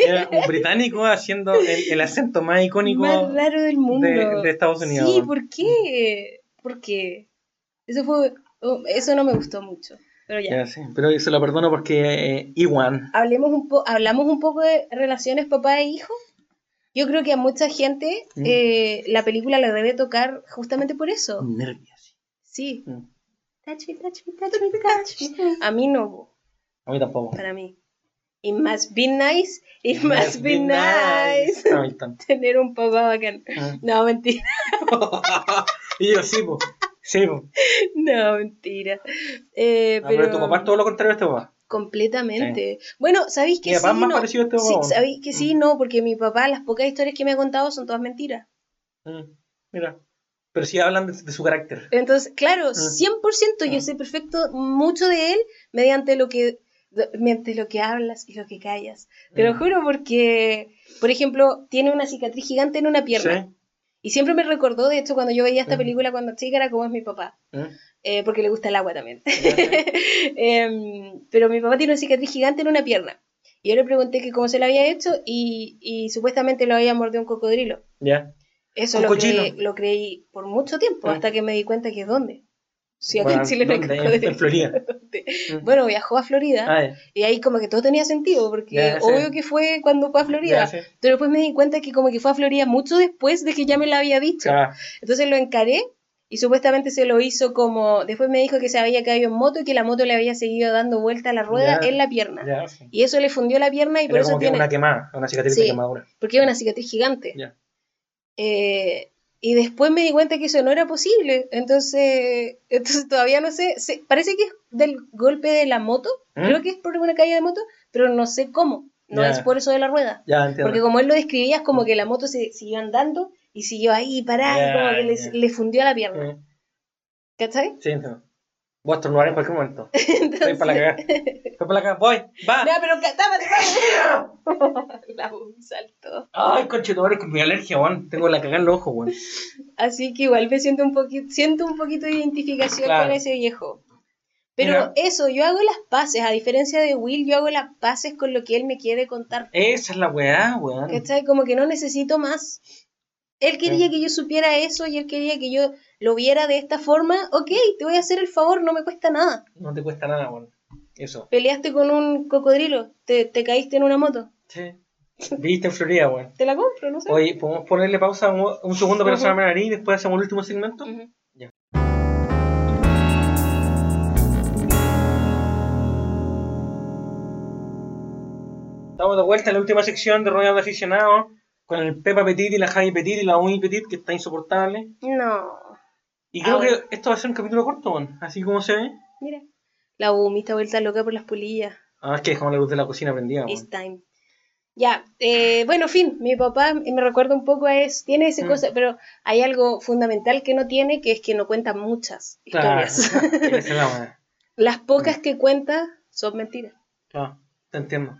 Speaker 2: Era un <laughs> británico haciendo el, el acento más icónico
Speaker 3: más raro del mundo.
Speaker 2: de, de Estados Unidos.
Speaker 3: Sí, ¿por qué? ¿Por qué? Eso fue, oh, eso no me gustó mucho, pero ya.
Speaker 2: Ya, sí, pero se lo perdono porque eh, Iwan.
Speaker 3: Hablemos un po hablamos un poco de relaciones papá e hijo. Yo creo que a mucha gente
Speaker 2: Mm.
Speaker 3: eh, la película la debe tocar justamente por eso.
Speaker 2: Nervios.
Speaker 3: Sí.
Speaker 2: Mm.
Speaker 3: Touch me, touch me, touch me, touch me. <laughs> A mí no,
Speaker 2: A mí tampoco.
Speaker 3: para mí. It must be nice, it must be nice. <laughs> Tener un papá bacán.
Speaker 2: Ah.
Speaker 3: No, mentira. <laughs>
Speaker 2: y yo sí, po. Sí, po. <laughs>
Speaker 3: No, mentira. Eh,
Speaker 2: Ah,
Speaker 3: pero
Speaker 2: pero tu papá es todo lo contrario a este papá.
Speaker 3: completamente. Bueno, ¿sabéis que
Speaker 2: Mi papá
Speaker 3: sí?
Speaker 2: más
Speaker 3: no?
Speaker 2: parecido a este
Speaker 3: Sí,
Speaker 2: papá. Mm.
Speaker 3: ¿sabéis que sí? No, porque mi papá, las pocas historias que me ha contado son todas mentiras.
Speaker 2: Mm, Mira. Pero sí hablan de, de su carácter.
Speaker 3: Entonces, claro,
Speaker 2: Mm.
Speaker 3: 100% yo
Speaker 2: Mm.
Speaker 3: sé perfecto mucho de él mediante lo que mediante lo que hablas y lo que callas. Te lo
Speaker 2: Mm.
Speaker 3: juro porque, por ejemplo, tiene una cicatriz gigante en una pierna.
Speaker 2: Sí.
Speaker 3: Y siempre me recordó, de hecho, cuando yo veía esta
Speaker 2: Mm.
Speaker 3: película cuando chica, era como es mi papá.
Speaker 2: Mm.
Speaker 3: eh, porque le gusta el agua también. <laughs> Em, pero mi papá tiene una cicatriz gigante en una pierna. Y yo le pregunté que cómo se la había hecho y, y supuestamente lo había mordido un cocodrilo.
Speaker 2: Ya.
Speaker 3: Eso
Speaker 2: Un
Speaker 3: lo lo creí por mucho tiempo, hasta que me di cuenta que dónde. Sí, acá
Speaker 2: Bueno,
Speaker 3: en Chile no.
Speaker 2: En-
Speaker 3: cocodrilo.
Speaker 2: en Florida. Mm. <laughs>
Speaker 3: Bueno, viajó a Florida
Speaker 2: Ah,
Speaker 3: y ahí como que todo tenía sentido, porque obvio que fue cuando fue a Florida. Pero después me di cuenta que como que fue a Florida mucho después de que ya me la había dicho.
Speaker 2: Ah,
Speaker 3: Entonces lo encaré y supuestamente se lo hizo como... Después me dijo que se había caído en moto y que la moto le había seguido dando vuelta a la rueda en la pierna.
Speaker 2: sí.
Speaker 3: Y eso le fundió la pierna y por eso
Speaker 2: como que
Speaker 3: tiene...
Speaker 2: una quemada, una cicatriz de
Speaker 3: Sí.
Speaker 2: quemadura.
Speaker 3: Porque era una cicatriz gigante.
Speaker 2: Ya.
Speaker 3: Eh, y después me di cuenta que eso no era posible. Entonces, <laughs> entonces todavía no sé. se- parece que es del golpe de la moto.
Speaker 2: ¿Mm?
Speaker 3: Creo que es por una caída de moto, pero no sé cómo. No es por eso de la rueda.
Speaker 2: Entiendo.
Speaker 3: Porque como él lo describía, es como que la moto se siguió andando y siguió ahí parada
Speaker 2: Ya,
Speaker 3: y como que le, fundió la pierna.
Speaker 2: Eh,
Speaker 3: ¿Cachai?
Speaker 2: Sí, entiendo. Voy a estornudar en cualquier momento. <laughs> Estoy
Speaker 3: Entonces,
Speaker 2: para la cagada. Estoy para la cagada. Voy, va.
Speaker 3: No, pero tápate, tápate. <laughs> La un saltó.
Speaker 2: Ay, conchetumare, con mi alergia, weón. Tengo la cagada en los ojos, weón.
Speaker 3: Así que igual me siento un poquito, siento un poquito de identificación
Speaker 2: Claro.
Speaker 3: con ese viejo. Pero
Speaker 2: Mira.
Speaker 3: eso, yo hago las paces, a diferencia de Will, yo hago las paces con lo que él me quiere contar.
Speaker 2: Esa es la weá, weón.
Speaker 3: ¿Cachai? Como que no necesito más. Él quería
Speaker 2: Sí.
Speaker 3: que yo supiera eso y él quería que yo lo viera de esta forma. Ok, te voy a hacer el favor, no me cuesta nada.
Speaker 2: No te cuesta nada, weón. Eso.
Speaker 3: Peleaste con un cocodrilo, te, te caíste en una moto.
Speaker 2: Sí. Viste en Florida, weón.
Speaker 3: Te la compro, no sé.
Speaker 2: Oye, ¿podemos ponerle pausa un, un segundo para sonarme la nariz y después hacemos el último segmento?
Speaker 3: Ujú.
Speaker 2: Estamos de vuelta en la última sección de Rodeado de Aficionados con el Pepa Petit y la Javi Petit y la Uni Petit, que está insoportable.
Speaker 3: No.
Speaker 2: Y creo
Speaker 3: Ah, bueno.
Speaker 2: que esto va a ser un capítulo corto, weón. Así como se ve.
Speaker 3: Mira. La Umi está vuelta loca por las polillas.
Speaker 2: Ah, es que dejamos la luz de la cocina prendida,
Speaker 3: It's time. Ya, eh, bueno, fin, mi papá me recuerda un poco a eso, tiene esa
Speaker 2: Mm.
Speaker 3: cosa, pero hay algo fundamental que no tiene, que es que no cuenta muchas
Speaker 2: Claro,
Speaker 3: historias. <laughs>
Speaker 2: weá.
Speaker 3: Las pocas que cuenta son mentiras.
Speaker 2: Claro, te entiendo.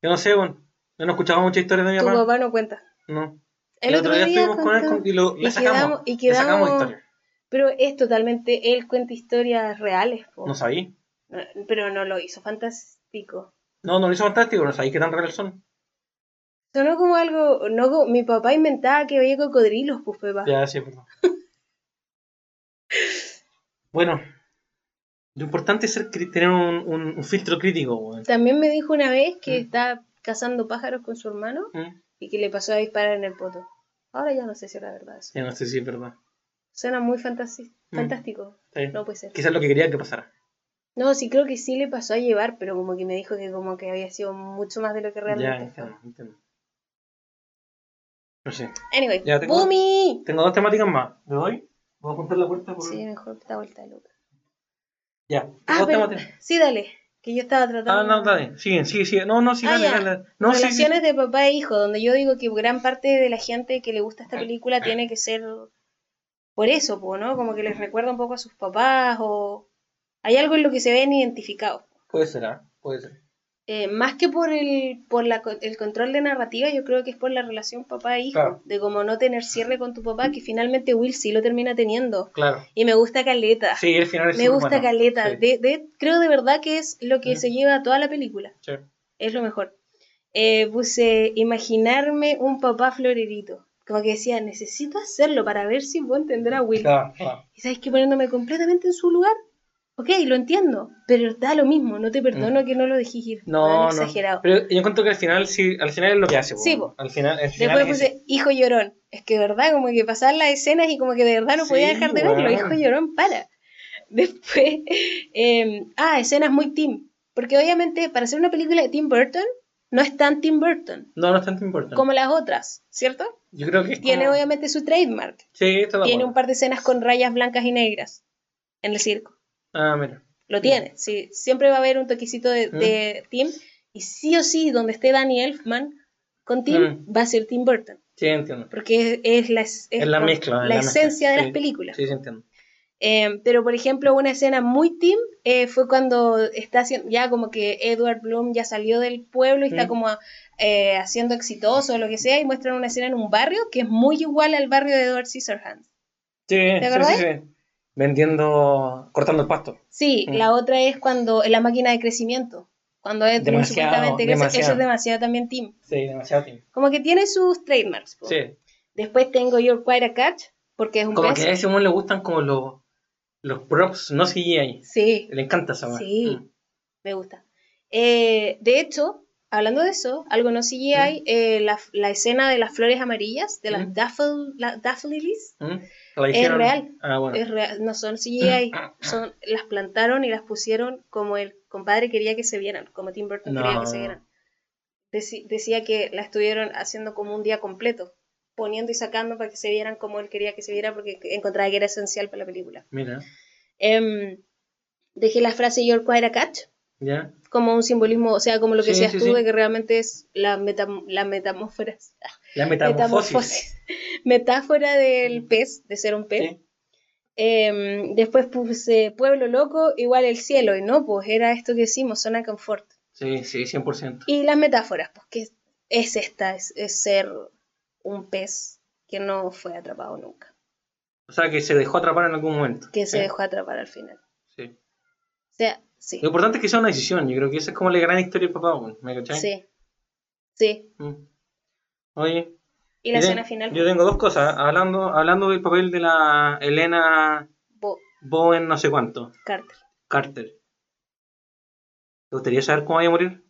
Speaker 2: Yo no sé, weón. No he escuchado muchas historias de mi
Speaker 3: Tu
Speaker 2: papá.
Speaker 3: papá no cuenta.
Speaker 2: No.
Speaker 3: El, otro, día,
Speaker 2: estuvimos con él y lo,
Speaker 3: y
Speaker 2: le sacamos.
Speaker 3: quedamos- y
Speaker 2: le sacamos
Speaker 3: quedamos-
Speaker 2: historias.
Speaker 3: pero es totalmente, él cuenta historias reales, po.
Speaker 2: No sabí.
Speaker 3: No, pero no lo hizo fantástico.
Speaker 2: No, no lo hizo fantástico, no sabí qué tan reales son.
Speaker 3: Sonó como algo, no, como- mi papá inventaba que veía cocodrilos, pues, Pepa.
Speaker 2: Ya, sí, perdón. <laughs> bueno, lo importante es ser, tener un, un- un filtro crítico, weón.
Speaker 3: También me dijo una vez que
Speaker 2: Mm.
Speaker 3: estaba cazando pájaros con su hermano
Speaker 2: ¿Mm?
Speaker 3: y que le pasó a disparar en el poto. Ahora ya no sé si era verdad eso.
Speaker 2: Ya no sé si es verdad.
Speaker 3: Suena muy
Speaker 2: Mm.
Speaker 3: fantástico. No puede ser.
Speaker 2: Quizás lo que quería que pasara.
Speaker 3: No, sí creo que sí le pasó a llevar, pero como que me dijo que como que había sido mucho más de lo que
Speaker 2: Ya,
Speaker 3: realmente fue.
Speaker 2: entiendo. No sé.
Speaker 3: Anyway,
Speaker 2: Ya tengo-
Speaker 3: ¡Bumi!
Speaker 2: Tengo dos temáticas más. ¿Le doy? ¿Vamos a contar la puerta? Por...
Speaker 3: Sí, mejor esta vuelta loca.
Speaker 2: Ya.
Speaker 3: Ah,
Speaker 2: dos
Speaker 3: pero,
Speaker 2: temáticas.
Speaker 3: sí, dale. Que yo estaba tratando.
Speaker 2: Ah, no, dale. Sigue, sigue, sigue. No, no, sí,
Speaker 3: Ah,
Speaker 2: dale, dale. No, sí, sí.
Speaker 3: Relaciones de papá e hijo, donde yo digo que gran parte de la gente que le gusta esta película tiene que ser por eso, ¿no? Como que les recuerda un poco a sus papás o hay algo en lo que se ven identificados.
Speaker 2: Puede ser, ¿ah? Puede ser.
Speaker 3: Eh, más que por el por la, el control de narrativa, yo creo que es por la relación papá-hijo, de como no tener cierre con tu papá, que finalmente Will sí lo termina teniendo.
Speaker 2: Claro.
Speaker 3: Y me gusta Caleta.
Speaker 2: Sí, el final es
Speaker 3: Me gusta Caleta. De, creo de verdad que es lo que se lleva a toda la película. Sí. Es lo mejor. Eh, puse imaginarme un papá florerito. Como que decía, necesito hacerlo para ver si puedo entender a Will. Claro, Y sabes que poniéndome completamente en su lugar, Ok, lo entiendo, pero da lo mismo, no te perdono mm. que no lo dejes ir.
Speaker 2: No, no. exagerado. Pero yo encuentro que al final sí, al final es lo que hace. Sí, Al final,
Speaker 3: Después puse hijo llorón. Es que verdad, como que pasaban las escenas y como que de verdad no podía dejar de verlo. Hijo llorón, para. <laughs> Después, eh, ah, escenas muy Tim. Porque obviamente para hacer una película de Tim Burton, no es tan Tim Burton.
Speaker 2: No, no es tan Tim Burton.
Speaker 3: Como las otras, ¿cierto?
Speaker 2: Yo creo que
Speaker 3: Tiene obviamente su trademark.
Speaker 2: Sí,
Speaker 3: todo Tiene un par de escenas con rayas blancas y negras en el circo.
Speaker 2: Ah, mira.
Speaker 3: Lo tiene, sí. Siempre va a haber un toquecito de, mm. Tim. Y sí o sí, donde esté Danny Elfman con Tim, mm. va a ser Tim Burton.
Speaker 2: Sí, entiendo.
Speaker 3: Porque es, la, es,
Speaker 2: la mezcla.
Speaker 3: La, esencia de las películas.
Speaker 2: Sí, sí, entiendo.
Speaker 3: Eh, pero, por ejemplo, una escena muy Tim eh, fue cuando está haciendo, ya como que Edward Bloom ya salió del pueblo y está mm. como eh, haciendo exitoso o lo que sea, y muestran una escena en un barrio que es muy igual al barrio de Edward Scissorhands.
Speaker 2: Sí, ¿Te sí, sí, vendiendo, cortando el pasto.
Speaker 3: Sí, mm. la otra es cuando en la máquina de crecimiento. Cuando es supuestamente eso es demasiado también team.
Speaker 2: Sí, demasiado team.
Speaker 3: Como que tiene sus trademarks.
Speaker 2: Sí.
Speaker 3: Después tengo Your Quite a Catch, porque es un
Speaker 2: Como que a ese le gustan como los, los props, no ahí.
Speaker 3: Sí.
Speaker 2: Le encanta esa
Speaker 3: Sí, mm. me gusta. Eh, de hecho, hablando de eso, algo no CGI, mm. eh, la, la, escena de las flores amarillas, de las daffodil, es real.
Speaker 2: Ah,
Speaker 3: es real. No son CGI. son, las plantaron y las pusieron como el compadre quería que se vieran, como Tim Burton quería que se vieran. decía que la estuvieron haciendo como un día completo, poniendo y sacando para que se vieran como él quería que se viera porque encontraba que era esencial para la película.
Speaker 2: Mira.
Speaker 3: Em, dejé la frase Your Quite a Catch.
Speaker 2: ¿Ya?
Speaker 3: Como un simbolismo, o sea, como lo que decías tú, de que realmente es la, meta, la metamorfosis.
Speaker 2: La <laughs> metamorfosis
Speaker 3: metáfora del pez, de ser un pez. Em, después puse Pueblo Loco, igual el cielo, y no, pues era esto que decimos, zona confort.
Speaker 2: Sí, sí, 100%.
Speaker 3: Y las metáforas, pues que es esta, es, ser un pez que no fue atrapado nunca.
Speaker 2: O sea, que se dejó atrapar en algún momento.
Speaker 3: Que se dejó atrapar al final.
Speaker 2: Sí.
Speaker 3: O sea, sí.
Speaker 2: Lo importante es que sea una decisión, yo creo que esa es como la gran historia del papá, ¿me cachai?
Speaker 3: Sí. Sí.
Speaker 2: Mm. Oye,
Speaker 3: y la escena final.
Speaker 2: Yo tengo dos cosas. Hablando, hablando del papel de la Elena Bowen, no sé cuánto.
Speaker 3: Carter.
Speaker 2: Carter. ¿Te gustaría saber cómo vaya a morir?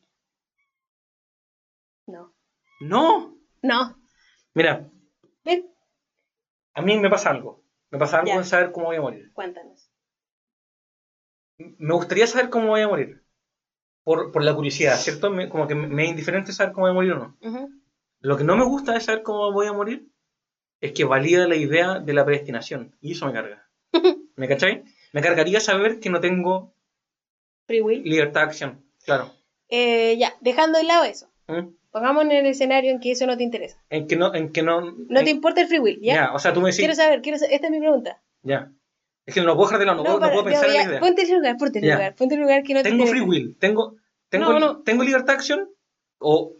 Speaker 3: No.
Speaker 2: ¿No?
Speaker 3: No.
Speaker 2: Mira.
Speaker 3: Ven.
Speaker 2: A mí me pasa algo. Me pasa algo en saber cómo voy a morir.
Speaker 3: Cuéntanos.
Speaker 2: Me gustaría saber cómo voy a morir. Por, por la curiosidad, ¿cierto? como que me, es indiferente saber cómo voy a morir o no. Lo que no me gusta de saber cómo voy a morir es que valida la idea de la predestinación. Y eso me carga. <laughs> ¿Me cacháis? Me cargaría saber que no tengo
Speaker 3: Free will.
Speaker 2: libertad de acción. Claro.
Speaker 3: Eh, ya, dejando de lado eso. ¿Mm? Pongamos en el escenario en que eso no te interesa.
Speaker 2: En que no, en que no.
Speaker 3: No te importa el free will, ¿ya?
Speaker 2: Ya, o sea, tú me decís.
Speaker 3: Quiero saber, quiero saber, esta es mi pregunta.
Speaker 2: Ya. Es que no puedo dejar de lado, no, puedo, pensar en la idea.
Speaker 3: Ponte el lugar, ponte el lugar, ponte el lugar que no
Speaker 2: tengo te Tengo free will, tengo, tengo, tengo libertad de acción,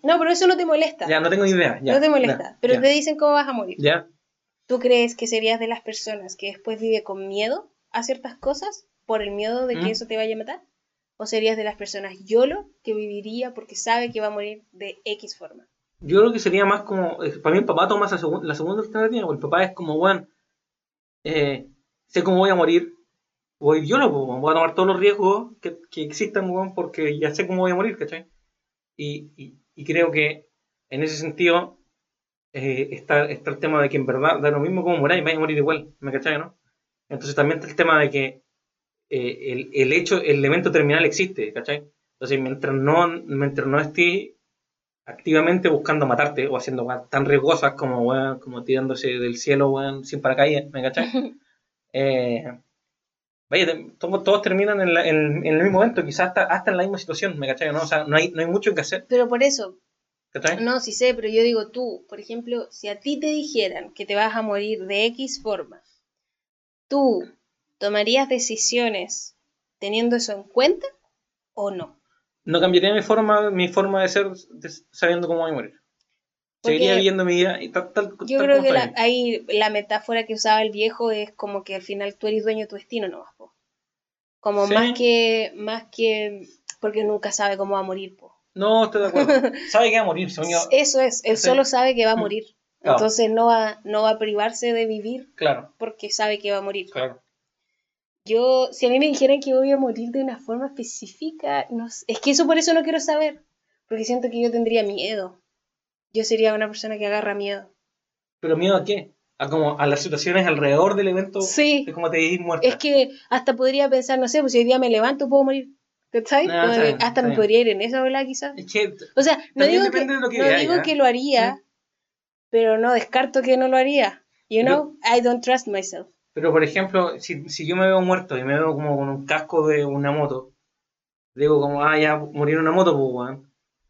Speaker 3: no, pero eso no te molesta.
Speaker 2: Ya, no tengo idea.
Speaker 3: no te molesta, pero te dicen cómo vas a morir.
Speaker 2: Ya.
Speaker 3: ¿Tú crees que serías de las personas que después vive con miedo a ciertas cosas por el miedo de que mm. eso te vaya a matar? ¿O serías de las personas YOLO que viviría porque sabe que va a morir de X forma?
Speaker 2: Yo creo que sería más como. Para mí, el papá toma la, segunda alternativa, el papá es como, bueno, eh, sé cómo voy a morir, voy YOLO, voy a tomar todos los riesgos que, que existan, porque ya sé cómo voy a morir, ¿cachai? Y, creo que en ese sentido eh, está, está, el tema de que en verdad da lo mismo como moráis, vais a morir igual, ¿me cachai, no? Entonces también está el tema de que eh, el, el, hecho, el elemento terminal existe, ¿cachai? Entonces mientras no, mientras no estés activamente buscando matarte o haciendo tan riesgosas como, como tirándose del cielo sin paracaídas, ¿me cachai? <laughs> Eh, todos, terminan en, el mismo momento, quizás hasta, en la misma situación, ¿me cachai? ¿no? O sea, no hay, no hay mucho que hacer.
Speaker 3: Pero por eso. No, sí sé, pero yo digo tú, por ejemplo, si a ti te dijeran que te vas a morir de X forma, ¿tú tomarías decisiones teniendo eso en cuenta o no?
Speaker 2: no cambiaría mi forma, mi forma de ser sabiendo cómo voy a morir. Seguiría viviendo mi vida y tal, tal
Speaker 3: Yo creo que la, ahí la metáfora que usaba el viejo es como que al final tú eres dueño de tu destino no po. Como más que, más que, porque nunca sabe cómo va a morir, po.
Speaker 2: No, estoy de acuerdo. <laughs> sabe que va a morir, sueño.
Speaker 3: Eso es, él solo sabe que va a mm. morir. Entonces no va, no va a privarse de vivir.
Speaker 2: Claro.
Speaker 3: Porque sabe que va a morir.
Speaker 2: Claro.
Speaker 3: Yo, si a mí me dijeran que voy a morir de una forma específica, no es que eso por eso no quiero saber, porque siento que yo tendría miedo. Yo sería una persona que agarra miedo.
Speaker 2: ¿Pero miedo a qué? A como a las situaciones alrededor del evento.
Speaker 3: Sí.
Speaker 2: Es como te dices muerta.
Speaker 3: Es que hasta podría pensar, no sé, pues si hoy día me levanto puedo morir. ¿Cachai? Ah, hasta me podría ir en esa ola quizás.
Speaker 2: Es que
Speaker 3: o sea, no digo, que, no digo que lo haría, pero no descarto que no lo haría. You know, I don't trust myself.
Speaker 2: Pero, por ejemplo, si, si yo me veo muerto y me veo como con un casco de una moto, digo como, ah, ya morir en una moto, pues,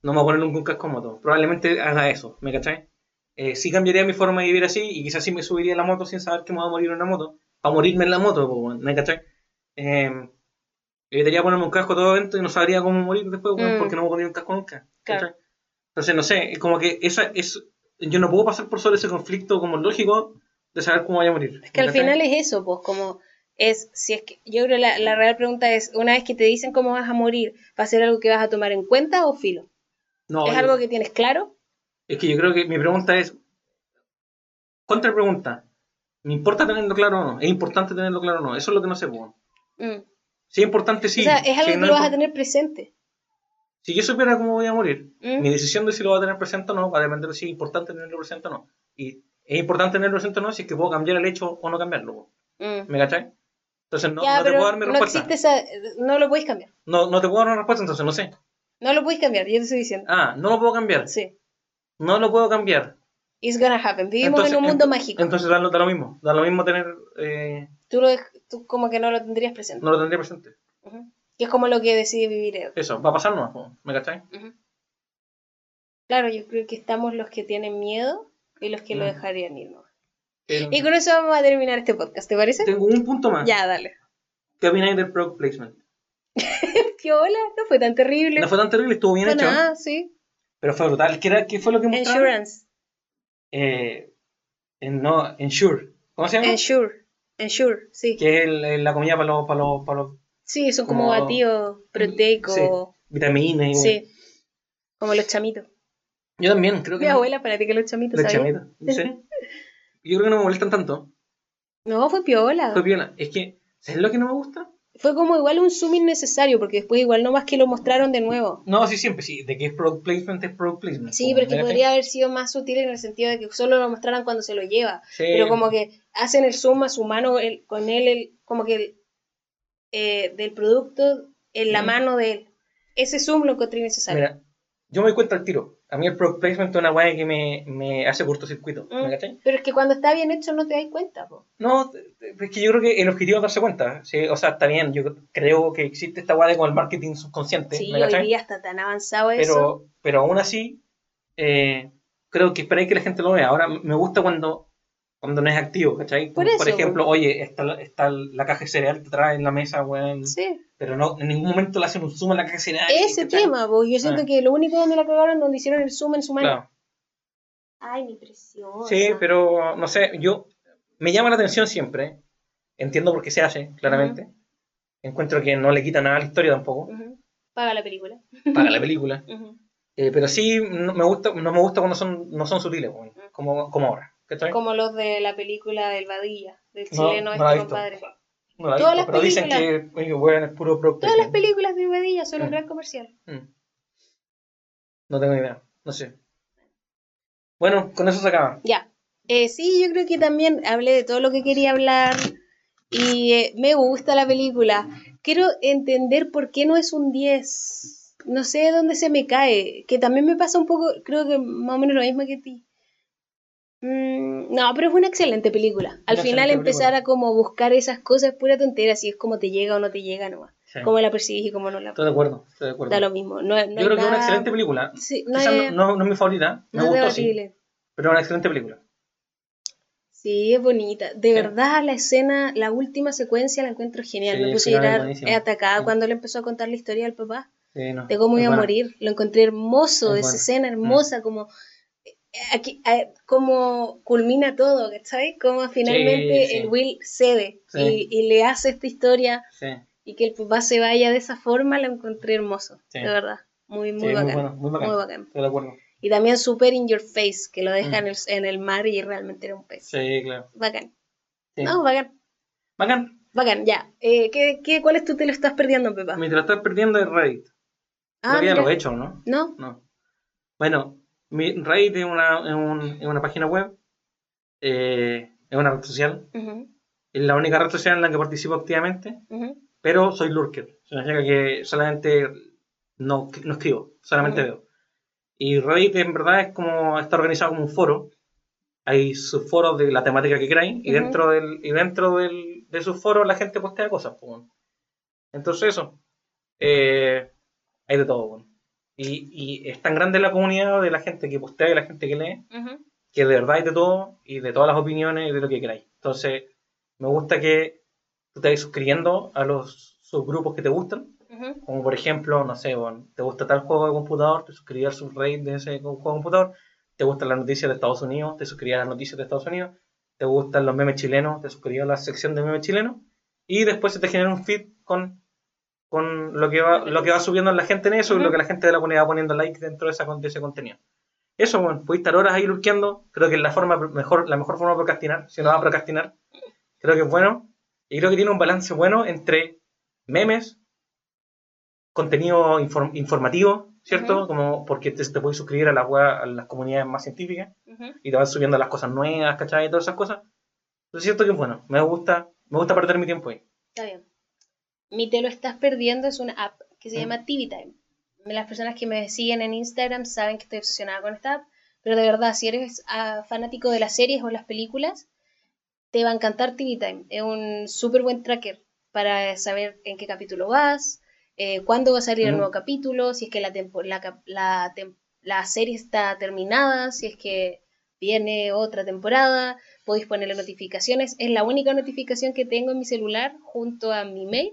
Speaker 2: no me voy a poner nunca un casco de moto. Probablemente haga eso, ¿me cachai? Eh, sí cambiaría mi forma de vivir así y quizás sí me subiría a la moto sin saber que me voy a morir en una moto. Para morirme en la moto, ¿me cachai? Eh, evitaría ponerme un casco todo evento y no sabría cómo morir después, mm. porque no me poner un casco nunca. Claro. Entonces, no sé, como que esa es. Yo no puedo pasar por sobre ese conflicto como lógico de saber cómo voy a morir.
Speaker 3: Es que al final es eso, pues, como es, si es que, yo creo que la, la, real pregunta es, una vez que te dicen cómo vas a morir, ¿va a ser algo que vas a tomar en cuenta o filo? No, ¿Es algo que tienes claro?
Speaker 2: Es que yo creo que mi pregunta es, contra pregunta, ¿me importa tenerlo claro o no? ¿Es importante tenerlo claro o no? Eso es lo que no sé, pues. Si es importante, sí.
Speaker 3: O sea, es algo que lo vas a tener presente.
Speaker 2: Si yo supiera cómo voy a morir, mm. mi decisión de si lo voy a tener presente o no va a depender de si es importante tenerlo presente o no. Y es importante tenerlo presente o no si es que puedo cambiar el hecho o no cambiarlo. Mm. ¿Me cachai? Entonces no, no te puedo dar mi respuesta.
Speaker 3: No, existe esa, no lo podéis cambiar.
Speaker 2: No, no te puedo dar una respuesta, entonces no sé.
Speaker 3: No lo podéis cambiar, yo te estoy diciendo.
Speaker 2: Ah, no lo puedo cambiar.
Speaker 3: Sí.
Speaker 2: No lo puedo cambiar.
Speaker 3: It's gonna happen. Vivimos en un mundo mágico.
Speaker 2: Entonces da lo, da lo, mismo. Da lo mismo tener. Eh...
Speaker 3: Tú, lo, tú como que no lo tendrías presente.
Speaker 2: No lo tendría presente.
Speaker 3: Que es como lo que decide vivir
Speaker 2: Eso, va a pasar no, ¿me cachai?
Speaker 3: Claro, yo creo que estamos los que tienen miedo y los que lo mm. dejarían ir, ¿no? Y con eso vamos a terminar este podcast, ¿te parece?
Speaker 2: Tengo un punto más.
Speaker 3: Ya, dale.
Speaker 2: ¿Qué opináis del product placement? <laughs>
Speaker 3: hola no fue tan terrible.
Speaker 2: No fue tan terrible, estuvo bien hecho.
Speaker 3: Nada, sí.
Speaker 2: Pero fue brutal. ¿Qué, qué fue lo que mostraron?
Speaker 3: Insurance.
Speaker 2: Eh, no, Ensure. ¿Cómo se llama?
Speaker 3: Ensure. Ensure, sí.
Speaker 2: Que es la comida para los, para los, para los
Speaker 3: Sí, son como, batidos proteicos. Sí,
Speaker 2: vitaminas. Y
Speaker 3: sí, como los chamitos.
Speaker 2: Yo también, creo que.
Speaker 3: Mi abuela, para ti que los chamitos.
Speaker 2: Los chamitos, sí. <laughs> Yo creo que no me molestan tanto.
Speaker 3: No, fue piola.
Speaker 2: Fue piola. Es que, ¿sabes lo que no me gusta?
Speaker 3: Fue como igual un zoom innecesario, porque después igual no más que lo mostraron de nuevo.
Speaker 2: No, sí, siempre, sí. De que es product placement, es product placement.
Speaker 3: Sí, pero que podría haber sido más sutil en el sentido de que solo lo mostraran cuando se lo lleva. Sí. Pero como que hacen el zoom a su mano el, con él, el, como que eh, del producto en la mano de él. Ese zoom lo encontré necesario.
Speaker 2: Mira, yo me doy cuenta al tiro. A mí el product placement es una guay que me, me hace cortocircuito. ¿Me mm,
Speaker 3: Pero es que cuando está bien hecho no te das cuenta. Po.
Speaker 2: No, es que yo creo que el objetivo es darse cuenta. ¿sí? O sea, está bien. Yo creo que existe esta guay con el marketing subconsciente.
Speaker 3: Sí, hoy día está tan avanzado
Speaker 2: pero,
Speaker 3: eso.
Speaker 2: Pero aún así, eh, creo que esperáis que la gente lo vea. Ahora, me gusta cuando cuando no es activo, ¿cachai? Por, ejemplo, oye, está, está la caja de cereal que trae en la mesa, weón.
Speaker 3: Sí.
Speaker 2: Pero no, en ningún momento le hacen un zoom en la caja de cereal.
Speaker 3: Ese tema, pues yo siento ah. que lo único donde la cagaron donde hicieron el zoom en su mano. Claro. Ay, mi preciosa.
Speaker 2: Sí, pero no sé, yo me llama la atención siempre. Entiendo por qué se hace, claramente. Encuentro que no le quita nada a la historia tampoco.
Speaker 3: Paga la película.
Speaker 2: Paga la <laughs> película. Eh, pero sí no me gusta, no me gusta cuando son, no son sutiles, como, como ahora.
Speaker 3: Como los de la película del Badilla, del chileno
Speaker 2: no, este compadre.
Speaker 3: No Todas las
Speaker 2: pero dicen que es puro
Speaker 3: Todas las películas de Badilla son un mm. gran comercial. Mm.
Speaker 2: No tengo idea, no sé. Bueno, con eso se acaba.
Speaker 3: Ya. Eh, sí, yo creo que también hablé de todo lo que quería hablar y eh, me gusta la película. Quiero entender por qué no es un 10. No sé dónde se me cae, que también me pasa un poco, creo que más o menos lo mismo que a ti. Mm, no, pero es una excelente película. Al final empezar a como buscar esas cosas es pura tontería, si es como te llega o no te llega nomás. Cómo la percibís y cómo no la
Speaker 2: Estoy de acuerdo, estoy de acuerdo.
Speaker 3: Da lo mismo. No,
Speaker 2: Yo creo que es una excelente película.
Speaker 3: Sí,
Speaker 2: no, es... No, es mi favorita, me gustó sí. Pero es una excelente película.
Speaker 3: Sí, es bonita. De verdad, la escena, la última secuencia la encuentro genial. me puse a llorar atacada cuando le empezó a contar la historia al papá. de cómo iba a morir. Lo encontré hermoso, esa escena hermosa, como aquí como culmina todo, ¿cachai? Como finalmente el Will cede y, le hace esta historia y que el papá se vaya de esa forma, lo encontré hermoso, de verdad. Muy, muy bacán. Muy, bacán. Estoy de acuerdo. Y también super in your face, que lo deja mm. en, el, mar y realmente era un pez.
Speaker 2: Sí, claro.
Speaker 3: Bacán. No, bacán.
Speaker 2: Bacán.
Speaker 3: Bacán, ya. Eh, ¿qué, qué, cuál es tu te lo estás perdiendo, Pepa?
Speaker 2: Me te lo estás perdiendo en Reddit. Ah, ya lo he hecho, ¿no?
Speaker 3: No.
Speaker 2: No. Bueno, mi Reddit es una, una página web, eh, es una red social. Es la única red social en la que participo activamente, pero soy lurker. Significa que solamente no, no escribo, solamente veo. Y Reddit en verdad es como, está organizado como un foro. Hay subforos de la temática que queráis y dentro, del, y dentro del, de sus foros la gente postea cosas. Entonces eso, eh, hay de todo. Bueno. Y, y, es tan grande la comunidad de la gente que postea y la gente que lee, que de verdad hay de todo y de todas las opiniones y de lo que queráis. Entonces, me gusta que tú te vayas suscribiendo a los subgrupos que te gustan. Como por ejemplo, no sé, te gusta tal juego de computador, te suscribes al subreddit de ese juego de computador. Te gustan las noticias de Estados Unidos, te suscribes a las noticias de Estados Unidos. Te gustan los memes chilenos, te suscribes a la sección de memes chilenos. Y después se te genera un feed con con lo que va, lo que va subiendo la gente en eso y lo que la gente de la comunidad va poniendo like dentro de, esa, de ese contenido. Eso, bueno, puedes estar horas ahí lurkeando. Creo que es la, forma mejor, la mejor forma de procrastinar. Si no va a procrastinar, creo que es bueno. Y creo que tiene un balance bueno entre memes, contenido informativo, ¿cierto? Como porque te, te, puedes suscribir a, la a las comunidades más científicas y te van subiendo las cosas nuevas, ¿cachai? Y todas esas cosas. Es cierto que es bueno. Me gusta, me gusta perder mi tiempo ahí.
Speaker 3: Está bien. Mi Te lo estás perdiendo es una app que se llama TV Time. Las personas que me siguen en Instagram saben que estoy obsesionada con esta app, pero de verdad, si eres ah, fanático de las series o las películas, te va a encantar TV Time. Es un súper buen tracker para saber en qué capítulo vas, eh, cuándo va a salir el nuevo capítulo, si es que la, la, la, serie está terminada, si es que viene otra temporada, podéis ponerle notificaciones. Es la única notificación que tengo en mi celular junto a mi mail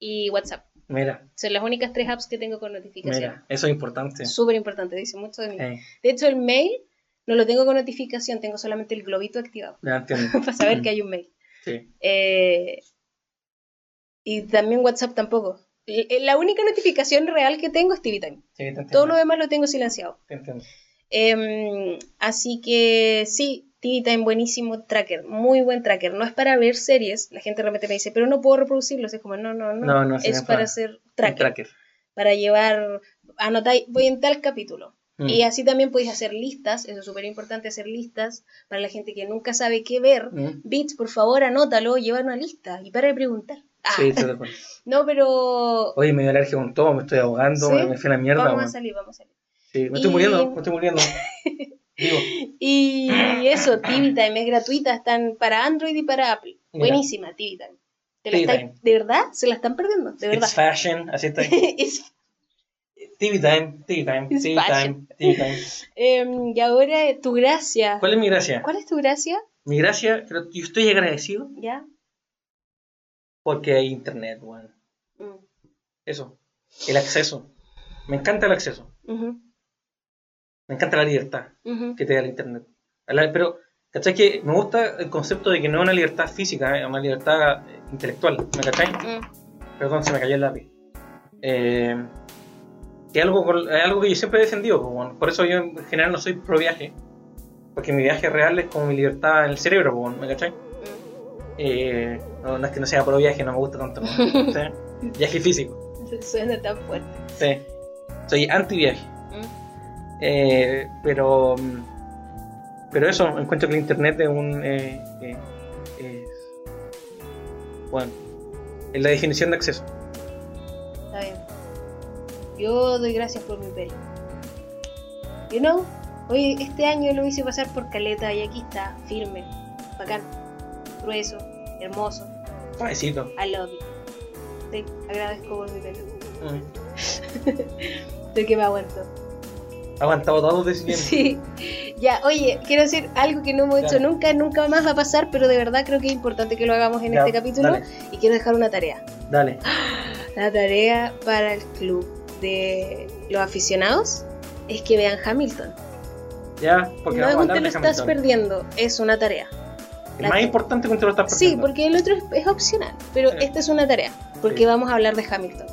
Speaker 3: y WhatsApp.
Speaker 2: Mira.
Speaker 3: Son las únicas tres apps que tengo con notificación. Mira,
Speaker 2: eso es importante.
Speaker 3: Súper importante, dice mucho de mí. De hecho, el mail no lo tengo con notificación, tengo solamente el globito activado. <laughs> para saber que hay un mail. Sí. Eh, y también WhatsApp tampoco. La única notificación real que tengo es TV Time. Sí, Todo lo demás lo tengo silenciado. Te entiendo. Em, así que sí, TV Time, buenísimo tracker, muy buen tracker. No es para ver series, la gente realmente me dice, pero no puedo reproducirlos. Es como, no, no, no. es para hacer tracker, Para llevar, anotáis, voy en tal capítulo. Mm. Y así también podéis hacer listas, eso es súper importante, hacer listas para la gente que nunca sabe qué ver. Mm. Bits, por favor, anótalo, lleva una lista y para de preguntar. Ah. Sí, <laughs> No, pero.
Speaker 2: Oye, me dio alergia con todo, me estoy ahogando, me fui a la mierda.
Speaker 3: Vamos a salir, vamos a salir.
Speaker 2: Sí, me estoy muriendo, me estoy muriendo. <laughs>
Speaker 3: Y eso, TV Time es gratuita, están para Android y para Apple. Buenísima, TV Time. ¿De verdad? Se la están perdiendo, de verdad.
Speaker 2: It's fashion, así está. <laughs> TV Time, TV Time, TV Time, TV Time. <laughs>
Speaker 3: Em, y ahora tu gracia.
Speaker 2: ¿Cuál es mi gracia?
Speaker 3: ¿Cuál es tu gracia?
Speaker 2: Mi gracia, yo estoy agradecido.
Speaker 3: ¿Ya?
Speaker 2: Porque hay internet, bueno. Mm. Eso. El acceso. Me encanta el acceso. Me encanta la libertad que te da el Internet. Pero, ¿cachai? Que me gusta el concepto de que no es una libertad física, es una libertad eh, intelectual. ¿Me cachai? Mm. Perdón, se me cayó el lápiz. Eh, que es algo, algo que yo siempre he defendido. Pues, por eso yo en general no soy pro viaje. Porque mi viaje real es como mi libertad en el cerebro, pues, ¿me cachai? Mm. Eh, no, es que no sea pro viaje, no me gusta tanto. <laughs> Viaje físico.
Speaker 3: Suena tan fuerte.
Speaker 2: Sí. Soy anti viaje. Eh, pero, pero eso, encuentro que el internet es un. Eh, eh, bueno, es la definición de acceso.
Speaker 3: Está bien. Yo doy gracias por mi pelo. You know, hoy este año lo hice pasar por caleta y aquí está, firme, bacán, grueso, hermoso.
Speaker 2: Suavecito.
Speaker 3: I love you. Te agradezco por mi pelo. Mm. de que me aguanto
Speaker 2: aguantado todo de
Speaker 3: Sí. Ya, oye, quiero decir algo que no hemos hecho nunca, nunca más va a pasar, pero de verdad creo que es importante que lo hagamos en este capítulo. Y quiero dejar una tarea.
Speaker 2: Dale.
Speaker 3: La tarea para el club de los aficionados es que vean Hamilton.
Speaker 2: Ya, porque
Speaker 3: no es un te lo estás perdiendo, es una tarea.
Speaker 2: Es más importante que te lo estás
Speaker 3: Sí,
Speaker 2: perdiendo.
Speaker 3: porque el otro es, es opcional, pero
Speaker 2: Sí.
Speaker 3: esta es una tarea, porque
Speaker 2: Sí.
Speaker 3: vamos a hablar de Hamilton.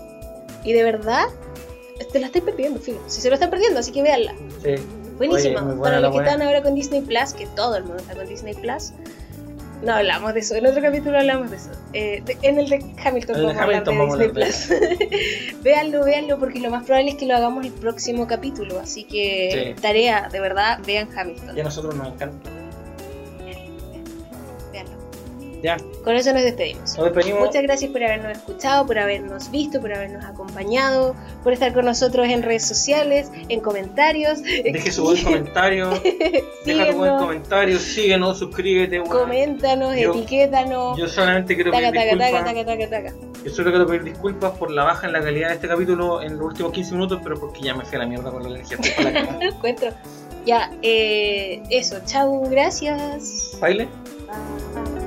Speaker 3: Y de verdad, te la estáis perdiendo. Si se lo están perdiendo, así que véanla.
Speaker 2: Sí.
Speaker 3: Buenísima.
Speaker 2: Oye,
Speaker 3: Para los que están ahora con Disney Plus, que todo el mundo está con Disney Plus. No hablamos de eso, en otro capítulo hablamos de eso. Eh, de- en el de Hamilton
Speaker 2: el de
Speaker 3: vamos
Speaker 2: Hamilton vamos a
Speaker 3: de
Speaker 2: hablar
Speaker 3: Disney Plus. <laughs> véanlo, véanlo, porque lo más probable es que lo hagamos el próximo capítulo. Así que
Speaker 2: Sí.
Speaker 3: tarea, de verdad, vean Hamilton.
Speaker 2: Ya a nosotros nos encanta. Ya,
Speaker 3: Con eso nos despedimos.
Speaker 2: nos despedimos.
Speaker 3: Muchas gracias por habernos escuchado, por habernos visto, por habernos acompañado, por estar con nosotros en redes sociales, en comentarios.
Speaker 2: Deje su buen comentario. <laughs> Deja tu buen comentario. Síguenos, suscríbete. weón.
Speaker 3: coméntanos,
Speaker 2: Yo-
Speaker 3: etiquétanos.
Speaker 2: Yo solamente quiero
Speaker 3: Taca,
Speaker 2: pedir
Speaker 3: taca,
Speaker 2: disculpas.
Speaker 3: taca.
Speaker 2: Yo solo quiero pedir disculpas por la baja en la calidad de este capítulo en los últimos 15 minutos, pero porque ya me fui a la mierda con la energía. La <laughs>
Speaker 3: encuentro. Ya, eh, eso, chao, gracias.
Speaker 2: ¿Baile?
Speaker 3: Bye.